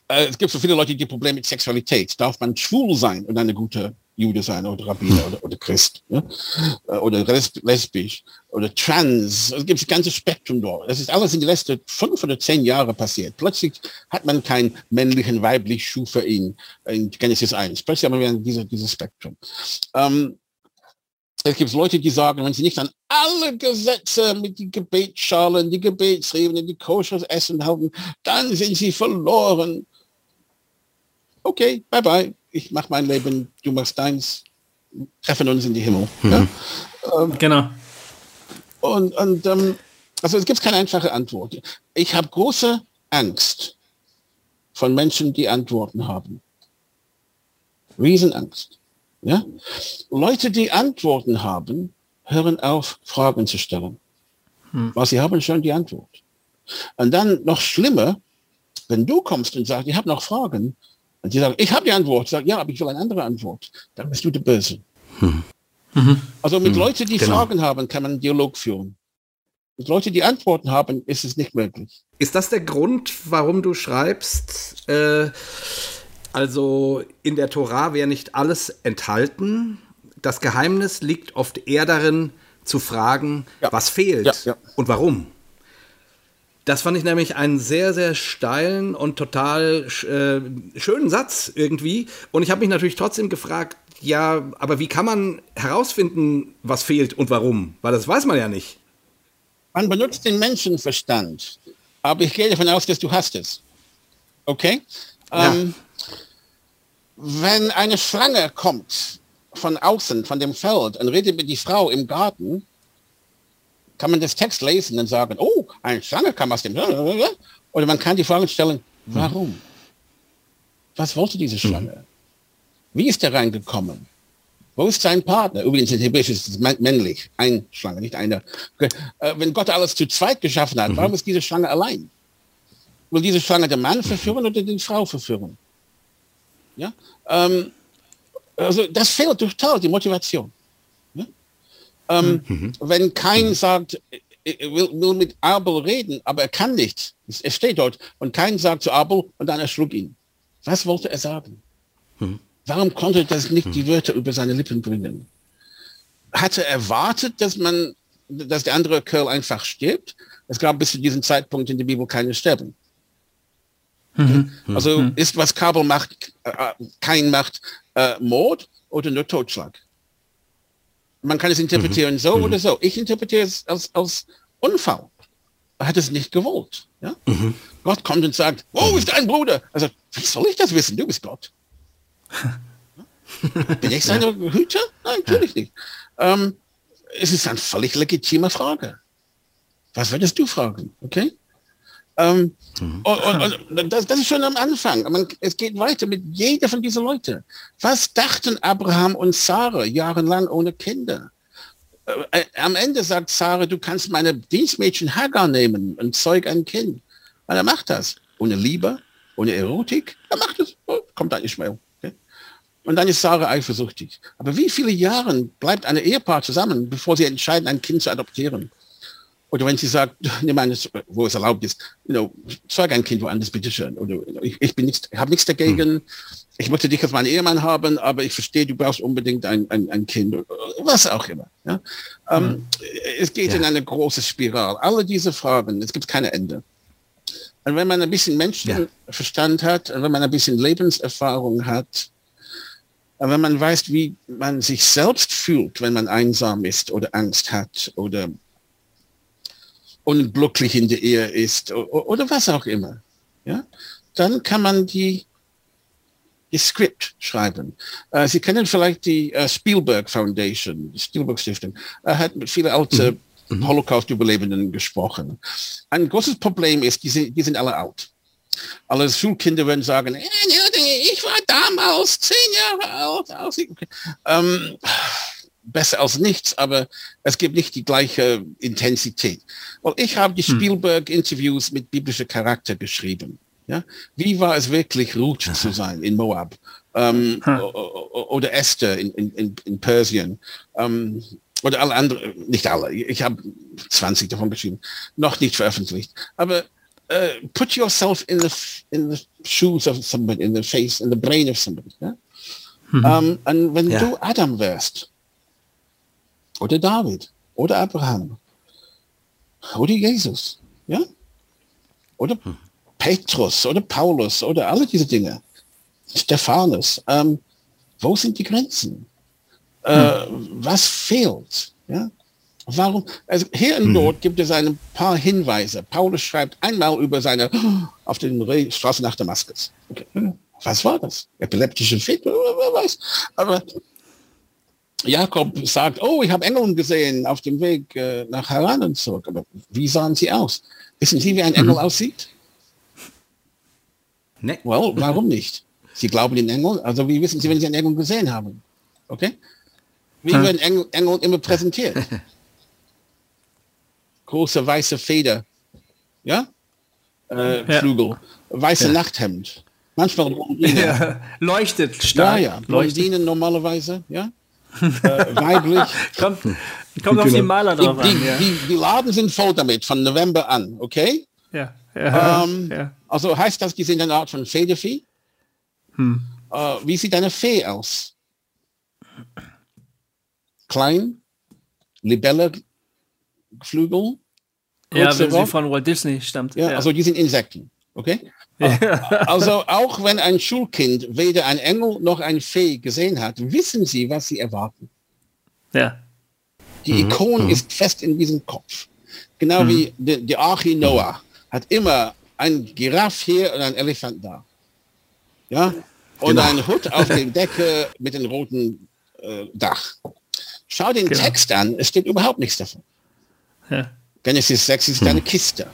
Äh, es gibt so viele Leute, die Probleme mit Sexualität. Darf man schwul sein und eine gute Jude sein oder Rabbiner oder, oder Christ? Äh, oder lesbisch oder trans. Es gibt das ganze Spektrum dort. Das ist alles in den letzten fünf oder zehn Jahren passiert. Plötzlich hat man keinen männlichen, weiblich Schuh für in Genesis 1. Plötzlich haben wir diese, dieses Spektrum. Ähm, es gibt Leute, die sagen, wenn sie nicht an alle Gesetze mit die Gebetsschalen, die Gebetsregeln, die Koschers Essen halten, dann sind sie verloren. Okay, bye bye ich mache mein Leben, du machst deins, treffen uns in die Himmel. Mhm. Ja? Ähm, genau. Und, und ähm, also es gibt keine einfache Antwort. Ich habe große Angst von Menschen, die Antworten haben. Riesenangst. Ja? Leute, die Antworten haben, hören auf, Fragen zu stellen. Hm. Weil sie haben schon die Antwort. Und dann noch schlimmer, wenn du kommst und sagst, ich habe noch Fragen, und die sagen, ich habe die Antwort. Ich sage, ja, aber ich will eine andere Antwort. Dann bist du der Böse. Hm. Mhm. Also mit hm. Leuten, die genau. Fragen haben, kann man einen Dialog führen. Mit Leuten, die Antworten haben, ist es nicht möglich. Ist das der Grund, warum du schreibst, äh, also in der Tora wäre nicht alles enthalten? Das Geheimnis liegt oft eher darin, zu fragen, ja. was fehlt ja, ja. und warum. Das fand ich nämlich einen sehr, sehr steilen und total äh, schönen Satz irgendwie. Und ich habe mich natürlich trotzdem gefragt, ja, aber wie kann man herausfinden, was fehlt und warum? Weil das weiß man ja nicht. Man benutzt den Menschenverstand. Aber ich gehe davon aus, dass du hast es. Okay? Ja. Ähm, wenn eine Schlange kommt von außen, von dem Feld und redet mit die Frau im Garten, kann man das Text lesen und sagen, oh, eine Schlange kam aus dem... Oder man kann die Frage stellen, warum? Was wollte diese Schlange? Wie ist er reingekommen? Wo ist sein Partner? Übrigens, in Hebräisch ist es männlich, ein Schlange, nicht einer. Äh, wenn Gott alles zu zweit geschaffen hat, warum ist diese Schlange allein? Will diese Schlange den Mann verführen oder die Frau verführen? Ja? Ähm, also das fehlt total, die Motivation. Ähm, mhm. Wenn kein sagt, er will, will, mit Abel reden, aber er kann nicht. Er steht dort und kein sagt zu Abel und dann erschlug ihn. Was wollte er sagen? Mhm. Warum konnte das nicht die Wörter über seine Lippen bringen? Hatte erwartet, dass man, dass der andere Kerl einfach stirbt? Es gab bis zu diesem Zeitpunkt in der Bibel keine Sterben. Mhm. Also mhm. ist was Kabel macht, äh, kein macht äh, Mord oder nur Totschlag. Man kann es interpretieren mhm. so mhm. oder so. Ich interpretiere es als, als Unfall. Er hat es nicht gewollt. Ja? Mhm. Gott kommt und sagt, wo ist dein Bruder? Also, wie soll ich das wissen? Du bist Gott. Bin ich seine ja. Hüter? Nein, natürlich ja. nicht. Ähm, es ist eine völlig legitime Frage. Was würdest du fragen? Okay? Ähm, mhm. und, und, und das, das, ist schon am Anfang. Man, es geht weiter mit jeder von diesen Leuten. Was dachten Abraham und Sarah jahrelang ohne Kinder? Äh, äh, am Ende sagt Sarah, du kannst meine Dienstmädchen Hagar nehmen und zeug ein Kind. Und er macht das. Ohne Liebe, ohne Erotik. Er macht es. Oh, kommt dann Ishmael. Okay? Und dann ist Sarah eifersüchtig. Aber wie viele Jahre bleibt eine Ehepaar zusammen, bevor sie entscheiden, ein Kind zu adoptieren? Oder wenn sie sagt, eines, wo es erlaubt ist, you know, zeig ein Kind woanders, bitteschön. Oder ich, ich bin nichts, habe nichts dagegen. Hm. Ich möchte dich als meinen Ehemann haben, aber ich verstehe, du brauchst unbedingt ein, ein, ein Kind. Was auch immer. Ja? Ähm, hm. Es geht ja. in eine große Spirale. Alle diese Fragen, es gibt keine Ende. Und wenn man ein bisschen Menschenverstand ja. hat, wenn man ein bisschen Lebenserfahrung hat, wenn man weiß, wie man sich selbst fühlt, wenn man einsam ist oder Angst hat oder unglücklich in der Ehe ist oder was auch immer, ja, dann kann man die, die Skript schreiben. Äh, Sie kennen vielleicht die äh, Spielberg Foundation, die Spielberg Stiftung. Er hat mit vielen alten mhm. mhm. Holocaust-Überlebenden gesprochen. Ein großes Problem ist, die sind, die sind alle alt. Alle Schulkinder werden sagen, ich war damals zehn Jahre alt. Ähm, besser als nichts, aber es gibt nicht die gleiche Intensität. Weil ich habe die hm. Spielberg-Interviews mit biblischer Charakter geschrieben. Ja? Wie war es wirklich, Ruth zu sein in Moab? Ähm, hm. Oder Esther in, in, in Persien? Ähm, oder alle anderen, nicht alle, ich habe 20 davon geschrieben, noch nicht veröffentlicht. Aber uh, put yourself in the, in the shoes of somebody, in the face, in the brain of somebody. Ja? Mhm. Um, und wenn ja. du Adam wärst, oder David oder Abraham oder Jesus, ja? Oder hm. Petrus oder Paulus oder alle diese Dinge. Stephanus. Ähm, wo sind die Grenzen? Äh, hm. Was fehlt? Ja? Warum? Also hier in hm. gibt es ein paar Hinweise. Paulus schreibt einmal über seine auf den Straße nach Damaskus. Okay. Was war das? Epileptische Fit? Weiß. Aber Jakob sagt, oh, ich habe Engel gesehen auf dem Weg äh, nach Haran und zurück. Aber wie sahen sie aus? Wissen Sie, wie ein Engel mhm. aussieht? Nee. Well, warum nicht? Sie glauben in Engel, also wie wissen Sie, wenn Sie einen Engel gesehen haben? Okay? Wie hm. werden Engel, Engel immer präsentiert? Große weiße Feder. Ja? Äh, ja. Flügel. Weiße ja. Nachthemd. Manchmal ja. leuchtet stark. Ja, ja. Blondinen normalerweise, ja äh, weiblich. kommt kommt auf die Maler drauf die, an. Ja. Die, die, Laden sind voll damit, von November an, okay? Ja. ja, ähm, ja. Also heißt das, die sind eine Art von Federvieh? Hm. Äh, wie sieht eine Fee aus? Klein, Libelle, Flügel. Ja, wenn sie von Walt Disney stammt. Ja, ja, also die sind Insekten, okay? Also auch wenn ein Schulkind weder ein Engel noch ein Fee gesehen hat, wissen sie, was sie erwarten. Ja. Die mhm. Ikone mhm. ist fest in diesem Kopf. Genau mhm. wie die, die Arche Noah hat immer ein Giraffe hier und ein Elefant da. Ja? Und genau. ein Hut auf der Decke mit dem roten äh, Dach. Schau den genau. Text an, es steht überhaupt nichts davon. Ja. Genesis 6 ist eine Kiste.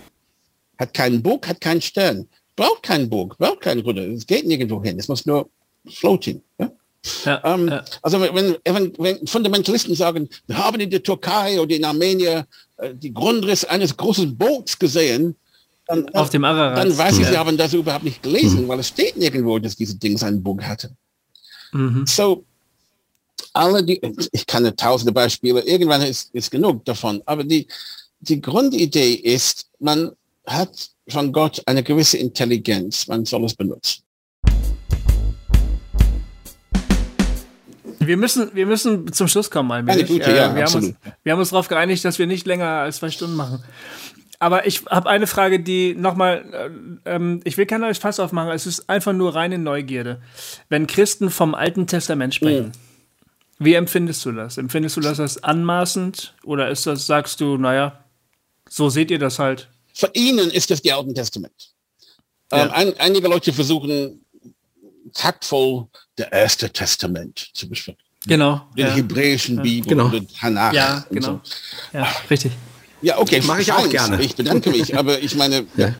Hat keinen Bug, hat keinen Stern braucht keinen Burg, braucht keinen Ruder. Es geht nirgendwo hin. Es muss nur floating. Ja? Ja, ähm, ja. Also wenn, wenn, wenn, Fundamentalisten sagen, wir haben in der Türkei oder in Armenien äh, die Grundriss eines großen Boots gesehen, dann, Auf dem Ararat. dann weiß ich, sie haben das überhaupt nicht gelesen, mhm. weil es steht nirgendwo, dass diese Ding seinen Bug hatte. Mhm. So, alle die, ich kann tausende Beispiele, irgendwann ist, ist genug davon, aber die, die Grundidee ist, man hat von Gott eine gewisse Intelligenz, man soll es benutzen. Wir müssen, wir müssen zum Schluss kommen, allmählich. Eine gute, äh, ja, wir, haben uns, wir haben uns darauf geeinigt, dass wir nicht länger als zwei Stunden machen. Aber ich habe eine Frage, die nochmal, äh, ähm, ich will kein neues Fass aufmachen, es ist einfach nur reine Neugierde. Wenn Christen vom Alten Testament sprechen, mhm. wie empfindest du das? Empfindest du das als anmaßend oder ist das, sagst du, naja, so seht ihr das halt? Für ihnen ist das die Alten Testament. Ja. Ähm, ein, einige Leute versuchen taktvoll das Erste Testament zu besprechen. Genau. Den ja. hebräischen ja. Bibel, genau. den Tanach. Ja, genau. So. Ja, richtig. Ja, okay. Mache ich auch gerne. Ich bedanke mich, aber ich meine, ja.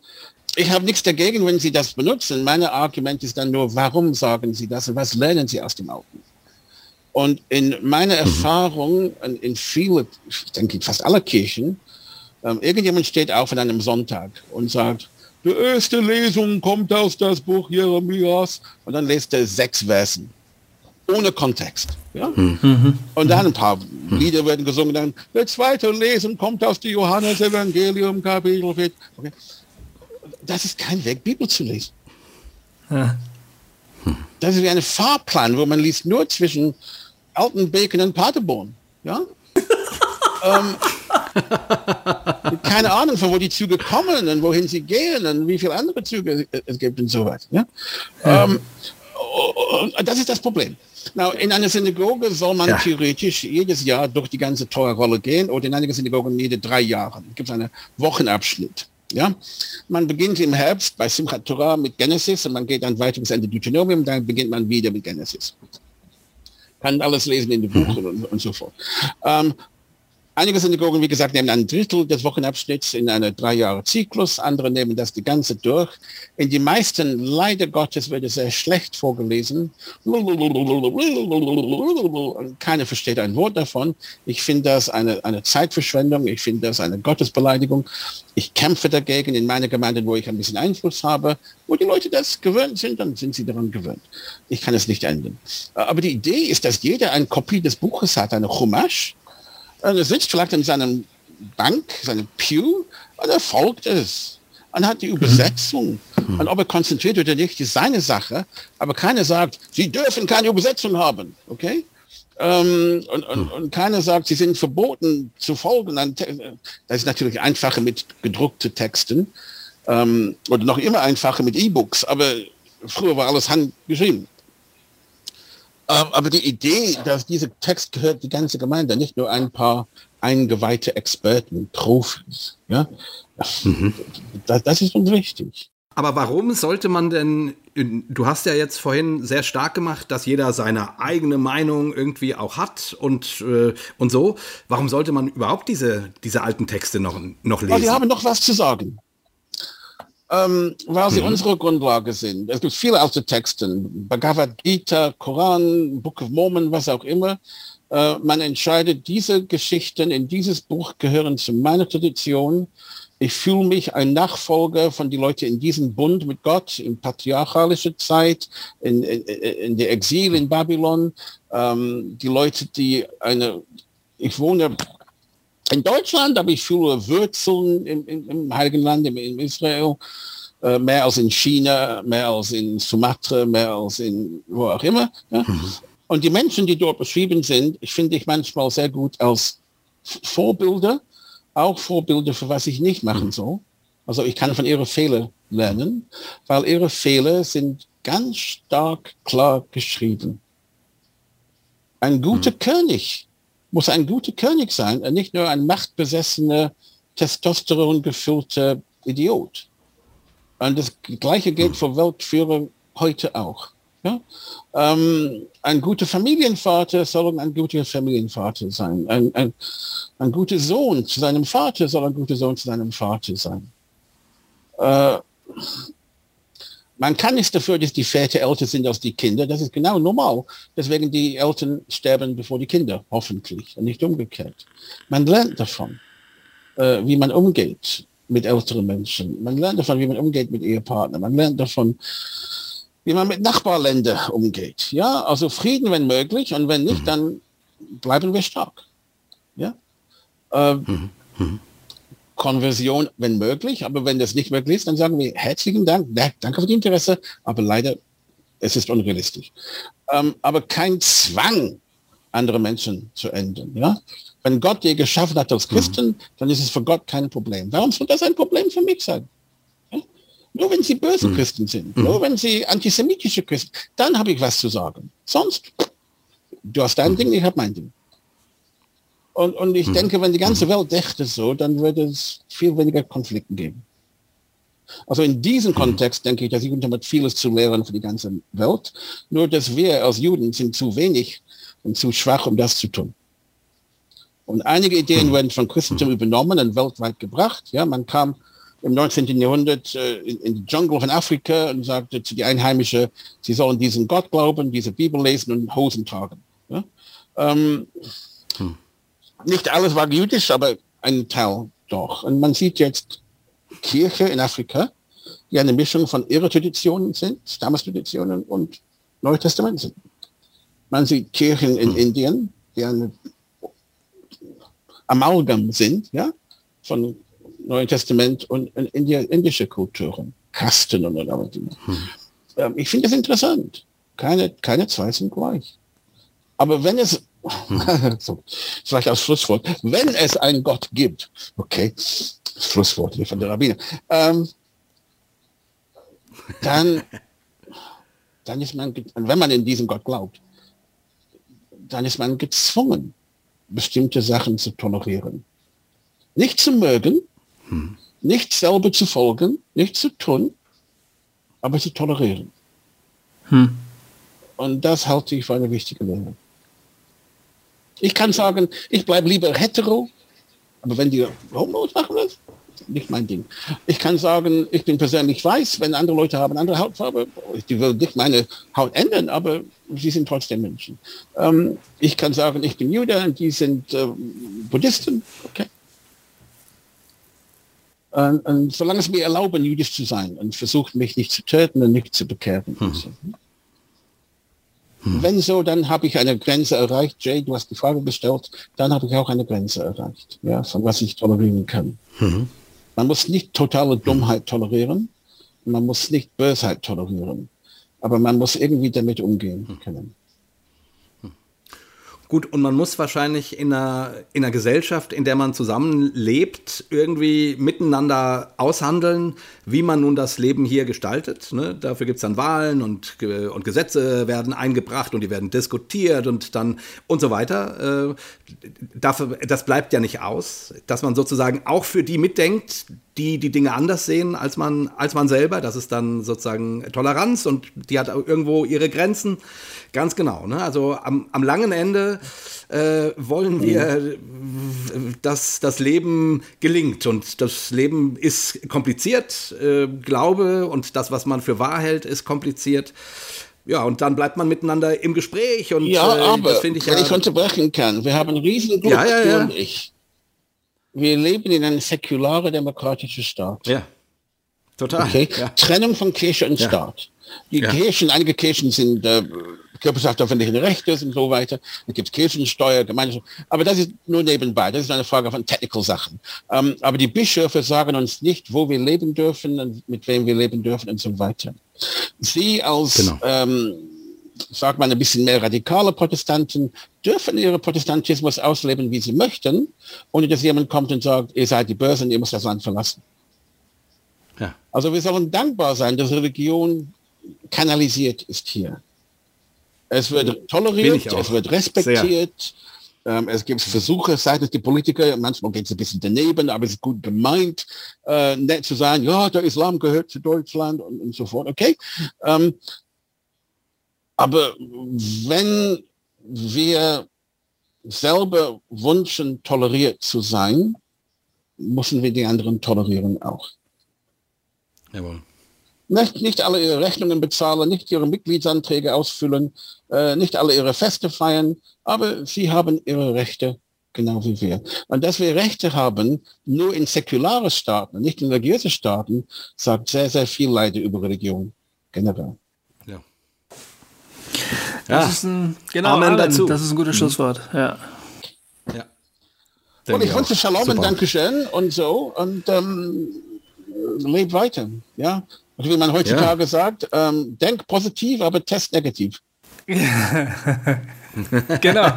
ich habe nichts dagegen, wenn Sie das benutzen. Meine Argument ist dann nur, warum sagen Sie das und was lernen Sie aus dem Alten? Und in meiner mhm. Erfahrung, in vielen, ich denke fast aller Kirchen, ähm, irgendjemand steht auf an einem Sonntag und sagt, die erste Lesung kommt aus das Buch Jeremias und dann liest er sechs Versen ohne Kontext. Ja? Mhm. Und dann ein paar Lieder werden gesungen. Dann die zweite Lesung kommt aus dem Johannes Evangelium Kapitel 4. Okay. Das ist kein Weg, Bibel zu lesen. Ja. Das ist wie ein Fahrplan, wo man liest nur zwischen Altenbeken und Paderborn. Ja? ähm, keine Ahnung, von wo die Züge kommen und wohin sie gehen und wie viele andere Züge es gibt und so weiter. Ja? ja. Ähm, das ist das Problem. Now, in einer Synagoge soll man ja. theoretisch jedes Jahr durch die ganze Torah-Rolle gehen oder in einigen Synagogen jede drei Jahre. Es gibt einen Wochenabschnitt. Ja? Man beginnt im Herbst bei Simchat Torah mit Genesis und man geht dann weiter bis Ende Deuteronomium, dann beginnt man wieder mit Genesis. Kann alles lesen in den Buchen mhm. und, und, so fort. Ähm, Einige Synagogen, wie gesagt, nehmen ein Drittel des Wochenabschnitts in einer drei Jahre Zyklus, andere nehmen das die ganze durch. In die meisten, leider Gottes, wird es sehr schlecht vorgelesen. Keiner versteht ein Wort davon. Ich finde das eine, eine Zeitverschwendung. Ich finde das eine Gottesbeleidigung. Ich kämpfe dagegen in meiner Gemeinde, wo ich ein bisschen Einfluss habe. Wo die Leute das gewöhnt sind, dann sind sie daran gewöhnt. Ich kann es nicht ändern. Aber die Idee ist, dass jeder eine Kopie des Buches hat, eine Chumash er sitzt vielleicht in seinem Bank, seinem Pew, und er folgt es. Und hat die Übersetzung. Mhm. Und ob er konzentriert oder nicht, ist seine Sache. Aber keiner sagt, Sie dürfen keine Übersetzung haben. Okay? Ähm, und, und, und keiner sagt, sie sind verboten zu folgen. Das ist natürlich einfacher mit gedruckten Texten ähm, oder noch immer einfacher mit E-Books, aber früher war alles handgeschrieben. Ähm, aber die Idee, dass dieser Text gehört die ganze Gemeinde, nicht nur ein paar eingeweihte Experten, Profis, ja, mhm. das, das ist uns wichtig. Aber warum sollte man denn, du hast ja jetzt vorhin sehr stark gemacht, dass jeder seine eigene Meinung irgendwie auch hat und, äh, und so. Warum sollte man überhaupt diese, diese alten Texte noch, noch lesen? Weil die haben noch was zu sagen ähm, weil sie mhm. unsere Grundlage sind. Es gibt viele alte Texte, Bhagavad Gita, Koran, Book of Mormon, was auch immer. Äh, man entscheidet, diese Geschichten in dieses Buch gehören zu meiner Tradition. Ich fühle mich ein Nachfolger von den Leuten in diesem Bund mit Gott, in patriarchalischer Zeit, in, in, in der Exil in Babylon. Ähm, die Leute, die eine, ich wohne in Deutschland, aber ich fühle Wurzeln im, im, im Heiligen Land, im, in Israel, äh, mehr als in China, mehr als in Sumatra, mehr als in wo auch immer. Ja? Mhm. Und die Menschen, die dort beschrieben sind, finde ich manchmal sehr gut als Vorbilder, auch Vorbilder für was ich nicht machen mhm. soll. Also ich kann von ihren Fehlern lernen, weil ihre Fehler sind ganz stark klar geschrieben. Ein guter mhm. König muss ein guter König sein und nicht nur ein machtbesessener, Testosteron gefüllte Idiot. Und das Gleiche gilt für Weltführer heute auch. Ja? Ähm, ein guter Familienvater soll ein guter Familienvater sein. Ein, ein, ein guter Sohn zu seinem Vater soll ein guter Sohn zu seinem Vater sein. Äh, man kann nichts dafür, dass die Väter älter sind als die Kinder. Das ist genau normal. Deswegen die Eltern sterben bevor die Kinder, hoffentlich, und nicht umgekehrt. Man lernt davon, äh, wie man umgeht mit älteren Menschen. Man lernt davon, wie man umgeht mit Ehepartnern. Man lernt davon, wie man mit Nachbarländern umgeht. Ja, also Frieden, wenn möglich, und wenn nicht, mhm. dann bleiben wir stark. Ja. Äh, mhm. Mhm. Konversion, wenn möglich. Aber wenn das nicht möglich ist, dann sagen wir herzlichen Dank, danke für die Interesse, aber leider, es ist unrealistisch. Ähm, aber kein Zwang, andere Menschen zu enden. Ja? Wenn Gott dir geschaffen hat als Christen, mhm. dann ist es für Gott kein Problem. Warum soll das ein Problem für mich sein? Ja? Nur wenn sie böse mhm. Christen sind, mhm. nur wenn sie antisemitische Christen, dann habe ich was zu sagen. Sonst, du hast dein mhm. Ding, ich habe mein Ding. Und, und ich mhm. denke, wenn die ganze mhm. Welt dächte so, dann würde es viel weniger Konflikte geben. Also in diesem Kontext denke ich, dass Judentum hat vieles zu lehren für die ganze Welt. Nur dass wir als Juden sind zu wenig und zu schwach, um das zu tun. Und einige Ideen werden von Christentum übernommen und weltweit gebracht. Ja, man kam im 19. Jahrhundert äh, in, in den Dschungel von Afrika und sagte zu den Einheimischen, sie sollen diesen Gott glauben, diese Bibel lesen und Hosen tragen. Ja? Ähm, hm. Nicht alles war jüdisch, aber ein Teil doch. Und man sieht jetzt Kirche in Afrika, die eine Mischung von ihrer Traditionen sind, Stammestraditionen und Neue Testament sind. Man sieht Kirchen in hm. Indien, die eine Amalgam sind, ja, von Neuen Testament und, und Indi indische Kulturen, Kasten und Dinge. Hm. Ähm, ich finde das interessant. Keine, keine zwei sind gleich. Aber wenn es. so, vielleicht als Schlusswort, wenn es einen Gott gibt, okay, Schlusswort hier von der Rabbiner, ähm, dann, dann ist man, wenn man in diesen Gott glaubt, dann ist man gezwungen, bestimmte Sachen zu tolerieren. Nicht zu mögen, hm. nicht selber zu folgen, nicht zu tun, aber zu tolerieren. Hm. Und das halte ich für eine wichtige Lehre. Ich kann sagen, ich bleibe lieber hetero, aber wenn die Homos machen das, nicht mein Ding. Ich kann sagen, ich bin persönlich weiß, wenn andere Leute haben andere Hautfarbe, die will nicht meine Haut ändern, aber sie sind trotzdem Menschen. Ähm, ich kann sagen, ich bin Jude und die sind äh, Buddhisten. Okay. Und, und, solange es mir erlauben, jüdisch zu sein und versucht mich nicht zu töten und nicht zu bekehren. Hm. Hm. Wenn so, dann habe ich eine Grenze erreicht. Jay, du hast die Frage gestellt, dann habe ich auch eine Grenze erreicht, ja, von was ich tolerieren kann. Hm. Man muss nicht totale Dummheit tolerieren, man muss nicht Bösheit tolerieren, aber man muss irgendwie damit umgehen können. Gut, und man muss wahrscheinlich in einer, in einer Gesellschaft, in der man zusammenlebt, irgendwie miteinander aushandeln, wie man nun das Leben hier gestaltet. Ne? Dafür gibt es dann Wahlen und, und Gesetze werden eingebracht und die werden diskutiert und dann und so weiter. Äh, dafür, das bleibt ja nicht aus, dass man sozusagen auch für die mitdenkt, die die Dinge anders sehen als man, als man selber. Das ist dann sozusagen Toleranz und die hat irgendwo ihre Grenzen. Ganz genau. Ne? Also am, am langen Ende äh, wollen wir, dass das Leben gelingt. Und das Leben ist kompliziert. Äh, Glaube und das, was man für wahr hält, ist kompliziert. Ja, und dann bleibt man miteinander im Gespräch. Und, ja, äh, aber, ich wenn ja, ich unterbrechen kann, wir haben ein Riesenglück, ja, ja, ja. und ich wir leben in einem säkularen demokratischen Staat. Ja, total. Okay? Ja. Trennung von Kirche und. Staat. Die. Kirchen, einige Kirchen sind äh, Körperschaft öffentlichen Rechtes und so weiter. Es gibt Kirchensteuer, Gemeinschaft. Aber das ist nur nebenbei. Das ist eine Frage von technical Sachen. Ähm, aber die Bischöfe sagen uns nicht, wo wir leben dürfen und mit wem wir leben dürfen und so weiter. Sie als genau. ähm, sagt man, ein bisschen mehr radikale Protestanten dürfen ihre Protestantismus ausleben, wie sie möchten, ohne dass jemand kommt und sagt, ihr seid die Bösen, ihr müsst das Land verlassen. Ja. Also wir sollen dankbar sein, dass Religion kanalisiert ist hier. Es wird toleriert, es wird respektiert. Ähm, es gibt Versuche seitens der Politiker, manchmal geht es ein bisschen daneben, aber es ist gut gemeint, äh, nett zu sagen, ja, der Islam gehört zu Deutschland und, und so fort. Okay. Ähm, aber wenn wir selber wünschen, toleriert zu sein, müssen wir die anderen tolerieren auch. Jawohl. Nicht, nicht alle ihre Rechnungen bezahlen, nicht ihre Mitgliedsanträge ausfüllen, äh, nicht alle ihre Feste feiern, aber sie haben ihre Rechte genau wie wir. Und dass wir Rechte haben, nur in säkulare Staaten, nicht in religiöse Staaten, sagt sehr, sehr viel leider über Religion generell. Ja. Das ist ein, genau, Amen, Amen dazu. Das ist ein gutes mhm. Schlusswort, ja. ja. Und ich wünsche Shalom und Dankeschön und so und ähm, lebt weiter, ja. Und wie man heutzutage ja. sagt, ähm, denk positiv, aber test negativ. Genau.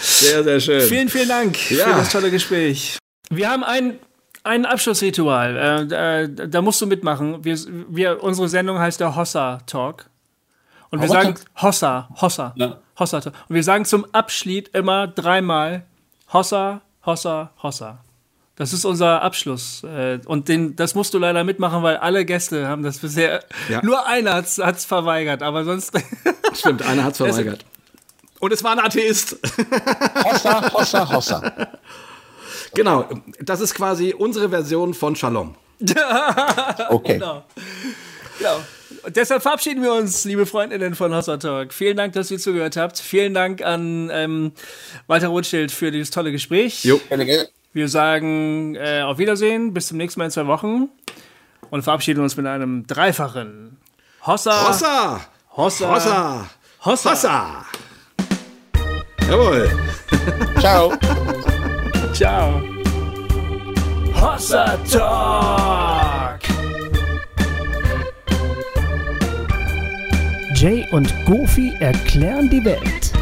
Sehr, sehr schön. Vielen, vielen Dank Ja. für das tolle Gespräch. Wir haben ein, ein Abschlussritual. Äh, äh, da musst du mitmachen. Wir, wir, unsere Sendung heißt der Hossa Talk. Und wir sagen Hossa, Hossa, Ja. Hossa Talk. Und wir sagen zum Abschied immer dreimal Hossa, Hossa, Hossa. Das ist unser Abschluss. Äh, Und den, das musst du leider mitmachen, weil alle Gäste haben das bisher. Ja. Nur einer hat es verweigert, aber sonst. Stimmt, einer hat es verweigert. Und es war ein Atheist. Hossa, Hossa, Hossa. genau, das ist quasi unsere Version von Shalom. Okay. Genau. Ja. Und deshalb verabschieden wir uns, liebe Freundinnen von Hossa Talk. Vielen Dank, dass ihr zugehört habt. Vielen Dank an ähm, Walter Rothschild für dieses tolle Gespräch. Jo. Wir sagen äh, auf Wiedersehen, bis zum nächsten Mal in zwei Wochen und verabschieden uns mit einem dreifachen Hossa. Hossa! Hossa. Hossa! Hossa. Hossa! Jawohl. Ciao. Ciao. Hossa Talk. Jay und Goofy erklären die Welt.